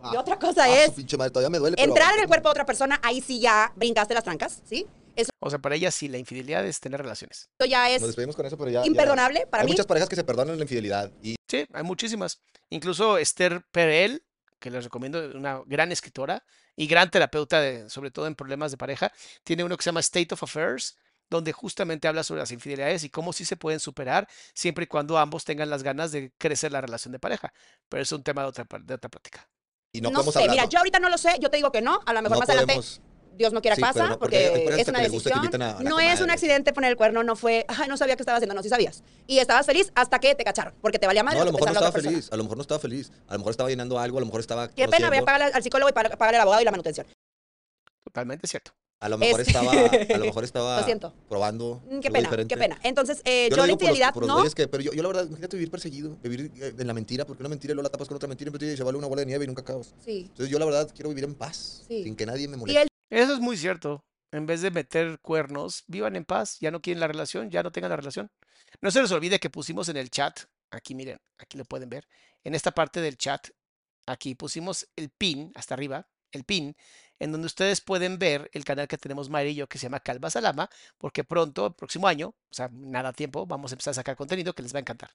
Speaker 2: ah,
Speaker 3: y otra cosa
Speaker 2: ah,
Speaker 3: es.
Speaker 2: pinche madre, todavía me duele, pero-
Speaker 3: Entrar en el cuerpo de otra persona, ahí sí ya brincaste las trancas, ¿sí? Eso
Speaker 1: O sea, para ella sí, la infidelidad es tener relaciones.
Speaker 3: ya es
Speaker 2: Nos despedimos con eso, pero ya... ya-
Speaker 3: imperdonable para
Speaker 2: Hay
Speaker 3: mí.
Speaker 2: muchas parejas que se perdonan la infidelidad y
Speaker 1: Sí, hay muchísimas. Incluso Esther Perel, que les recomiendo, una gran escritora y gran terapeuta, de, sobre todo en problemas de pareja, tiene uno que se llama State of Affairs, donde justamente habla sobre las infidelidades y cómo sí se pueden superar siempre y cuando ambos tengan las ganas de crecer la relación de pareja. Pero es un tema de otra, de otra plática.
Speaker 2: y no,
Speaker 3: No,
Speaker 2: podemos
Speaker 3: sé,
Speaker 2: hablar.
Speaker 3: mira, yo ahorita no lo sé, yo te digo que no, a lo mejor
Speaker 2: no
Speaker 3: más adelante,
Speaker 2: podemos-
Speaker 3: Dios no quiera
Speaker 2: Sí,
Speaker 3: que pasa,
Speaker 2: no, porque
Speaker 3: es
Speaker 2: que
Speaker 3: una decisión. no es un accidente poner el cuerno, no fue, ay, no sabía que estaba haciendo, no, sí sabías. Y estabas feliz hasta que te cacharon, porque te valía madre
Speaker 2: No, a lo
Speaker 3: que
Speaker 2: mejor no estaba
Speaker 3: persona.
Speaker 2: feliz, a lo mejor no estaba feliz, a lo mejor estaba llenando algo, a lo mejor estaba
Speaker 3: Qué pena, voy a pagarle al psicólogo y pa- pagarle al abogado y la manutención.
Speaker 1: Totalmente cierto.
Speaker 2: a lo mejor
Speaker 3: Es-
Speaker 2: estaba, a lo mejor estaba
Speaker 3: Lo siento.
Speaker 2: probando
Speaker 3: Mm, Qué
Speaker 2: algo
Speaker 3: pena,
Speaker 2: diferente.
Speaker 3: qué pena. Entonces, eh, yo, la
Speaker 2: digo por los-
Speaker 3: infidelidad,
Speaker 2: por los
Speaker 3: no.
Speaker 2: que, pero yo, yo la verdad, imagínate vivir perseguido, vivir eh, en la mentira, porque una mentira y luego la tapas con otra mentira y se vale una bola de nieve y nunca acabas.
Speaker 3: Sí.
Speaker 2: Entonces yo la verdad quiero vivir en paz,
Speaker 3: Sí.
Speaker 2: sin que nadie me
Speaker 3: Y
Speaker 2: moleste.
Speaker 3: el
Speaker 1: Eso es muy cierto. En vez de meter cuernos, vivan en paz. Ya no quieren la relación, ya no tengan la relación. No se les olvide que pusimos en el chat, aquí miren, aquí lo pueden ver, en esta parte del chat, aquí pusimos el pin hasta arriba, el pin, en donde ustedes pueden ver el canal que tenemos Mayra y yo que se llama Calva Salama, porque pronto, el próximo año, o sea, nada tiempo, vamos a empezar a sacar contenido que les va a encantar.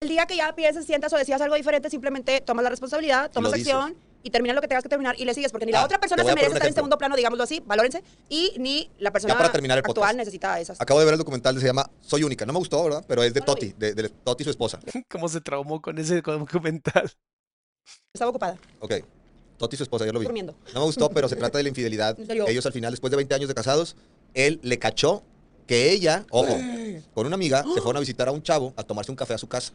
Speaker 3: El día que ya piensas, sientas o decías algo diferente, simplemente tomas la responsabilidad, tomas
Speaker 2: dices.
Speaker 3: Y terminas lo que tengas que terminar y le sigues, porque ni la
Speaker 2: Ah,
Speaker 3: otra persona se merece estar en segundo plano, digámoslo así, valórense, y ni la persona
Speaker 2: para terminar el
Speaker 3: actual
Speaker 2: podcast.
Speaker 3: necesita esas.
Speaker 2: Acabo de ver el documental, se llama Soy Única. No me gustó, ¿verdad? Pero es de
Speaker 3: No
Speaker 2: Toti, de, de Toti y su esposa.
Speaker 1: ¿Cómo se traumó con ese documental?
Speaker 3: Estaba ocupada,
Speaker 2: Ok. Toti y su esposa, yo lo vi.
Speaker 3: durmiendo.
Speaker 2: No me gustó, pero se trata de la infidelidad. Ellos al final, después de 20 años de casados, él le cachó que ella, ojo, con una amiga, se fueron a visitar a un chavo a tomarse un café a su casa.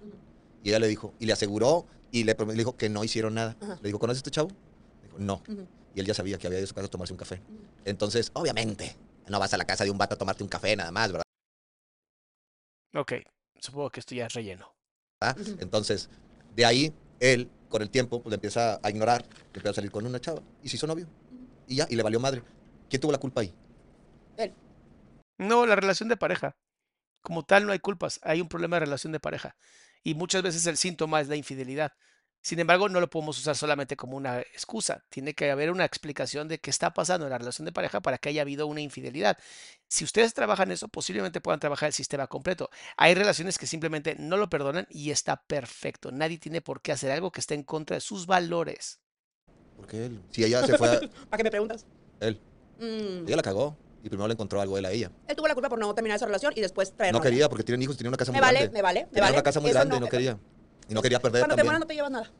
Speaker 2: Y ella le dijo, y le aseguró, y le, le dijo que no hicieron nada.
Speaker 3: Ajá.
Speaker 2: Le dijo, ¿conoces a este chavo? Dijo, no. Y él ya sabía que había ido a su casa a tomarse un café. Entonces, obviamente, no vas a la casa de un vato a tomarte un café nada más, ¿verdad?
Speaker 1: Ok, supongo que esto ya es relleno.
Speaker 3: Ujú.
Speaker 2: Entonces, de ahí, él, con el tiempo, pues le empieza a ignorar, le empieza a salir con una chava. Y se hizo novio. Y ya, y le valió madre. ¿Quién tuvo la culpa ahí?
Speaker 3: Él.
Speaker 1: No, la relación de pareja. Como tal, no hay culpas. Hay un problema de relación de pareja. Y muchas veces el síntoma es la infidelidad. Sin embargo, no lo podemos usar solamente como una excusa. Tiene que haber una explicación de qué está pasando en la relación de pareja para que haya habido una infidelidad. Si ustedes trabajan eso, posiblemente puedan trabajar el sistema completo. Hay relaciones que simplemente no lo perdonan y está perfecto. Nadie tiene por qué hacer algo que esté en contra de sus valores.
Speaker 2: Porque él, si ella se fue a
Speaker 3: ¿Para qué me preguntas?
Speaker 2: él,
Speaker 3: Mm,
Speaker 2: ella la cagó. Y primero le encontró algo él a ella.
Speaker 3: Él tuvo la culpa por no terminar esa relación y después traer
Speaker 2: No quería, porque tienen hijos, tenía una casa
Speaker 3: Me
Speaker 2: muy
Speaker 3: vale,
Speaker 2: grande.
Speaker 3: me vale, me
Speaker 2: Tenía
Speaker 3: vale.
Speaker 2: una casa muy
Speaker 3: Eso
Speaker 2: grande y
Speaker 3: no-
Speaker 2: no quería. Y no quería perder
Speaker 3: Cuando te
Speaker 2: también.
Speaker 3: mueras no te llevas nada.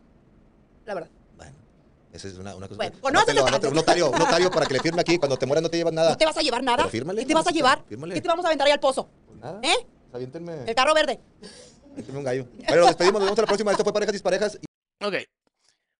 Speaker 3: La verdad.
Speaker 2: Bueno, esa es una, una cosa.
Speaker 3: Bueno,
Speaker 2: que-
Speaker 3: conócete,
Speaker 2: Anótelo, anótelo, un notario, un notario para que le firme aquí. Cuando te mueras no te llevas nada.
Speaker 3: ¿No te vas a llevar nada?
Speaker 2: Pero fírmale,
Speaker 3: ¿Qué te vas a llevar?
Speaker 2: fírmale.
Speaker 3: ¿Qué te vamos a aventar ahí al pozo?
Speaker 2: Pues nada.
Speaker 3: ¿Eh?
Speaker 2: Aviéntenme.
Speaker 3: El carro verde.
Speaker 2: aviéntenme un gallo. Bueno, nos despedimos. Nos vemos en la próxima. Esto fue Parejas y Disparejas.
Speaker 1: Ok,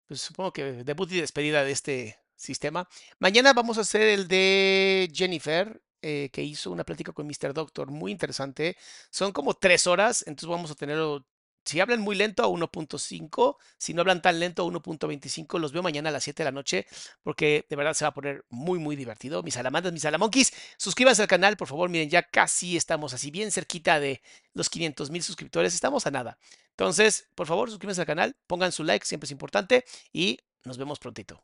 Speaker 1: pues supongo que debut y despedida de este sistema. Mañana vamos a hacer el de Jennifer, eh, que hizo una plática con Mr. Doctor, muy interesante. Son como tres horas, entonces vamos a tenerlo, si hablan muy lento a 1.5, si no hablan tan lento a 1.25, los veo mañana a las 7 de la noche, porque de verdad se va a poner muy, muy divertido. Mis salamandas, mis salamonquis, suscríbanse al canal, por favor, miren, ya casi estamos así bien cerquita de los 500 mil suscriptores, estamos a nada. Entonces, por favor, suscríbanse al canal, pongan su like, siempre es importante, y nos vemos prontito.